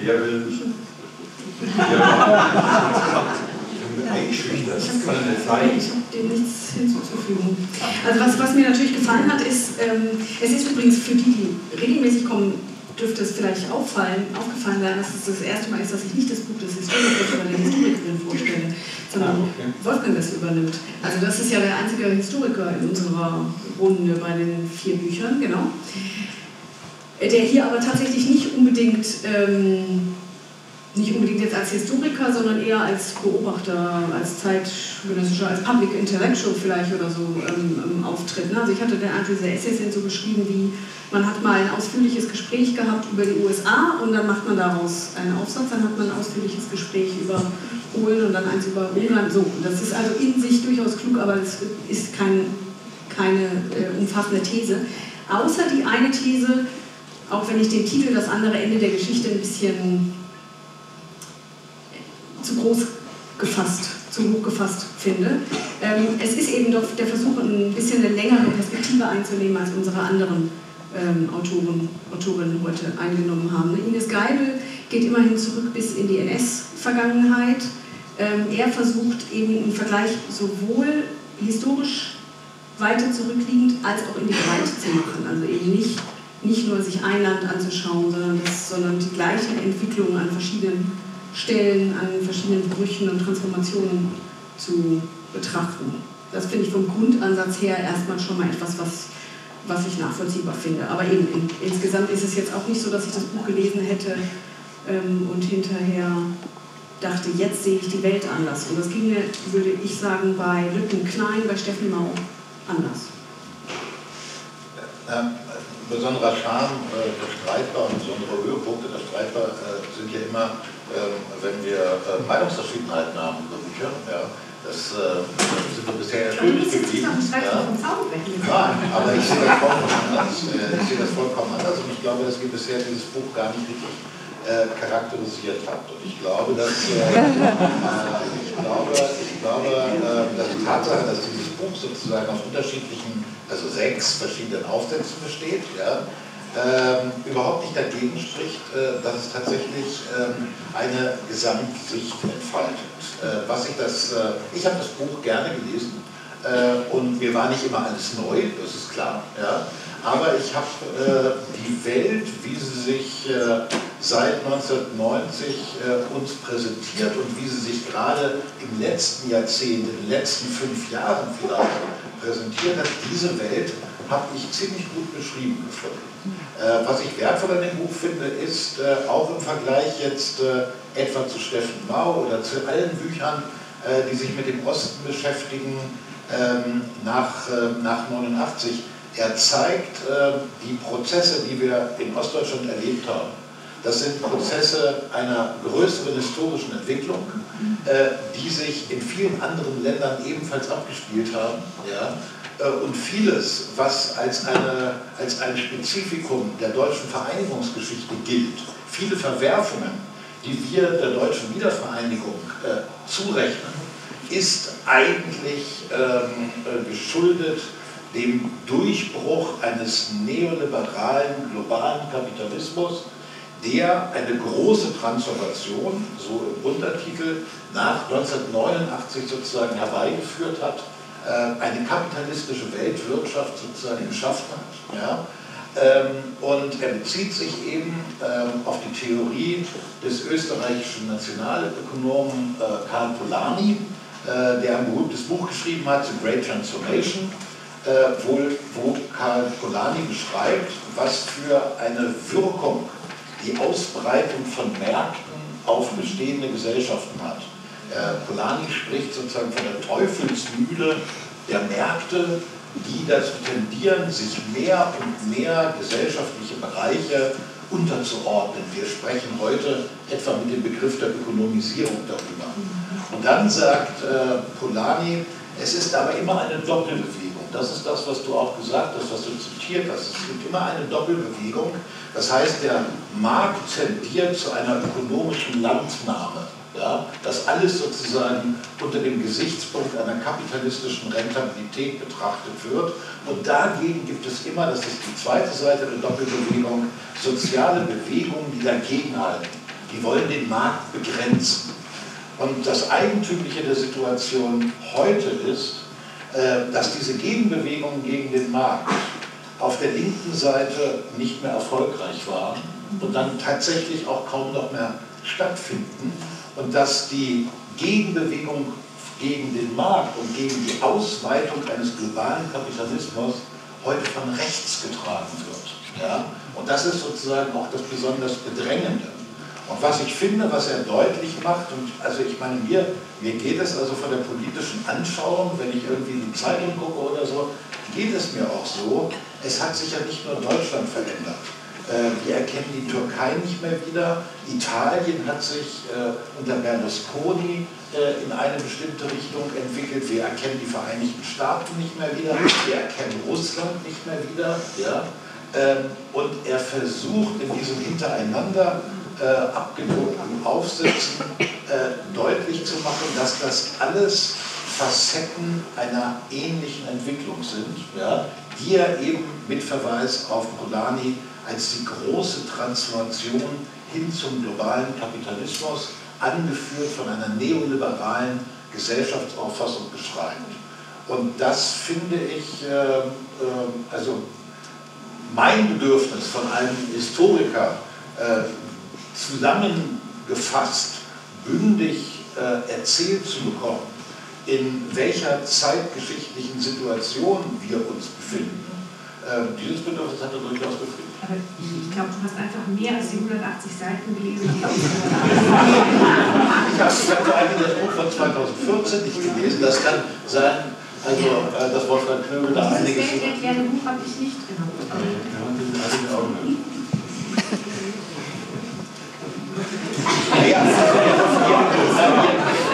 Wer will? Ja einschüchtert. Das kann nicht sein. Ich habe dem nichts hinzuzufügen. Also was, was mir natürlich gefallen hat, ist, ähm, es ist übrigens für die, die regelmäßig kommen, dürfte es vielleicht auffallen, aufgefallen sein, dass es das erste Mal ist, dass ich nicht das Buch des Historikers oder der Historikerin vorstelle, sondern ah, okay. Wolfgang das übernimmt. Also das ist ja der einzige Historiker in unserer Runde bei den vier Büchern, genau. Der hier aber tatsächlich nicht unbedingt ähm, nicht unbedingt jetzt als Historiker, sondern eher als Beobachter, als zeitgenössischer, als Public Intellectual vielleicht oder so ähm, ähm auftritt. Ne? Also ich hatte den Andrew diese Essays so geschrieben wie, man hat mal ein ausführliches Gespräch gehabt über die USA und dann macht man daraus einen Aufsatz, dann hat man ein ausführliches Gespräch über Polen und dann eins über Ungarn. So, das ist also in sich durchaus klug, aber es ist kein, keine äh, umfassende These. Außer die eine These, auch wenn ich den Titel Das andere Ende der Geschichte ein bisschen zu groß gefasst, zu hoch gefasst finde. Ähm, es ist eben doch der Versuch, ein bisschen eine längere Perspektive einzunehmen, als unsere anderen ähm, Autoren, Autorinnen heute eingenommen haben. Ne, Ines Geibel geht immerhin zurück bis in die NS-Vergangenheit. Ähm, er versucht eben einen Vergleich sowohl historisch weiter zurückliegend als auch in die Breite zu machen. Also eben nicht, nicht nur sich ein Land anzuschauen, sondern, das, sondern die gleiche Entwicklung an verschiedenen Stellen, an verschiedenen Brüchen und Transformationen zu betrachten. Das finde ich vom Grundansatz her erstmal schon mal etwas, was, was ich nachvollziehbar finde. Aber eben in, insgesamt ist es jetzt auch nicht so, dass ich das Buch gelesen hätte ähm, und hinterher dachte, jetzt sehe ich die Welt anders. Und das ging mir, würde ich sagen, bei Lütten Klein, bei Steffen Mau anders. Ja, besonderer Charme äh, der Streitbar und besondere Höhepunkte der Streitbar äh, sind ja immer, äh, wenn wir äh, Meinungsverschiedenheiten haben über Bücher. Ja, das äh, sind wir bisher geblieben. Ja. Nein, aber ich sehe das vollkommen anders. Äh, ich sehe das vollkommen anders und ich glaube, dass wir bisher dieses Buch gar nicht richtig charakterisiert hat. Und ich glaube, dass, ich glaube, ich glaube dass die Tatsache, dass dieses Buch sozusagen aus unterschiedlichen also sechs verschiedenen Aufsätzen besteht, ja, ähm, überhaupt nicht dagegen spricht, äh, dass es tatsächlich ähm, eine Gesamtsicht entfaltet. Äh, was ich das, äh, ich habe das Buch gerne gelesen äh, und mir war nicht immer alles neu, das ist klar, ja, aber ich habe äh, die Welt, wie sie sich äh, seit 1990 uns präsentiert und wie sie sich gerade im letzten Jahrzehnt, in den letzten fünf Jahren vielleicht präsentiert hat, diese Welt habe ich ziemlich gut beschrieben gefunden. Äh, was ich wertvoll an dem Buch finde, ist äh, auch im Vergleich jetzt äh, etwa zu Steffen Mau oder zu allen Büchern, äh, die sich mit dem Osten beschäftigen, ähm, nach, äh, nach 89. Er zeigt äh, die Prozesse, die wir in Ostdeutschland erlebt haben. Das sind Prozesse einer größeren historischen Entwicklung, äh, die sich in vielen anderen Ländern ebenfalls abgespielt haben. Äh, und vieles, was als, eine, als ein Spezifikum der deutschen Vereinigungsgeschichte gilt, viele Verwerfungen, die wir der deutschen Wiedervereinigung äh, zurechnen, ist eigentlich ähm, äh, geschuldet dem Durchbruch eines neoliberalen globalen Kapitalismus, der eine große Transformation, so im Untertitel, nach 1989 sozusagen herbeigeführt hat, äh, eine kapitalistische Weltwirtschaft sozusagen geschaffen hat. Ja? Ähm, und er bezieht sich eben ähm, auf die Theorie des österreichischen Nationalökonomen äh, Karl Polanyi, äh, der ein berühmtes Buch geschrieben hat, The Great Transformation, wo Karl Polanyi beschreibt, was für eine Wirkung die Ausbreitung von Märkten auf bestehende Gesellschaften hat. Äh, Polanyi spricht sozusagen von der Teufelsmühle der Märkte, die dazu tendieren, sich mehr und mehr gesellschaftliche Bereiche unterzuordnen. Wir sprechen heute etwa mit dem Begriff der Ökonomisierung darüber. Und dann sagt äh, Polanyi, es ist aber immer eine Doppelbewegung. Das ist das, was du auch gesagt hast, was du zitiert hast. Es gibt immer eine Doppelbewegung. Das heißt, der Markt tendiert zu einer ökonomischen Landnahme. Ja, dass alles sozusagen unter dem Gesichtspunkt einer kapitalistischen Rentabilität betrachtet wird. Und dagegen gibt es immer, das ist die zweite Seite der Doppelbewegung, soziale Bewegungen, die dagegenhalten. Die wollen den Markt begrenzen. Und das Eigentümliche der Situation heute ist, dass diese Gegenbewegungen gegen den Markt auf der linken Seite nicht mehr erfolgreich waren und dann tatsächlich auch kaum noch mehr stattfinden und dass die Gegenbewegung gegen den Markt und gegen die Ausweitung eines globalen Kapitalismus heute von rechts getragen wird. Ja? Und das ist sozusagen auch das besonders Bedrängende. Und was ich finde, was er deutlich macht, und also ich meine, mir, mir geht es also von der politischen Anschauung, wenn ich irgendwie die Zeitung gucke oder so, geht es mir auch so, es hat sich ja nicht nur Deutschland verändert. Äh, wir erkennen die Türkei nicht mehr wieder. Italien hat sich äh, unter Berlusconi äh, in eine bestimmte Richtung entwickelt. Wir erkennen die Vereinigten Staaten nicht mehr wieder. Wir erkennen Russland nicht mehr wieder. Ähm, und er versucht in diesem Hintereinander äh, abgedruckten Aufsätzen äh, deutlich zu machen, dass das alles Facetten einer ähnlichen Entwicklung sind, ja, die er eben mit Verweis auf Polanyi als die große Transformation hin zum globalen Kapitalismus, angeführt von einer neoliberalen Gesellschaftsauffassung beschreibt. Und das finde ich, äh, äh, also mein Bedürfnis von einem Historiker äh, zusammengefasst, bündig äh, erzählt zu bekommen, in welcher zeitgeschichtlichen Situation wir uns befinden. Äh, dieses Bedürfnis hat er durchaus befriedigt. Aber ich glaube, du hast einfach mehr als die 180 Seiten gelesen. Die ich habe eigentlich das Buch von 2014 nicht gelesen. Das kann sein, also äh, das Wolfgang Knöbel da einiges... Das erklärte Buch habe ich nicht gehabt. Ja,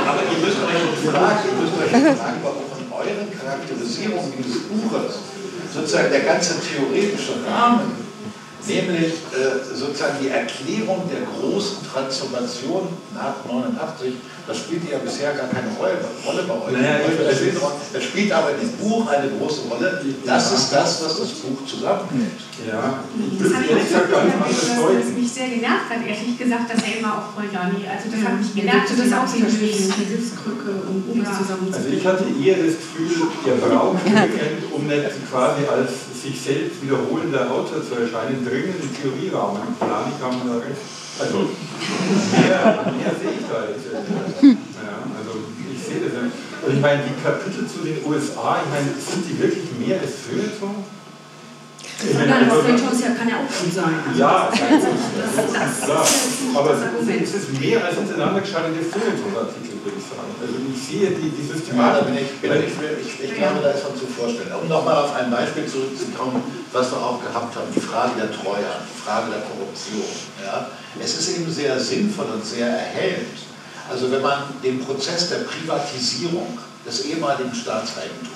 aber ihr müsst euch fragen, warum von euren Charakterisierungen dieses Buches sozusagen der ganze theoretische Rahmen nämlich äh, sozusagen die Erklärung der großen Transformation nach 89. Das spielt ja bisher gar keine Rolle, Rolle bei euch. Naja, das, spielt, das spielt aber in dem Buch eine große Rolle. Das ist das, was das Buch zusammenhält. Ja, ich das hat ehrlich gesagt dass es mich sehr genervt hat, ehrlich gesagt, dass er immer auf Poljani, also das ja, hat mich genervt, das auch so eine Hilfskrücke, um, um ja. zusammen Also ich hatte eher das Gefühl, ihr braucht um nicht quasi als sich selbst wiederholender Autor zu erscheinen, dringend im kam da recht. Also mehr, mehr sehe ich da jetzt. Ja, also ich sehe das ja. Und ich meine, die Kapitel zu den USA, ich meine, sind die wirklich mehr als Feuilleton? Nein, also, Feuilleton ja, kann ja auch gut sein. Also ja, das, das, das, klar. Aber es ist mehr als hintereinander geschaltete Feuilleton-Artikel, würde ich sagen. Also ich sehe die, die Systematik. Ja, da bin ich, bin ich, ich, ich glaube, da ist man zu vorstellen. Um nochmal auf ein Beispiel zurückzukommen, was wir auch gehabt haben, die Frage der Treue, die Frage der Korruption. Ja? Es ist eben sehr sinnvoll und sehr erhellend. Also wenn man den Prozess der Privatisierung des ehemaligen Staatseigentums,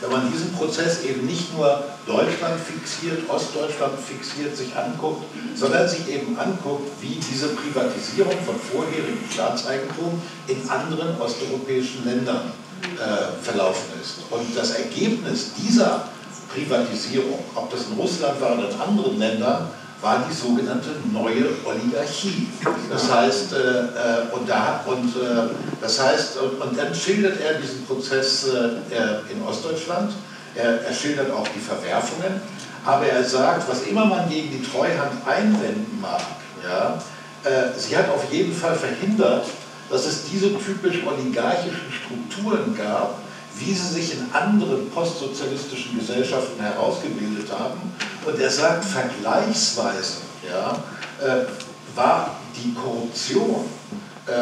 wenn man diesen Prozess eben nicht nur Deutschland fixiert, Ostdeutschland fixiert sich anguckt, sondern sich eben anguckt, wie diese Privatisierung von vorherigem Staatseigentum in anderen osteuropäischen Ländern äh, verlaufen ist. Und das Ergebnis dieser Privatisierung, ob das in Russland war oder in anderen Ländern, war die sogenannte neue Oligarchie. Das heißt, äh, äh, und, da, und, äh, das heißt und, dann schildert er diesen Prozess äh, in Ostdeutschland, er, er, schildert auch die Verwerfungen, aber er sagt, was immer man gegen die Treuhand einwenden mag, ja, äh, sie hat auf jeden Fall verhindert, dass es diese typisch oligarchischen Strukturen gab, wie sie sich in anderen postsozialistischen Gesellschaften herausgebildet haben. Und er sagt, vergleichsweise ja, äh, war die Korruption, äh,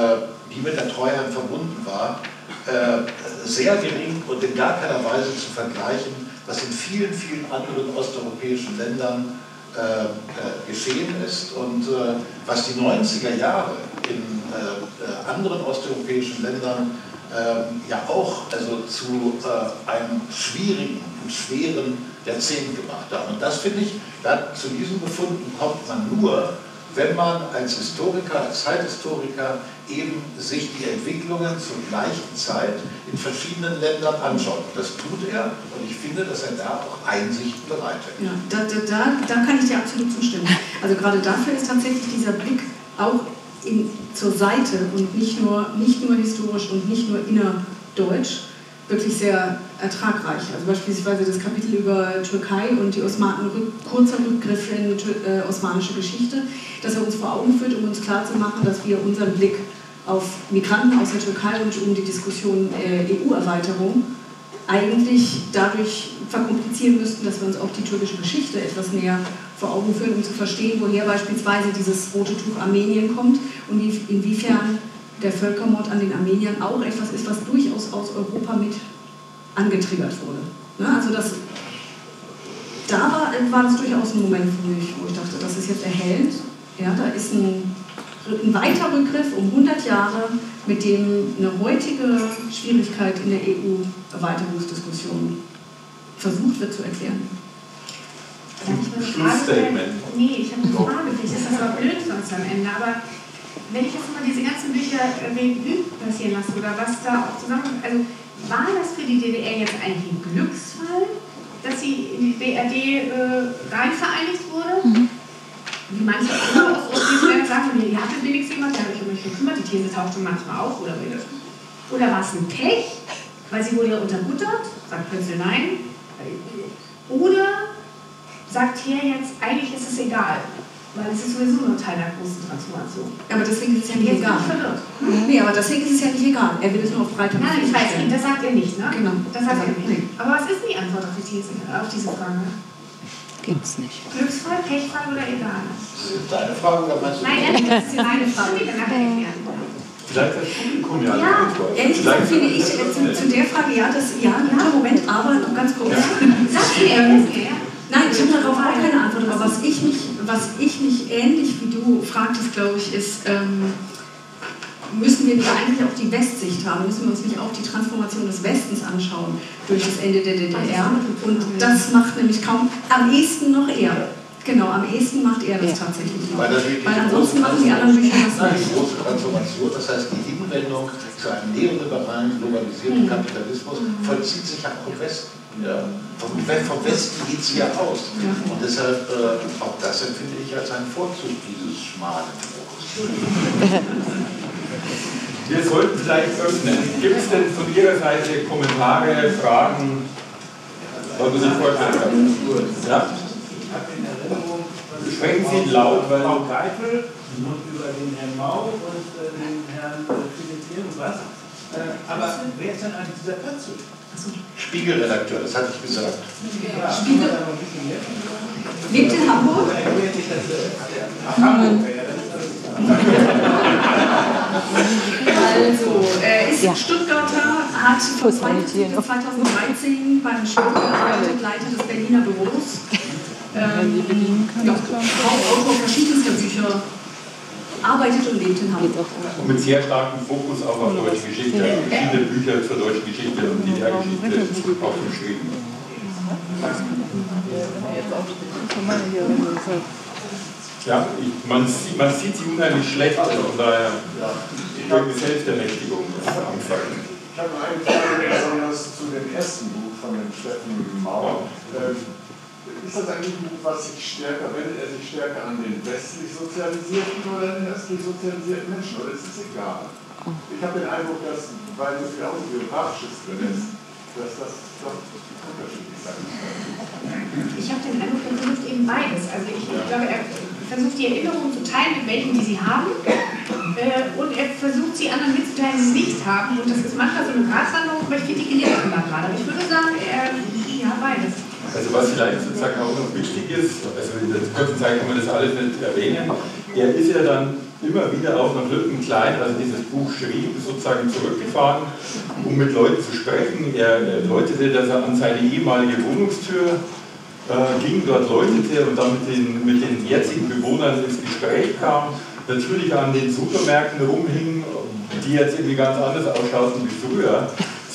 die mit der Treuhand verbunden war, äh, sehr gering und in gar keiner Weise zu vergleichen, was in vielen, vielen anderen osteuropäischen Ländern äh, äh, geschehen ist. Und äh, was die 90er Jahre in anderen osteuropäischen Ländern ja auch also zu einem schwierigen und schweren Jahrzehnt gemacht haben. Und das finde ich, da, zu diesen Befunden kommt man nur, wenn man als Historiker, als Zeithistoriker eben sich die Entwicklungen zur gleichen Zeit in verschiedenen Ländern anschaut. Das tut er und ich finde, dass er da auch Einsichten bereitet. Ja, da, da, da kann ich dir absolut zustimmen. Also gerade dafür ist tatsächlich dieser Blick auch in, zur Seite und nicht nur, nicht nur historisch und nicht nur innerdeutsch wirklich sehr ertragreich. Also beispielsweise das Kapitel über Türkei und die Osmanen, kurzer Rückgriff in äh, osmanische Geschichte, dass er uns vor Augen führt, um uns klarzumachen, dass wir unseren Blick auf Migranten aus der Türkei und um die Diskussion äh, EU-Erweiterung eigentlich dadurch verkomplizieren müssten, dass wir uns auch die türkische Geschichte etwas näher vor Augen führen, um zu verstehen, woher beispielsweise dieses rote Tuch Armenien kommt und inwiefern der Völkermord an den Armeniern auch etwas ist, was durchaus aus Europa mit angetriggert wurde. Ne? Also das, da war, war das durchaus ein Moment für mich, wo ich dachte, das ist jetzt erhellend. Ja, da ist ein, ein weiter Rückgriff um 100 Jahre, mit dem eine heutige Schwierigkeit in der EU-Erweiterungsdiskussion versucht wird zu erklären. Schlussstatement. Nee, ich habe eine Frage, vielleicht ist das aber blöd sonst am Ende, aber wenn ich jetzt mal diese ganzen Bücher Revue passieren lasse oder was da auch zusammen, also war das für die DDR jetzt eigentlich ein Glücksfall, dass sie in die BRD äh, rein vereinigt wurde? Mhm. Wie manche andere aus Ostdeutschland sagen, ihr hattet wenigstens jemand, der euch um mich gekümmert, die These taucht schon manchmal auf, oder, oder war es ein Pech, weil sie wurde ja unterbuttert, sagt Prinzel nein, oder sagt hier jetzt, eigentlich ist es egal, weil es ist sowieso nur Teil der großen Transformation. Aber deswegen ist es ja nicht jetzt egal. Mhm. Nee, aber deswegen ist es ja nicht egal. Er will es nur auf breiter Nein, ich weiß, das sagt er nicht, ne? Genau. Das sagt er nicht. Aber was ist die Antwort auf, die These, auf diese Frage? Gibt's nicht. Glücksfall, Pechfall oder egal? Das ist deine Frage oder meinst du? Nein, ehrlich, das ist ja meine Frage. Vielleicht das Publikum ja, ja Ehrlich gesagt finde ich äh, zu, zu, der Frage ja, das ja, ja, Moment, aber noch ganz kurz. Ja. Sag mir, Nein, ich habe darauf auch keine Antwort. Aber was ich mich, was ich mich ähnlich wie du fragtest, glaube ich, ist, ähm, müssen wir nicht eigentlich auch die Westsicht haben? Müssen wir uns nicht auch die Transformation des Westens anschauen durch das Ende der DDR? Und das macht nämlich kaum, am ehesten noch er. Genau, am ehesten macht er das tatsächlich noch. Weil, Weil ansonsten machen die anderen Bücher das nicht. Die große Transformation, das heißt die Hinwendung zu einem neoliberalen, globalisierten mhm. Kapitalismus, vollzieht sich ja auch im Westen. Ja. Vom, vom Westen geht sie ja aus. Ja. Und deshalb, äh, auch das empfinde ich als einen Vorzug dieses schmalen Bruchs. Wir sollten vielleicht öffnen. Gibt es denn von Ihrer Seite Kommentare, Fragen, was sich vorstellen? Ja? Sprechen Sie laut, weil. Frau Geifel und über den Herrn Mau und äh, den Herrn äh, Philipp was. Äh, aber wer ist denn eigentlich dieser Pötzl? Spiegelredakteur, das hatte ich gesagt. Ja, Spiegel. Lebt in Hamburg? Hamburg. Also, er ist ja. Stuttgarter, hat von 2013 beim Spiegel gearbeitet, Leiter des Berliner Büros ähm, ja, Hauptautor verschiedenster Bücher, arbeitet und lebt in Hamburg. Und mit sehr starkem Fokus auch auf deutsche Geschichte. Ja. Viele Bücher zur deutschen Geschichte und DDR-Geschichte auch geschrieben. Ja, ich, man, sieht, man sieht sie unheimlich schlecht, also von daher irgendeine Selbstermächtigung anfangen. Ich habe eine Frage besonders zu dem ersten Buch von dem Steffen Mauer. Ähm, ist das eigentlich ein Buch, was sich stärker, wendet er sich stärker an den westlich sozialisierten oder den östlich sozialisierten Menschen, oder ist es egal? Ich habe den Eindruck, dass, weil so viel Autobiografisches drin ist, dass das doch unterschiedlich sein kann. Ich habe den Eindruck, er versucht eben beides. Also ich, ich glaube, er versucht die Erinnerungen zu teilen mit welchen, die sie haben. Äh, und er versucht sie anderen mitzuteilen, die sie nicht haben. Und das ist manchmal so eine Gratwanderung, aber ich finde die gelingt immer gerade. Aber ich würde sagen, er, ja, beides. Also was vielleicht sozusagen auch noch wichtig ist, also in der kurzen Zeit kann man das alles nicht erwähnen, er ist ja dann immer wieder auch nach Lütten Klein, also dieses Buch schrieb, sozusagen zurückgefahren, um mit Leuten zu sprechen. Er läutete, dass er an seine ehemalige Wohnungstür äh, ging, dort läutete und dann mit den, mit den jetzigen Bewohnern ins Gespräch kam. Natürlich an den Supermärkten rumhing, die jetzt irgendwie ganz anders ausschauten wie früher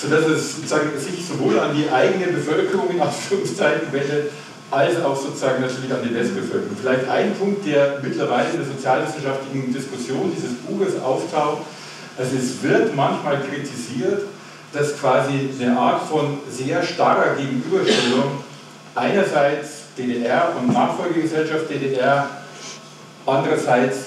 sodass es sozusagen sich sowohl an die eigene Bevölkerung in Anführungszeichen wendet, als auch sozusagen natürlich an die Westbevölkerung. Vielleicht ein Punkt, der mittlerweile in der sozialwissenschaftlichen Diskussion dieses Buches auftaucht, also es wird manchmal kritisiert, dass quasi eine Art von sehr starrer Gegenüberstellung einerseits DDR und Nachfolgegesellschaft DDR, andererseits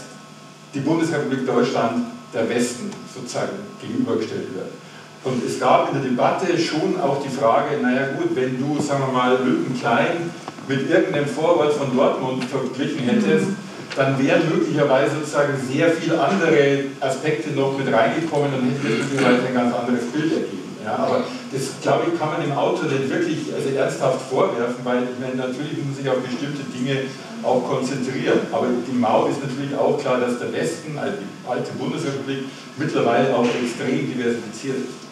die Bundesrepublik Deutschland der Westen sozusagen gegenübergestellt wird. Und es gab in der Debatte schon auch die Frage, naja gut, wenn du, sagen wir mal, Lücken klein mit irgendeinem Vorwort von Dortmund verglichen hättest, dann wären möglicherweise sozusagen sehr viele andere Aspekte noch mit reingekommen und hätte möglicherweise ein ganz anderes Bild ergeben. Ja, aber das, glaube ich, kann man dem Autor nicht wirklich also ernsthaft vorwerfen, weil meine, natürlich muss man sich auf bestimmte Dinge auch konzentrieren. Aber die Mau ist natürlich auch klar, dass der Westen, also die alte Bundesrepublik, mittlerweile auch extrem diversifiziert ist.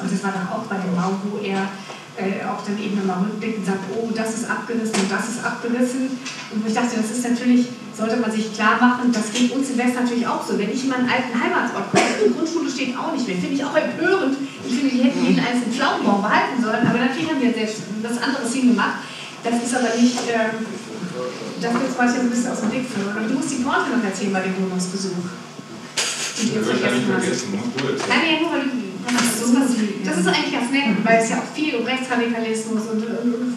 Und das war doch auch bei dem Raum, wo er äh, auch dann eben nochmal rückblickend sagt, oh, das ist abgerissen und das ist abgerissen. Und ich dachte, das ist natürlich, sollte man sich klar machen, das geht uns in West natürlich auch so. Wenn ich in meinen alten Heimatsort komme, die Grundschule steht auch nicht mehr, finde ich auch empörend. Ich finde, die hätten jeden einzelnen Pflaumenbaum behalten sollen, aber natürlich haben wir selbst was anderes hingemacht. Das ist aber nicht, äh, das wird zum Beispiel ein bisschen aus dem Blick verloren. Und du musst die Porte noch erzählen bei dem Wohnungsbesuch. Die du vergessen hast. Nein, ja, nur weil du, das, ist, das ist eigentlich ganz nett, weil es ja auch viel um Rechtsradikalismus und, und, und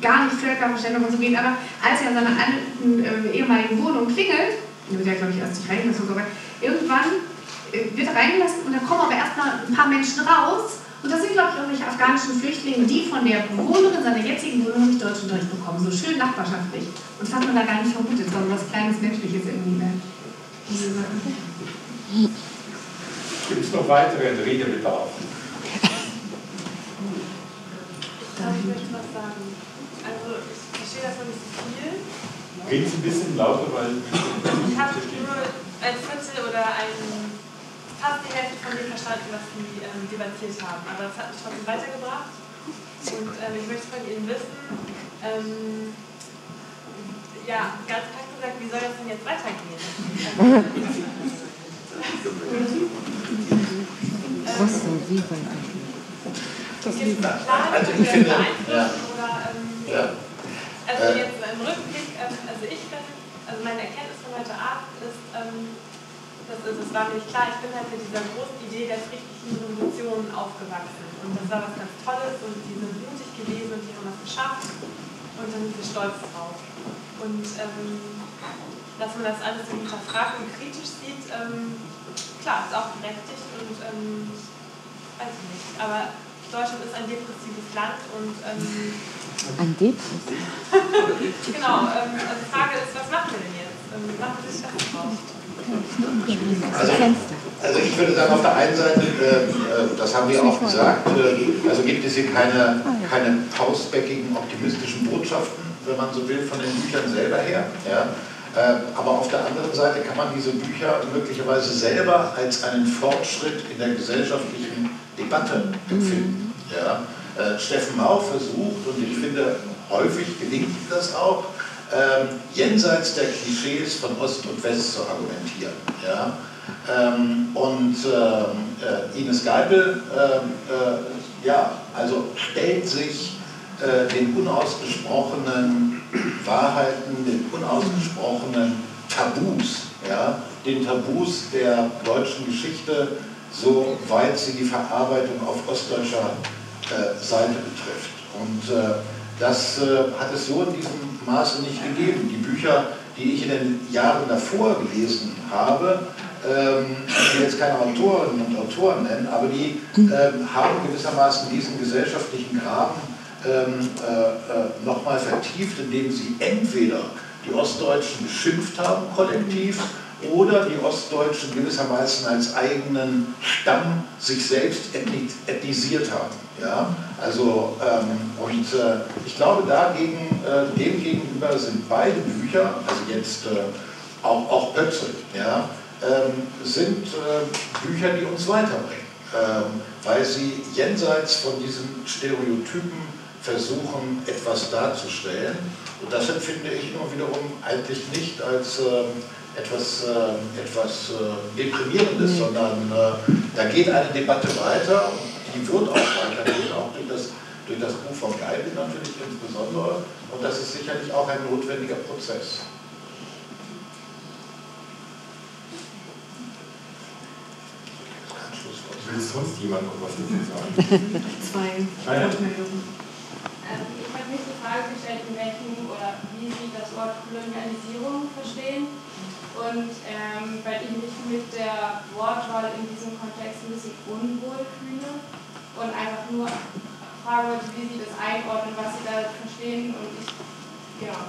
gar nicht Völkerverständnis und so geht. Aber als er an seiner alten äh, ehemaligen Wohnung klingelt, wird ja glaube ich erst nicht reingelassen, aber irgendwann äh, wird er reingelassen und da kommen aber erstmal ein paar Menschen raus. Und das sind, glaube ich, irgendwelche afghanischen Flüchtlinge, die von der Bewohnerin seiner jetzigen Wohnung nicht Deutschunterricht bekommen. So schön nachbarschaftlich. Und das hat man da gar nicht vermutet, sondern was kleines Menschliches irgendwie mehr. Gibt es noch weiteren Redebedarf? Ich möchte was sagen. Also, ich verstehe davon nicht so viel. Reden Sie ein bisschen lauter, weil. Ich habe nur ein Viertel oder ein, fast die Hälfte von dem verstanden, was Sie ähm, debattiert haben. Aber das hat mich trotzdem weitergebracht. Und ähm, ich möchte von Ihnen wissen, ähm, ja, ganz praktisch gesagt, wie soll das denn jetzt weitergehen? Was soll wie weitergehen? Das Pläne, Also ich finde, ja. oder ähm, Ja. Also Äh. jetzt im Rückblick, ähm, also ich bin, also meine Erkenntnis von heute Abend ist, ähm, das, ist, es war mir nicht klar, ich bin halt mit dieser großen Idee der friedlichen Revolution aufgewachsen. Und das war was ganz Tolles und die sind mutig gewesen und die haben was geschafft und dann sind wir stolz drauf. Und ähm, dass man das alles so hinterfragt und kritisch sieht, ähm, klar, ist auch berechtigt und ähm, weiß ich nicht. Aber Deutschland ist ein depressives Land und ähm, Ein Depress. Genau, ähm, also die Frage ist, was machen wir denn jetzt? Ähm, machen wir das drauf? Also, also ich würde sagen, auf der einen Seite, äh, äh, das haben wir auch gesagt, äh, also gibt es hier keine, keine pausbäckigen optimistischen Botschaften, wenn man so will, von den Büchern selber her. Ja? Äh, aber auf der anderen Seite kann man diese Bücher möglicherweise selber als einen Fortschritt in der gesellschaftlichen Debatte empfinden. Ja? Äh, Steffen Mau versucht, und ich finde, häufig gelingt das auch, ähm, jenseits der Klischees von Ost und West zu argumentieren. Ja? Ähm, und ähm, äh, Ines Geipel ähm, äh, ja, also stellt sich äh, den unausgesprochenen Wahrheiten, den unausgesprochenen Tabus, ja, den Tabus der deutschen Geschichte, soweit sie die Verarbeitung auf ostdeutscher äh, Seite betrifft. Und äh, das äh, hat es so in diesem Maße nicht gegeben. Die Bücher, die ich in den Jahren davor gelesen habe, ähm, ich will jetzt keine Autorinnen und Autoren nennen, aber die ähm, haben gewissermaßen diesen gesellschaftlichen Graben ähm, äh, äh, nochmal vertieft, indem sie entweder die Ostdeutschen beschimpft haben, kollektiv, oder die Ostdeutschen gewissermaßen als eigenen Stamm sich selbst ethni ethnisiert haben. Ja? Also, ähm, und äh, ich glaube, dagegen, äh, dem gegenüber sind beide Bücher, also jetzt äh, auch, auch Pötzel, ja, ähm, sind äh, Bücher, die uns weiterbringen, ähm, weil sie jenseits von diesen Stereotypen versuchen, etwas darzustellen. Und das empfinde ich nur wiederum eigentlich nicht als äh, etwas, äh, etwas äh, Deprimierendes, sondern äh, da geht eine Debatte weiter und die wird auch weitergehen, auch durch das, durch das Buch von Geibel natürlich insbesondere. Und das ist sicherlich auch ein notwendiger Prozess. Will sonst jemand noch was dazu sagen? Zwei Ah, ja. Wortmeldungen. Ähm, ich habe mich die Frage gestellt, in welchem oder wie Sie das Wort Kolonialisierung verstehen. Und ähm, weil ich mich mit der Wortwahl in diesem Kontext ein bisschen unwohl fühle und einfach nur fragen wollte, wie Sie das einordnen, was Sie da verstehen. Und ich, ja.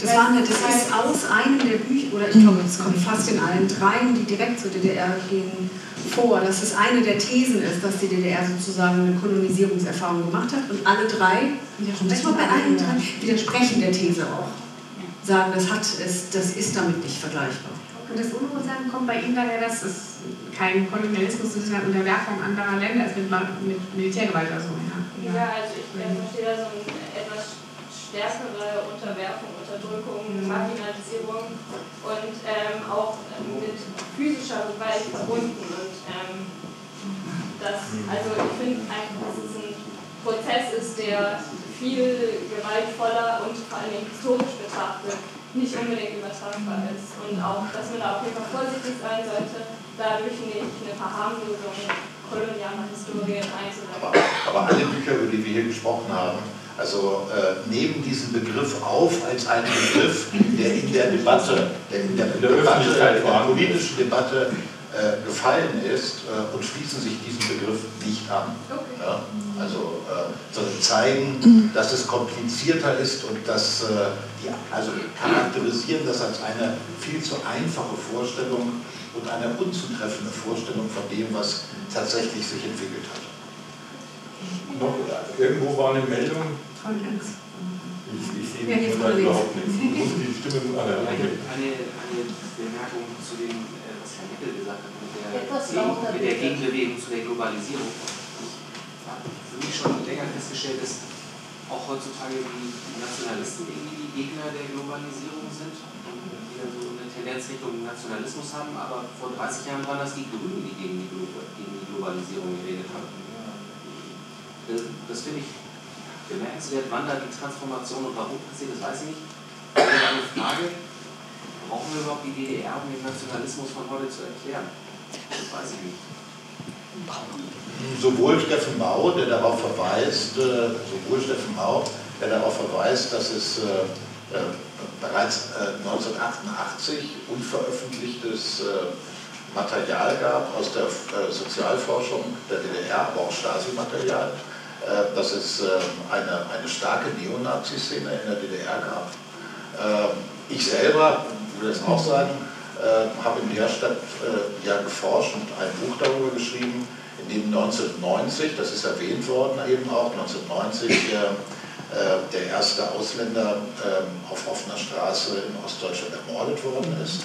Das, war eine, das ist aus einem der Bücher, oder ich glaube, es kommt fast in allen dreien, die direkt zur DDR gehen, vor, dass es eine der Thesen ist, dass die DDR sozusagen eine Kolonisierungserfahrung gemacht hat und alle drei, war bei allen drei, widersprechen der These auch. Sagen, das, hat, es, das ist damit nicht vergleichbar. Und das Unwohlsein kommt bei Ihnen daher, dass es kein Kolonialismus ist, sondern Unterwerfung anderer Länder ist mit, mit Militärgewalt oder so. Ja, Ja, also ich verstehe da so etwas stärkere Unterwerfung, Unterdrückung, Marginalisierung und ähm, auch mit physischer Gewalt verbunden. Und ähm, das, also ich finde einfach, dass es ein Prozess ist, der viel gewaltvoller und vor allem historisch betrachtet nicht unbedingt übertragbar ist. Und auch, dass man da auf jeden Fall vorsichtig sein sollte, dadurch nicht eine Verharmlosung kolonialer Historien einzuleiten. Aber, aber alle Bücher, über die wir hier gesprochen haben, also äh, nehmen diesen Begriff auf als einen Begriff, der in der Debatte, der in der, In der Debatte, in der politischen Debatte äh, gefallen ist äh, und schließen sich diesem Begriff nicht an. Ja? Also äh, sondern zeigen, dass es komplizierter ist und dass äh, die, also charakterisieren das als eine viel zu einfache Vorstellung und eine unzutreffende Vorstellung von dem, was tatsächlich sich entwickelt hat. Noch, irgendwo war eine Meldung, Frau Lenz. ich, ich sehe Ja, jetzt überhaupt nichts. Ich muss die Stimme Eine, äh, eine, eine Bemerkung zu dem, äh, was Herr Nickel gesagt hat, mit der, Gegen, mit der. Gegenbewegung zu der Globalisierung. Ich habe für mich schon länger festgestellt, dass auch heutzutage die Nationalisten irgendwie die Gegner der Globalisierung sind und wieder so eine Tendenz Richtung Nationalismus haben, aber vor 30 Jahren waren das die Grünen, die gegen die, Glo gegen die Globalisierung geredet haben. Das, das finde ich bemerkenswert, wann da die Transformation und warum passiert, das weiß ich nicht. Aber eine Frage, brauchen wir überhaupt die DDR, um den Nationalismus von heute zu erklären? Das weiß ich nicht. sowohl Steffen Mau, der darauf verweist, äh, sowohl Steffen Mau, der darauf verweist, dass es äh, äh, bereits äh, 1988 unveröffentlichtes Material gab aus der Sozialforschung der DDR, auch Stasi-Material, dass es äh, eine, eine starke Neonazi-Szene in der DDR gab. Ähm, ich selber, würde das auch sagen, äh, habe in Lehrstadt äh, ja geforscht und ein Buch darüber geschrieben, in dem 1990, das ist erwähnt worden eben auch, 1990 der, äh, erste Ausländer ähm, auf offener Straße in Ostdeutschland ermordet worden ist.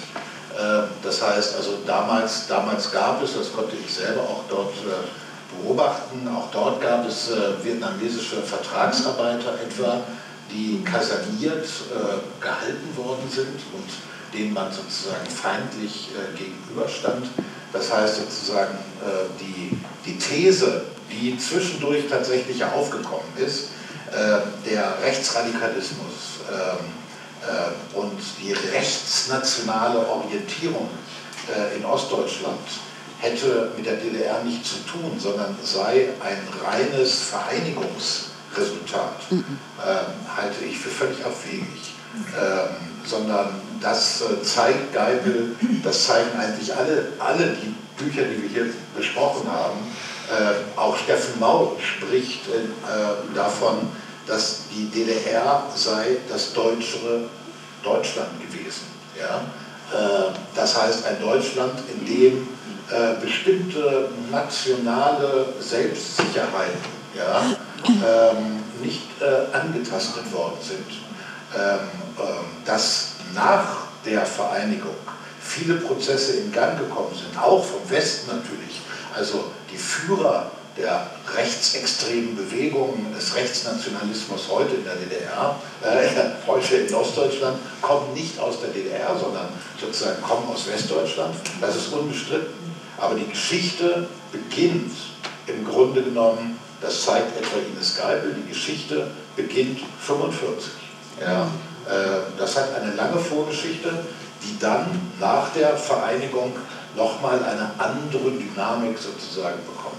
Äh, Das heißt, also damals, damals gab es, das konnte ich selber auch dort äh, beobachten, auch dort gab es äh, vietnamesische Vertragsarbeiter etwa, die kaserniert äh, gehalten worden sind und denen man sozusagen feindlich äh, gegenüberstand. Das heißt sozusagen äh, die, die These, die zwischendurch tatsächlich aufgekommen ist, äh, der Rechtsradikalismus ähm, äh, und die rechtsnationale Orientierung in Ostdeutschland hätte mit der DDR nichts zu tun, sondern sei ein reines Vereinigungsresultat, ähm, halte ich für völlig abwegig. Ähm, sondern das äh, zeigt Geibel, das zeigen eigentlich alle, alle die Bücher, die wir hier besprochen haben. Äh, auch Steffen Mau spricht äh, davon, dass die DDR sei das deutschere Deutschland gewesen. Ja? Äh, das heißt ein Deutschland, in dem äh, bestimmte nationale Selbstsicherheiten ja, ähm, nicht äh, angetastet worden sind. Ähm, ähm, dass nach der Vereinigung viele Prozesse in Gang gekommen sind, auch vom Westen natürlich. Also die Führer der rechtsextremen Bewegungen des Rechtsnationalismus heute in der DDR, äh, heute in Ostdeutschland, kommen nicht aus der DDR, sondern sozusagen kommen aus Westdeutschland. Das ist unbestritten. Aber die Geschichte beginnt im Grunde genommen, das zeigt etwa Ines Geibel, die Geschichte beginnt 45. Ja, äh, das hat eine lange Vorgeschichte, die dann nach der Vereinigung nochmal eine andere Dynamik sozusagen bekommt.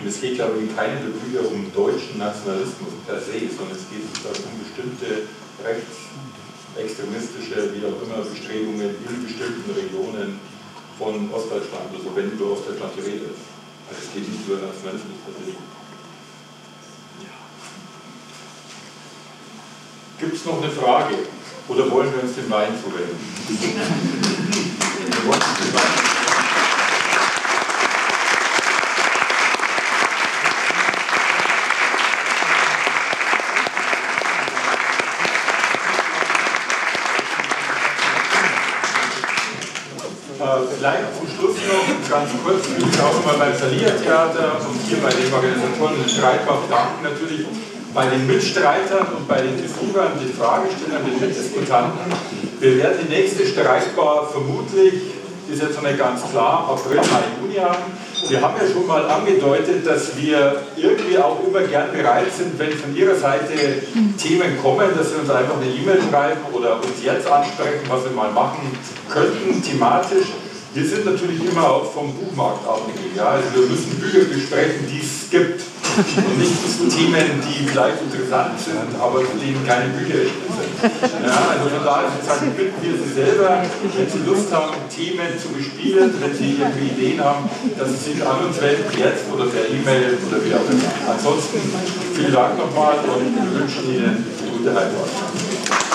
Und es geht, glaube ich, in keinem der Bücher um deutschen Nationalismus per se, sondern es geht sozusagen um bestimmte rechtsextremistische, wie auch immer, Bestrebungen in bestimmten Regionen von Ostdeutschland, also wenn über Ostdeutschland geredet wird. Also es geht nicht über Nationalismus per se. Gibt es noch eine Frage? Oder wollen wir uns dem Wein zuwenden? wir wollen uns dem Wein Äh, Vielleicht zum Schluss noch ganz kurz, ich auch immer beim Verliertheater und hier bei den Organisatoren in Streitbach danken natürlich bei den Mitstreitern und bei den Besuchern, den Fragestellern, den Mitdiskutanten. Wir werden die nächste Streitbar vermutlich ist jetzt noch nicht ganz klar, April, Mai, Juni haben. Wir haben ja schon mal angedeutet, dass wir irgendwie auch immer gern bereit sind, wenn von Ihrer Seite Themen kommen, dass Sie uns einfach eine E-Mail schreiben oder uns jetzt ansprechen, was wir mal machen könnten, thematisch. Wir sind natürlich immer auch vom Buchmarkt abhängig. Ja? Also wir müssen Bücher besprechen, die es gibt und nicht Themen, die vielleicht interessant sind, aber zu denen keine Bücher sind. Ja, also von daher sozusagen bitten wir Sie selber, wenn Sie Lust haben, Themen zu bespielen, wenn Sie irgendwie Ideen haben, dass Sie sich an uns wenden, jetzt oder per E-Mail oder wie auch immer. Ansonsten vielen Dank nochmal und wir wünschen Ihnen eine gute Heimfahrt.